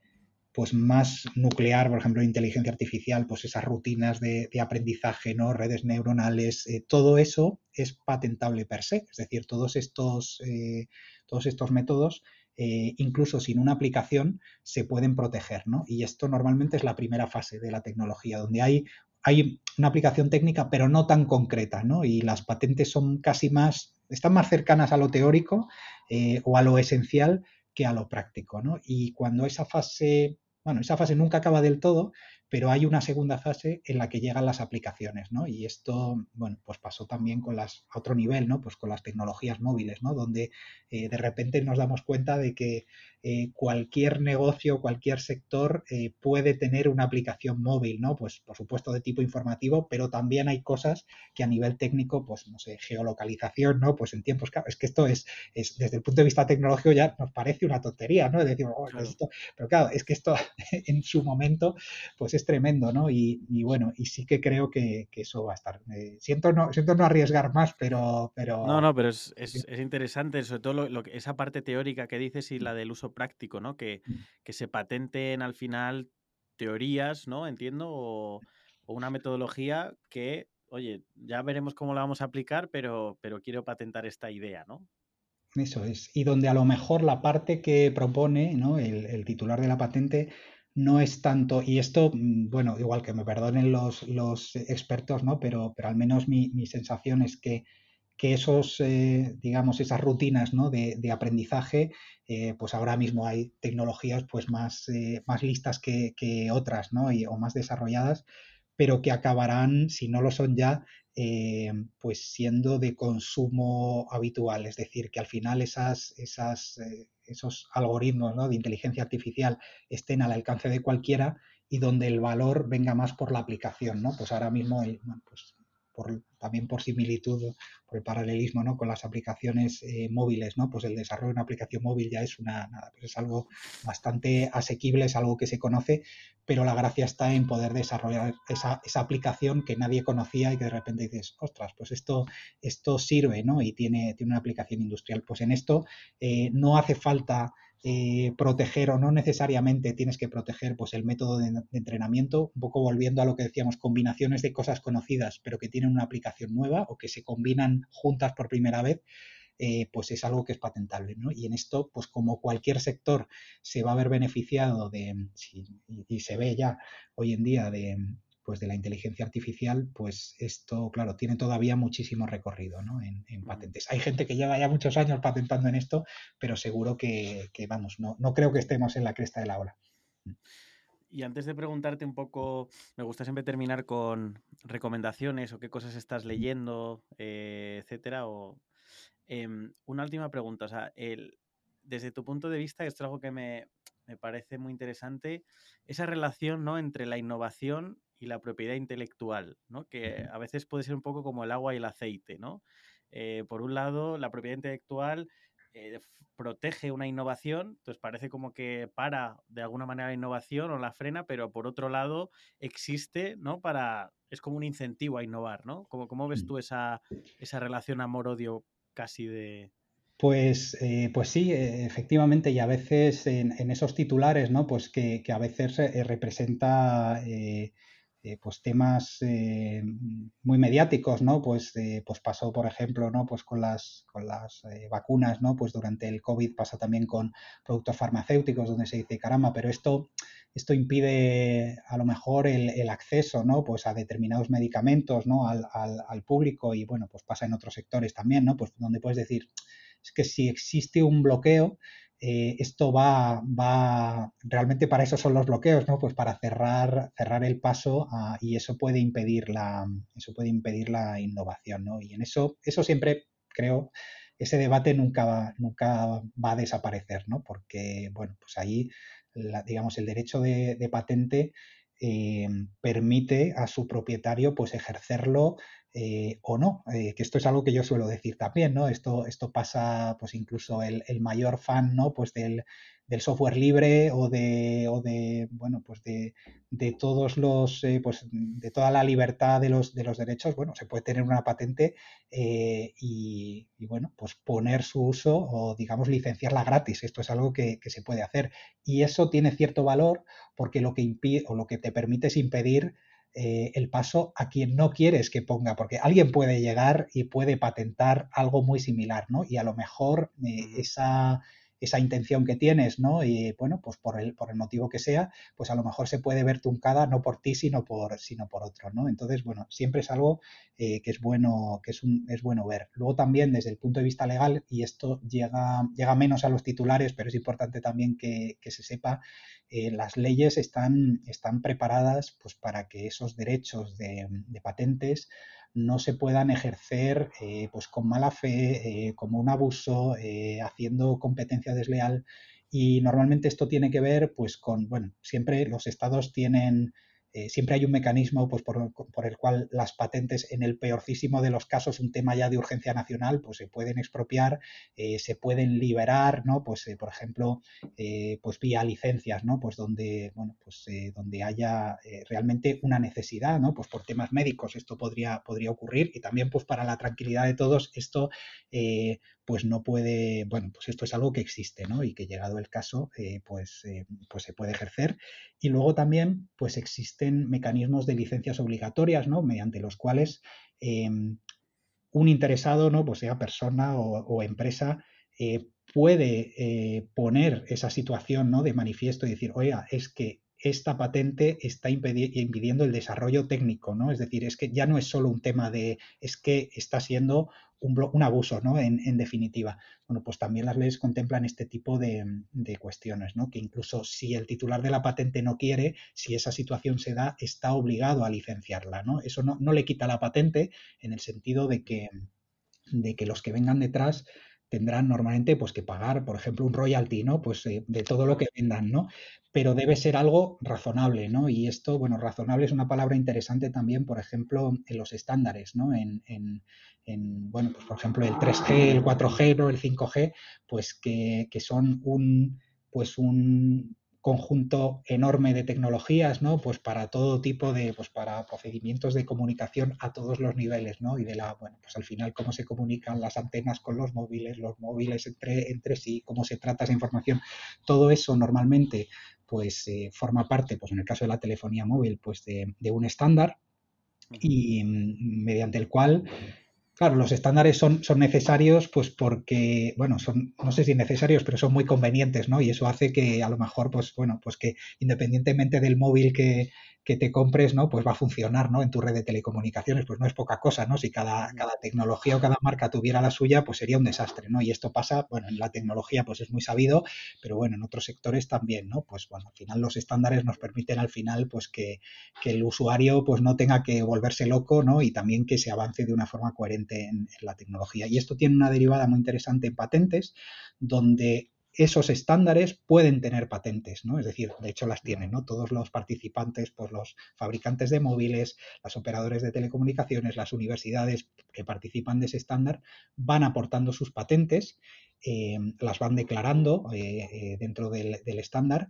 pues más nuclear, por ejemplo, inteligencia artificial, pues esas rutinas de, aprendizaje, ¿no? redes neuronales, eh, todo eso es patentable per se. Es decir, todos estos, todos estos métodos, incluso sin una aplicación, se pueden proteger. ¿no? Y esto normalmente es la primera fase de la tecnología, donde hay hay una aplicación técnica, pero no tan concreta, ¿no? Y las patentes son casi más, están más cercanas a lo teórico eh, o a lo esencial que a lo práctico, ¿no? Y cuando esa fase, bueno, esa fase nunca acaba del todo, pero hay una segunda fase en la que llegan las aplicaciones, ¿no? Y esto, bueno, pues pasó también con las, a otro nivel, ¿no? Pues con las tecnologías móviles, ¿no? Donde eh, de repente nos damos cuenta de que eh, cualquier negocio, cualquier sector eh, puede tener una aplicación móvil, ¿no? Pues por supuesto de tipo informativo, pero también hay cosas que a nivel técnico, pues no sé, geolocalización, ¿no? Pues en tiempos, claro, es que esto es, es desde el punto de vista tecnológico ya nos parece una tontería, ¿no? Es decir, oh, esto, pero claro, es que esto en su momento, pues es tremendo, ¿no? Y, bueno, y sí que creo que, eso va a estar. Eh, siento, no, siento no arriesgar más, pero, pero... No, no, pero es, es, interesante, sobre todo lo, esa parte teórica que dices y la del uso práctico, ¿no? Que, mm. que se patenten al final teorías, ¿no? Entiendo, o, una metodología que, oye, ya veremos cómo la vamos a aplicar, pero, pero quiero patentar esta idea, ¿no? Eso es. Y donde a lo mejor la parte que propone ¿no? el, titular de la patente no es tanto, y esto, mm, bueno, igual que me perdonen los, los expertos, ¿no? Pero, pero al menos mi, mi sensación es que que esos, eh, digamos, esas rutinas ¿no? de, aprendizaje, eh, pues ahora mismo hay tecnologías pues más, eh, más listas que, otras, ¿no? o más desarrolladas, pero que acabarán, si no lo son ya, pues siendo de consumo habitual. Es decir, que al final esas, esas, esos algoritmos ¿no? de inteligencia artificial estén al alcance de cualquiera y donde el valor venga más por la aplicación, ¿no? Pues ahora mismo el, pues también por similitud, por el paralelismo ¿no? con las aplicaciones eh, móviles, ¿no? Pues el desarrollo de una aplicación móvil ya es una pues es algo bastante asequible, es algo que se conoce, pero la gracia está en poder desarrollar esa, aplicación que nadie conocía y que de repente dices, ostras, pues esto, esto sirve, ¿no? Y tiene, tiene una aplicación industrial. Pues en esto eh, no hace falta eh, proteger o no necesariamente tienes que proteger pues el método de, entrenamiento, un poco volviendo a lo que decíamos, combinaciones de cosas conocidas pero que tienen una aplicación nueva o que se combinan juntas por primera vez, eh, pues es algo que es patentable. ¿no? Y en esto, pues como cualquier sector se va a ver beneficiado de, y se ve ya hoy en día de, pues de la inteligencia artificial, pues esto, claro, tiene todavía muchísimo recorrido ¿no? en, patentes. Hay gente que lleva ya muchos años patentando en esto, pero seguro que, vamos, no, no creo que estemos en la cresta de la ola. Y antes de preguntarte un poco, me gusta siempre terminar con recomendaciones o qué cosas estás leyendo, eh, etcétera. O, em, una última pregunta. O sea, el, desde tu punto de vista, esto es algo que me, me parece muy interesante, esa relación ¿no? entre la innovación y la propiedad intelectual, ¿no? que a veces puede ser un poco como el agua y el aceite. ¿no? Eh, por un lado, la propiedad intelectual eh, protege una innovación, entonces parece como que para de alguna manera la innovación o la frena, pero por otro lado existe, ¿no? Para, es como un incentivo a innovar, ¿no? ¿Cómo, cómo ves mm. tú esa, esa relación amor-odio casi de, Pues, eh, pues sí, eh, efectivamente, y a veces en, esos titulares, ¿no? Pues que, a veces representa pues temas muy mediáticos, ¿no? Pues, pues pasó, por ejemplo, ¿no? Pues con las, con las vacunas, ¿no? Pues durante el COVID pasa también con productos farmacéuticos, donde se dice, caramba, pero esto esto impide a lo mejor el, acceso ¿no? pues a determinados medicamentos ¿no? al, al, público y bueno, pues pasa en otros sectores también, ¿no? Pues donde puedes decir, es que si existe un bloqueo, eh, esto va, va, realmente para eso son los bloqueos, ¿no? Pues para cerrar, cerrar el paso y eso puede impedir la, eso puede impedir la innovación, ¿no? Y en eso, eso siempre creo, ese debate nunca va, nunca va a desaparecer, ¿no? Porque, bueno, pues ahí digamos, el derecho de, patente eh, permite a su propietario pues ejercerlo eh, o no, eh, que esto es algo que yo suelo decir también, ¿no? Esto, esto pasa, pues incluso el, el mayor fan, ¿no? Pues del, del software libre o de, o de bueno, pues de, de todos los, eh, pues de toda la libertad de los, de los derechos, bueno, se puede tener una patente y, bueno, pues poner su uso o digamos licenciarla gratis. Esto es algo que, se puede hacer. Y eso tiene cierto valor porque lo que impide o lo que te permite es impedir eh, el paso a quien no quieres que ponga, porque alguien puede llegar y puede patentar algo muy similar, ¿no? Y a lo mejor esa, esa intención que tienes, ¿no? Y bueno, pues por el, por el motivo que sea, pues a lo mejor se puede ver truncada no por ti, sino por, sino por otro, ¿no? Entonces, bueno, siempre es algo eh, que es bueno, que es, un, es bueno ver. Luego también desde el punto de vista legal, y esto llega, llega menos a los titulares, pero es importante también que, se sepa, eh, las leyes están, están preparadas pues, para que esos derechos de, de patentes no se puedan ejercer eh, pues con mala fe, eh, como un abuso, eh, haciendo competencia desleal. Y normalmente esto tiene que ver pues con, bueno, siempre los estados tienen eh, siempre hay un mecanismo pues, por, el cual las patentes, en el peorcísimo de los casos, un tema ya de urgencia nacional, pues se pueden expropiar, eh, se pueden liberar, ¿no? Pues, eh, por ejemplo, pues vía licencias, ¿no? Pues donde, bueno, pues donde haya realmente una necesidad, ¿no? Pues por temas médicos esto podría, podría ocurrir y también pues para la tranquilidad de todos esto pues no puede, bueno, pues esto es algo que existe, ¿no? Y que llegado el caso, eh, pues, eh, pues se puede ejercer. Y luego también, pues existen mecanismos de licencias obligatorias, ¿no? Mediante los cuales em, un interesado, ¿no? Pues sea persona o, empresa, eh, puede poner esa situación, ¿no? De manifiesto y decir, oiga, es que esta patente está impidiendo el desarrollo técnico, ¿no? Es decir, es que ya no es solo un tema de, es que está siendo un, abuso, ¿no? En, definitiva. Bueno, pues también las leyes contemplan este tipo de, cuestiones, ¿no? Que incluso si el titular de la patente no quiere, si esa situación se da, está obligado a licenciarla, ¿no? Eso no, no le quita la patente en el sentido de que, de que los que vengan detrás tendrán normalmente pues que pagar, por ejemplo, un royalty, ¿no? Pues eh, de todo lo que vendan, ¿no? Pero debe ser algo razonable, ¿no? Y esto, bueno, razonable es una palabra interesante también, por ejemplo, en los estándares, ¿no? En, bueno, pues por ejemplo, el 3G, el 4G, ¿no? el 5G, pues que, que son un, pues un, conjunto enorme de tecnologías, ¿no? Pues para todo tipo de, pues para procedimientos de comunicación a todos los niveles, ¿no? Y de la, bueno, pues al final cómo se comunican las antenas con los móviles, los móviles entre, entre sí, cómo se trata esa información. Todo eso normalmente, pues eh, forma parte, pues en el caso de la telefonía móvil, pues de, de un estándar y mm, mediante el cual Claro, los estándares son, son necesarios, pues porque, bueno, son, no sé si necesarios, pero son muy convenientes, ¿no? Y eso hace que a lo mejor, pues bueno, pues que independientemente del móvil que, que te compres, ¿no? Pues va a funcionar, ¿no? En tu red de telecomunicaciones, pues no es poca cosa, ¿no? Si cada, cada tecnología o cada marca tuviera la suya, pues sería un desastre, ¿no? Y esto pasa, bueno, en la tecnología pues es muy sabido, pero bueno, en otros sectores también, ¿no? Pues bueno, al final los estándares nos permiten al final pues que, que el usuario pues no tenga que volverse loco, ¿no? Y también que se avance de una forma coherente en, en la tecnología. Y esto tiene una derivada muy interesante en patentes, donde esos estándares pueden tener patentes, ¿no? Es decir, de hecho las tienen, ¿no? Todos los participantes, pues los fabricantes de móviles, los operadores de telecomunicaciones, las universidades que participan de ese estándar, van aportando sus patentes, eh, las van declarando eh, eh, dentro del, estándar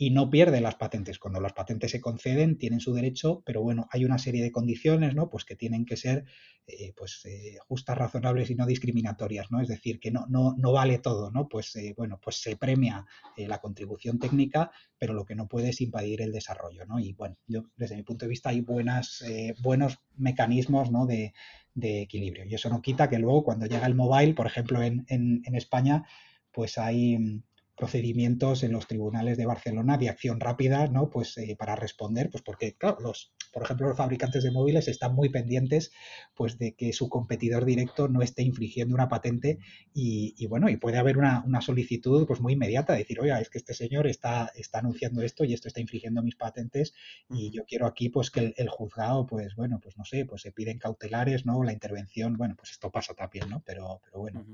y no pierde las patentes. Cuando las patentes se conceden, tienen su derecho, pero bueno, hay una serie de condiciones, ¿no? Pues que tienen que ser eh, pues, eh, justas, razonables y no discriminatorias, ¿no? Es decir, que no, no, no vale todo, ¿no? Pues eh, bueno, pues se premia la contribución técnica, pero lo que no puede es impedir el desarrollo, ¿no? Y bueno, yo desde mi punto de vista hay buenas, buenos mecanismos, ¿no? De, de, equilibrio. Y eso no quita que luego cuando llega el mobile, por ejemplo, en, en, en España, pues hay procedimientos en los tribunales de Barcelona de acción rápida, ¿no? Pues eh, para responder, pues porque, claro, los, por ejemplo, los fabricantes de móviles están muy pendientes, pues de que su competidor directo no esté infringiendo una patente y, bueno, y puede haber una, solicitud, pues muy inmediata, de decir, oiga, es que este señor está, está anunciando esto y esto está infringiendo mis patentes y yo quiero aquí, pues que el, juzgado, pues bueno, pues no sé, pues se piden cautelares, ¿no? La intervención, bueno, pues esto pasa también, ¿no? Pero, pero bueno,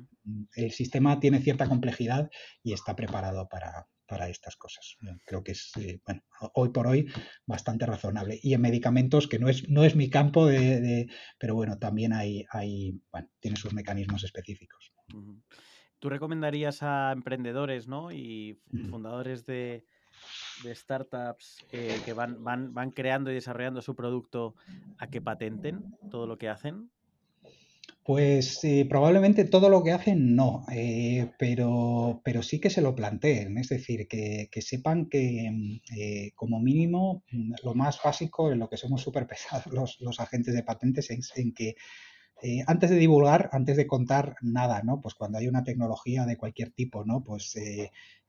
el sistema tiene cierta complejidad y está preparado para, para estas cosas. Creo que es, eh, bueno, hoy por hoy bastante razonable. Y en medicamentos, que no es, no es mi campo, de, pero bueno, también hay, hay, bueno, tiene sus mecanismos específicos. ¿Tú recomendarías a emprendedores ¿no? y fundadores de, de startups eh, que van, van, van creando y desarrollando su producto a que patenten todo lo que hacen? Pues eh, probablemente todo lo que hacen no, eh, pero, pero sí que se lo planteen, es decir, que, sepan que mm, eh, como mínimo mm, lo más básico en lo que somos súper pesados los, los, agentes de patentes es en que eh, antes de divulgar, antes de contar nada, ¿no? Pues cuando hay una tecnología de cualquier tipo, ¿no? Pues,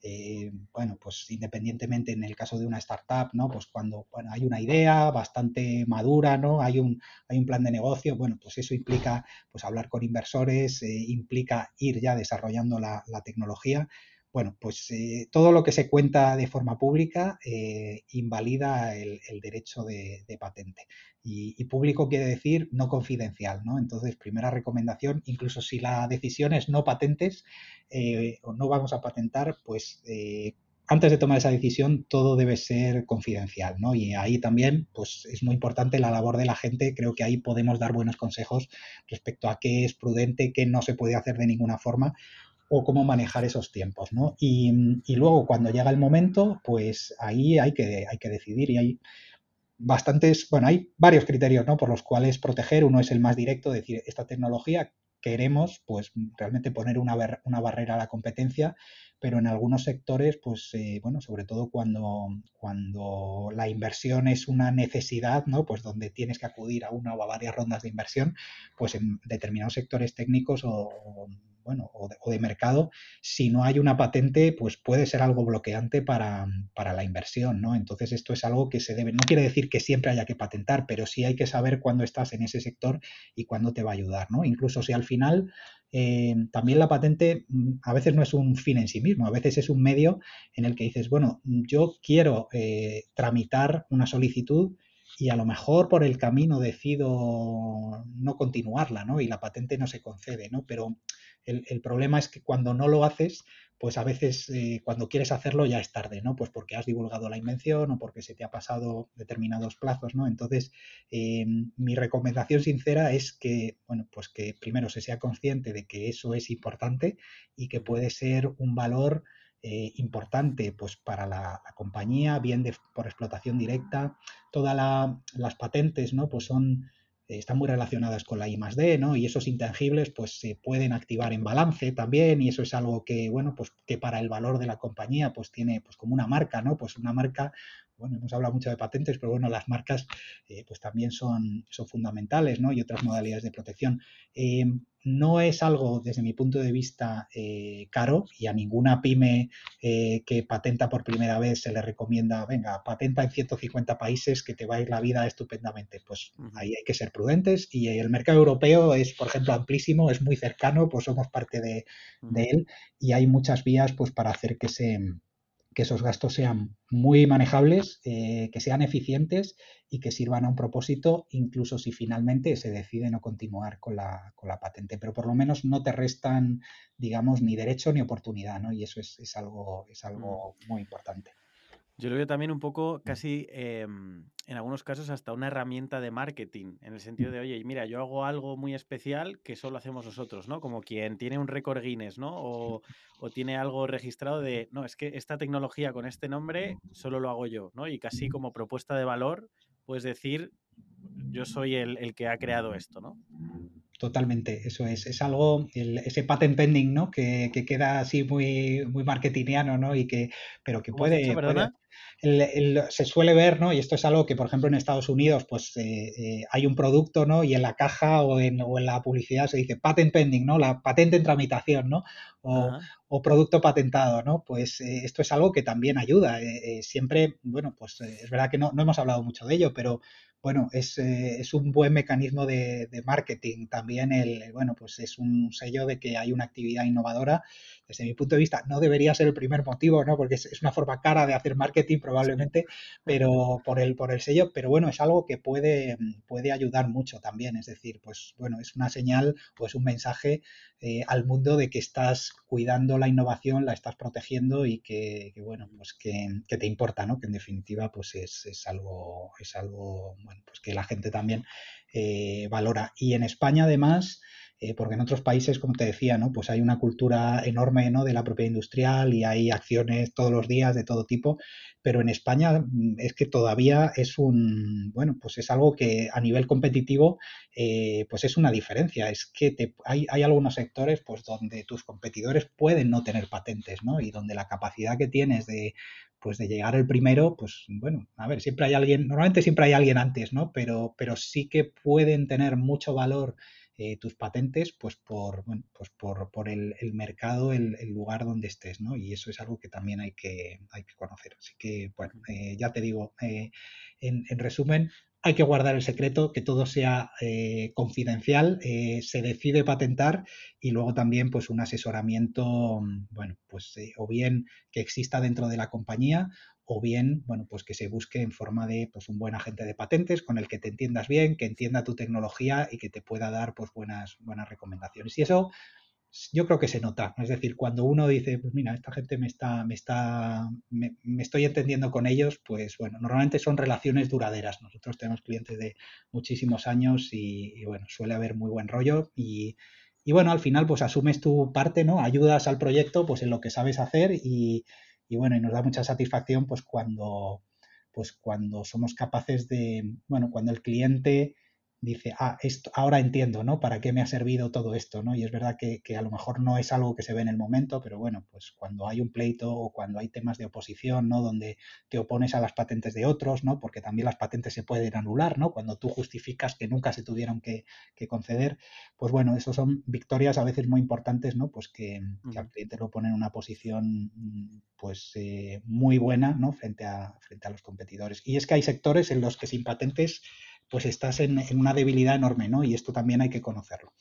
eh, eh, bueno, pues independientemente en el caso de una startup, ¿no? Pues cuando hay una idea bastante madura, ¿no? Hay un, hay un plan de negocio, bueno, pues eso implica, pues hablar con inversores, implica ir ya desarrollando la, la tecnología bueno, pues eh, todo lo que se cuenta de forma pública eh, invalida el, derecho de, patente. Y, público quiere decir no confidencial, ¿no? Entonces, primera recomendación, incluso si la decisión es no patentes eh, o no vamos a patentar, pues antes de tomar esa decisión todo debe ser confidencial, ¿no? Y ahí también, pues es muy importante la labor de la gente. Creo que ahí podemos dar buenos consejos respecto a qué es prudente, qué no se puede hacer de ninguna forma o cómo manejar esos tiempos, ¿no? Y, luego cuando llega el momento, pues ahí hay que, hay que decidir y hay bastantes, bueno, hay varios criterios, ¿no? Por los cuales proteger. Uno es el más directo, decir, esta tecnología queremos, pues realmente poner una, una barrera a la competencia, pero en algunos sectores, pues eh, bueno, sobre todo cuando, cuando la inversión es una necesidad, ¿no? Pues donde tienes que acudir a una o a varias rondas de inversión, pues en determinados sectores técnicos o bueno, o de, mercado, si no hay una patente, pues puede ser algo bloqueante para, la inversión, ¿no? Entonces esto es algo que se debe, no quiere decir que siempre haya que patentar, pero sí hay que saber cuándo estás en ese sector y cuándo te va a ayudar, ¿no? Incluso si al final eh, también la patente mm, a veces no es un fin en sí mismo, a veces es un medio en el que dices, bueno, yo quiero eh, tramitar una solicitud y a lo mejor por el camino decido no continuarla, ¿no? Y la patente no se concede, ¿no? Pero el, problema es que cuando no lo haces, pues a veces eh, cuando quieres hacerlo ya es tarde, ¿no? Pues porque has divulgado la invención o porque se te ha pasado determinados plazos, ¿no? Entonces, eh, mi recomendación sincera es que, bueno, pues que primero se sea consciente de que eso es importante y que puede ser un valor eh, importante pues para la, compañía, bien de, por explotación directa. Todas las patentes, ¿no? Pues son están muy relacionadas con la I más D, ¿no? Y esos intangibles, pues se pueden activar en balance también, y eso es algo que, bueno, pues que para el valor de la compañía, pues tiene, pues como una marca, ¿no? Pues una marca, bueno, hemos hablado mucho de patentes, pero bueno, las marcas, eh, pues también son, son fundamentales, ¿no? Y otras modalidades de protección. Eh, no es algo, desde mi punto de vista, eh, caro y a ninguna pyme que patenta por primera vez se le recomienda, venga, patenta en 150 países que te va a ir la vida estupendamente. Pues ahí hay que ser prudentes y el mercado europeo es, por ejemplo, amplísimo, es muy cercano, pues somos parte de, de él y hay muchas vías pues para hacer que se que esos gastos sean muy manejables, eh, que sean eficientes y que sirvan a un propósito, incluso si finalmente se decide no continuar con la, con la patente. Pero por lo menos no te restan, digamos, ni derecho ni oportunidad, ¿no? Y eso es, algo, es algo muy importante. Yo lo veo también un poco casi, em, en algunos casos, hasta una herramienta de marketing, en el sentido de, oye, mira, yo hago algo muy especial que solo hacemos nosotros, ¿no? Como quien tiene un récord Guinness, ¿no? O, o, tiene algo registrado de, no, es que esta tecnología con este nombre solo lo hago yo, ¿no? Y casi como propuesta de valor, puedes decir, yo soy el, el que ha creado esto, ¿no? Totalmente, eso es. Es algo, ese patent pending, ¿no? Que, que, queda así muy, muy marketingiano, ¿no? Y que, pero que puede, se suele ver, ¿no? Y esto es algo que, por ejemplo, en Estados Unidos, pues eh, eh, hay un producto, ¿no? Y en la caja o en, o en, la publicidad se dice patent pending, ¿no? La patente en tramitación, ¿no? O, o producto patentado, ¿no? Pues eh, esto es algo que también ayuda. siempre, bueno, pues es verdad que no, no hemos hablado mucho de ello, pero bueno, es, eh, es, un buen mecanismo de, marketing. También el, bueno, pues es un sello de que hay una actividad innovadora. Desde mi punto de vista, no debería ser el primer motivo, ¿no? Porque es, una forma cara de hacer marketing probablemente, pero por el, por el sello, pero bueno, es algo que puede, puede ayudar mucho también. Es decir, pues bueno, es una señal o es un mensaje eh, al mundo de que estás cuidando la innovación, la estás protegiendo y que, bueno, pues que, que, te importa, ¿no? Que en definitiva, pues es, es algo, es algo bueno, pues que la gente también eh, valora. Y en España, además, eh, porque en otros países, como te decía, ¿no? Pues hay una cultura enorme ¿no? de la propiedad industrial y hay acciones todos los días de todo tipo, pero en España mm, es que todavía es un, bueno, pues es algo que a nivel competitivo, eh, pues es una diferencia. Es que hay, hay, algunos sectores pues donde tus competidores pueden no tener patentes, ¿no? Y donde la capacidad que tienes de pues de llegar el primero, pues bueno, a ver, siempre hay alguien, normalmente siempre hay alguien antes, ¿no? Pero, pero sí que pueden tener mucho valor eh, tus patentes, pues por, bueno, pues por, por el, el, mercado, el, el, lugar donde estés, ¿no? Y eso es algo que también hay que, hay que conocer. Así que, bueno, eh, ya te digo, eh, en, en, resumen, hay que guardar el secreto, que todo sea eh, confidencial, eh, se decide patentar y luego también pues un asesoramiento, bueno, pues eh, o bien que exista dentro de la compañía o bien, bueno, pues que se busque en forma de pues un buen agente de patentes con el que te entiendas bien, que entienda tu tecnología y que te pueda dar pues buenas, buenas recomendaciones. Y eso yo creo que se nota. Es decir, cuando uno dice, pues mira, esta gente me está, me está, me, estoy entendiendo con ellos, pues bueno, normalmente son relaciones duraderas. Nosotros tenemos clientes de muchísimos años y, bueno, suele haber muy buen rollo y, y, bueno, al final pues asumes tu parte, ¿no? Ayudas al proyecto pues en lo que sabes hacer y, y bueno, y nos da mucha satisfacción pues cuando, pues cuando somos capaces de, bueno, cuando el cliente dice, ah, esto, ahora entiendo, ¿no? ¿Para qué me ha servido todo esto, ¿no? Y es verdad que, que, a lo mejor no es algo que se ve en el momento, pero bueno, pues cuando hay un pleito o cuando hay temas de oposición, ¿no? Donde te opones a las patentes de otros, ¿no? Porque también las patentes se pueden anular, ¿no? Cuando tú justificas que nunca se tuvieron que, que conceder, pues bueno, eso son victorias a veces muy importantes, ¿no? Pues que, que al cliente lo pone en una posición, pues, eh, muy buena, ¿no? Frente a, frente a los competidores. Y es que hay sectores en los que sin patentes pues estás en, una debilidad enorme, ¿no? Y esto también hay que conocerlo.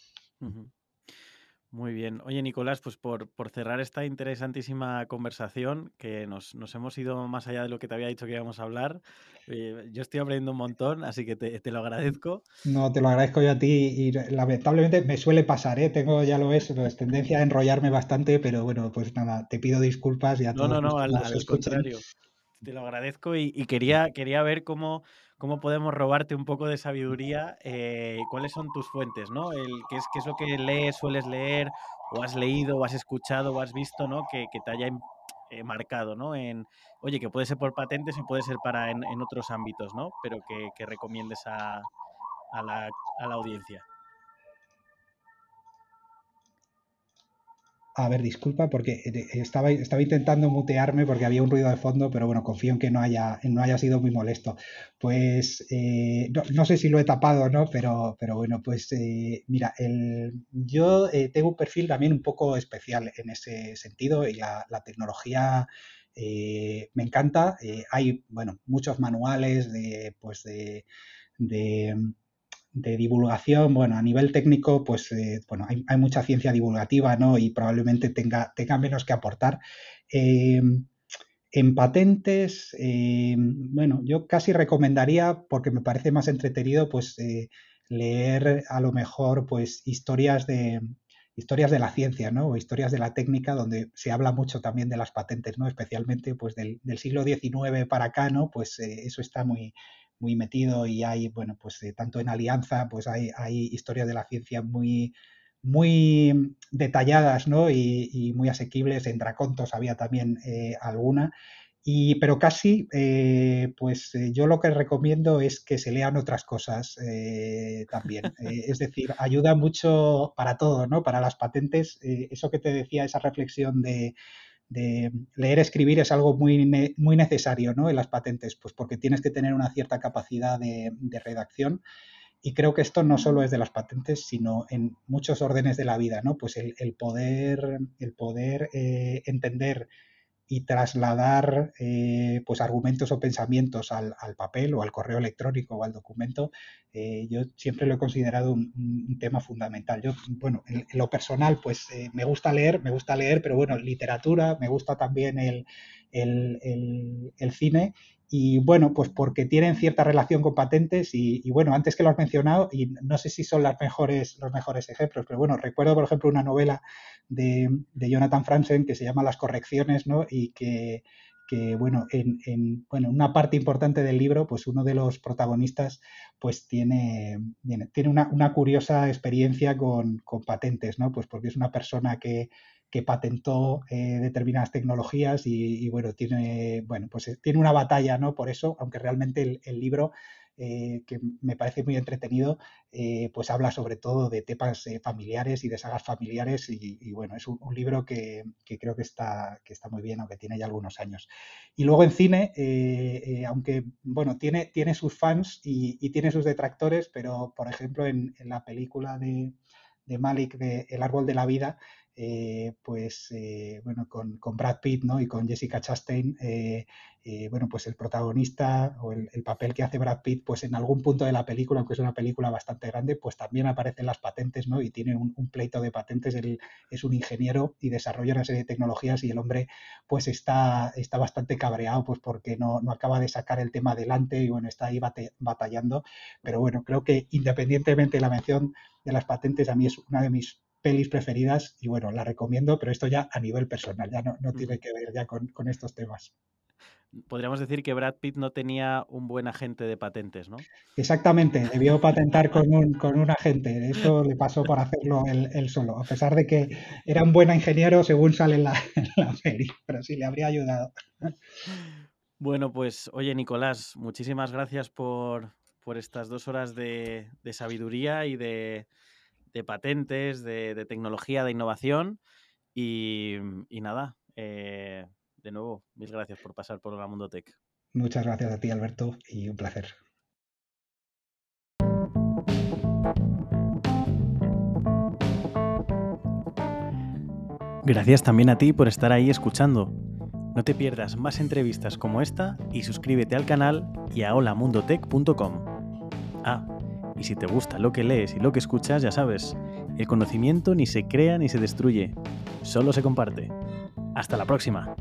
Muy bien. Oye, Nicolás, pues por, cerrar esta interesantísima conversación, que nos, hemos ido más allá de lo que te había dicho que íbamos a hablar, eh, yo estoy aprendiendo un montón, así que te, lo agradezco. No, te lo agradezco yo a ti y lamentablemente me suele pasar, ¿eh? Tengo, ya lo ves, es tendencia a enrollarme bastante, pero bueno, pues nada, te pido disculpas y a todos. No, no, no, al, contrario. Te lo agradezco y, y, quería, quería ver cómo cómo podemos robarte un poco de sabiduría, eh, cuáles son tus fuentes, ¿no? El, qué, es, qué es lo que lees, sueles leer, o has leído, o has escuchado, o has visto, ¿no? Que, te haya eh, marcado, ¿no? En, oye, que puede ser por patentes y puede ser para en, en otros ámbitos, ¿no? Pero que, que recomiendes a la audiencia. A ver, disculpa, porque eh, estaba, estaba intentando mutearme porque había un ruido de fondo, pero bueno, confío en que no haya, no haya sido muy molesto. Pues eh, no, sé si lo he tapado no, pero, pero bueno, pues eh, mira, el, yo tengo un perfil también un poco especial en ese sentido y la, tecnología me encanta. hay, bueno, muchos manuales de, pues de divulgación, bueno, a nivel técnico, pues eh, bueno, hay, mucha ciencia divulgativa, ¿no? Y probablemente tenga, tenga menos que aportar. Eh, en patentes, eh, bueno, yo casi recomendaría, porque me parece más entretenido, pues leer a lo mejor, pues historias de, historias de la ciencia, ¿no? O historias de la técnica, donde se habla mucho también de las patentes, ¿no? Especialmente pues del, siglo XIX para acá, ¿no? Pues eh, eso está muy, muy metido y hay, bueno, pues eh, tanto en Alianza, pues hay, hay historias de la ciencia muy, muy detalladas, ¿no? Y, muy asequibles. En Dracontos había también eh, alguna. Y, pero casi, eh, pues yo lo que recomiendo es que se lean otras cosas también. es decir, ayuda mucho para todo, ¿no? Para las patentes, eso que te decía, esa reflexión de, leer, escribir es algo muy, muy necesario, ¿no? En las patentes, pues porque tienes que tener una cierta capacidad de, redacción. Y creo que esto no solo es de las patentes, sino en muchos órdenes de la vida, ¿no? Pues el, poder, el poder entender y trasladar eh, pues argumentos o pensamientos al, papel o al correo electrónico o al documento, eh, yo siempre lo he considerado un, tema fundamental. Yo, bueno, en, lo personal, pues eh, me gusta leer, me gusta leer, pero bueno, literatura, me gusta también el, el cine y bueno, pues porque tienen cierta relación con patentes y, bueno, antes que lo has mencionado, y no sé si son las mejores, los mejores ejemplos, pero bueno, recuerdo por ejemplo una novela de, Jonathan Franzen que se llama Las correcciones, ¿no? Y que, bueno, en, bueno, una parte importante del libro, pues uno de los protagonistas pues tiene, tiene una, una curiosa experiencia con, con patentes, ¿no? Pues porque es una persona que que patentó eh, determinadas tecnologías y, bueno, tiene, bueno, pues eh, tiene una batalla, ¿no? Por eso, aunque realmente el, libro, eh, que me parece muy entretenido, pues habla sobre todo de temas familiares y de sagas familiares y, bueno, es un, libro que, creo que está, que está muy bien, aunque tiene ya algunos años. Y luego en cine, aunque, bueno, tiene, tiene sus fans y, tiene sus detractores, pero por ejemplo en, la película de, de Malik de El árbol de la vida, eh, pues eh, bueno, con, Brad Pitt ¿no? y con Jessica Chastain, eh, bueno, pues el protagonista o el, papel que hace Brad Pitt, pues en algún punto de la película, aunque es una película bastante grande, pues también aparecen las patentes, ¿no? Y tiene un, pleito de patentes, él es un ingeniero y desarrolla una serie de tecnologías y el hombre pues está, está bastante cabreado pues porque no, no acaba de sacar el tema adelante y bueno, está ahí batallando, pero bueno, creo que independientemente de la mención de las patentes, a mí es una de mis pelis preferidas y bueno, la recomiendo, pero esto ya a nivel personal, ya no, tiene que ver ya con, estos temas. Podríamos decir que Brad Pitt no tenía un buen agente de patentes, ¿no? Exactamente, debió patentar con un, con un agente. Eso le pasó por hacerlo él, solo, a pesar de que era un buen ingeniero según sale en la, peli, pero sí le habría ayudado. Bueno, pues oye, Nicolás, muchísimas gracias por, por estas dos horas de sabiduría y de, de patentes, de, tecnología, de innovación. Y, nada, eh, de nuevo, mil gracias por pasar por la Mundo Tech. Muchas gracias a ti, Alberto, y un placer. Gracias también a ti por estar ahí escuchando. No te pierdas más entrevistas como esta y suscríbete al canal y a holamundotech.com. Ah, y si te gusta lo que lees y lo que escuchas, ya sabes, el conocimiento ni se crea ni se destruye, solo se comparte. Hasta la próxima.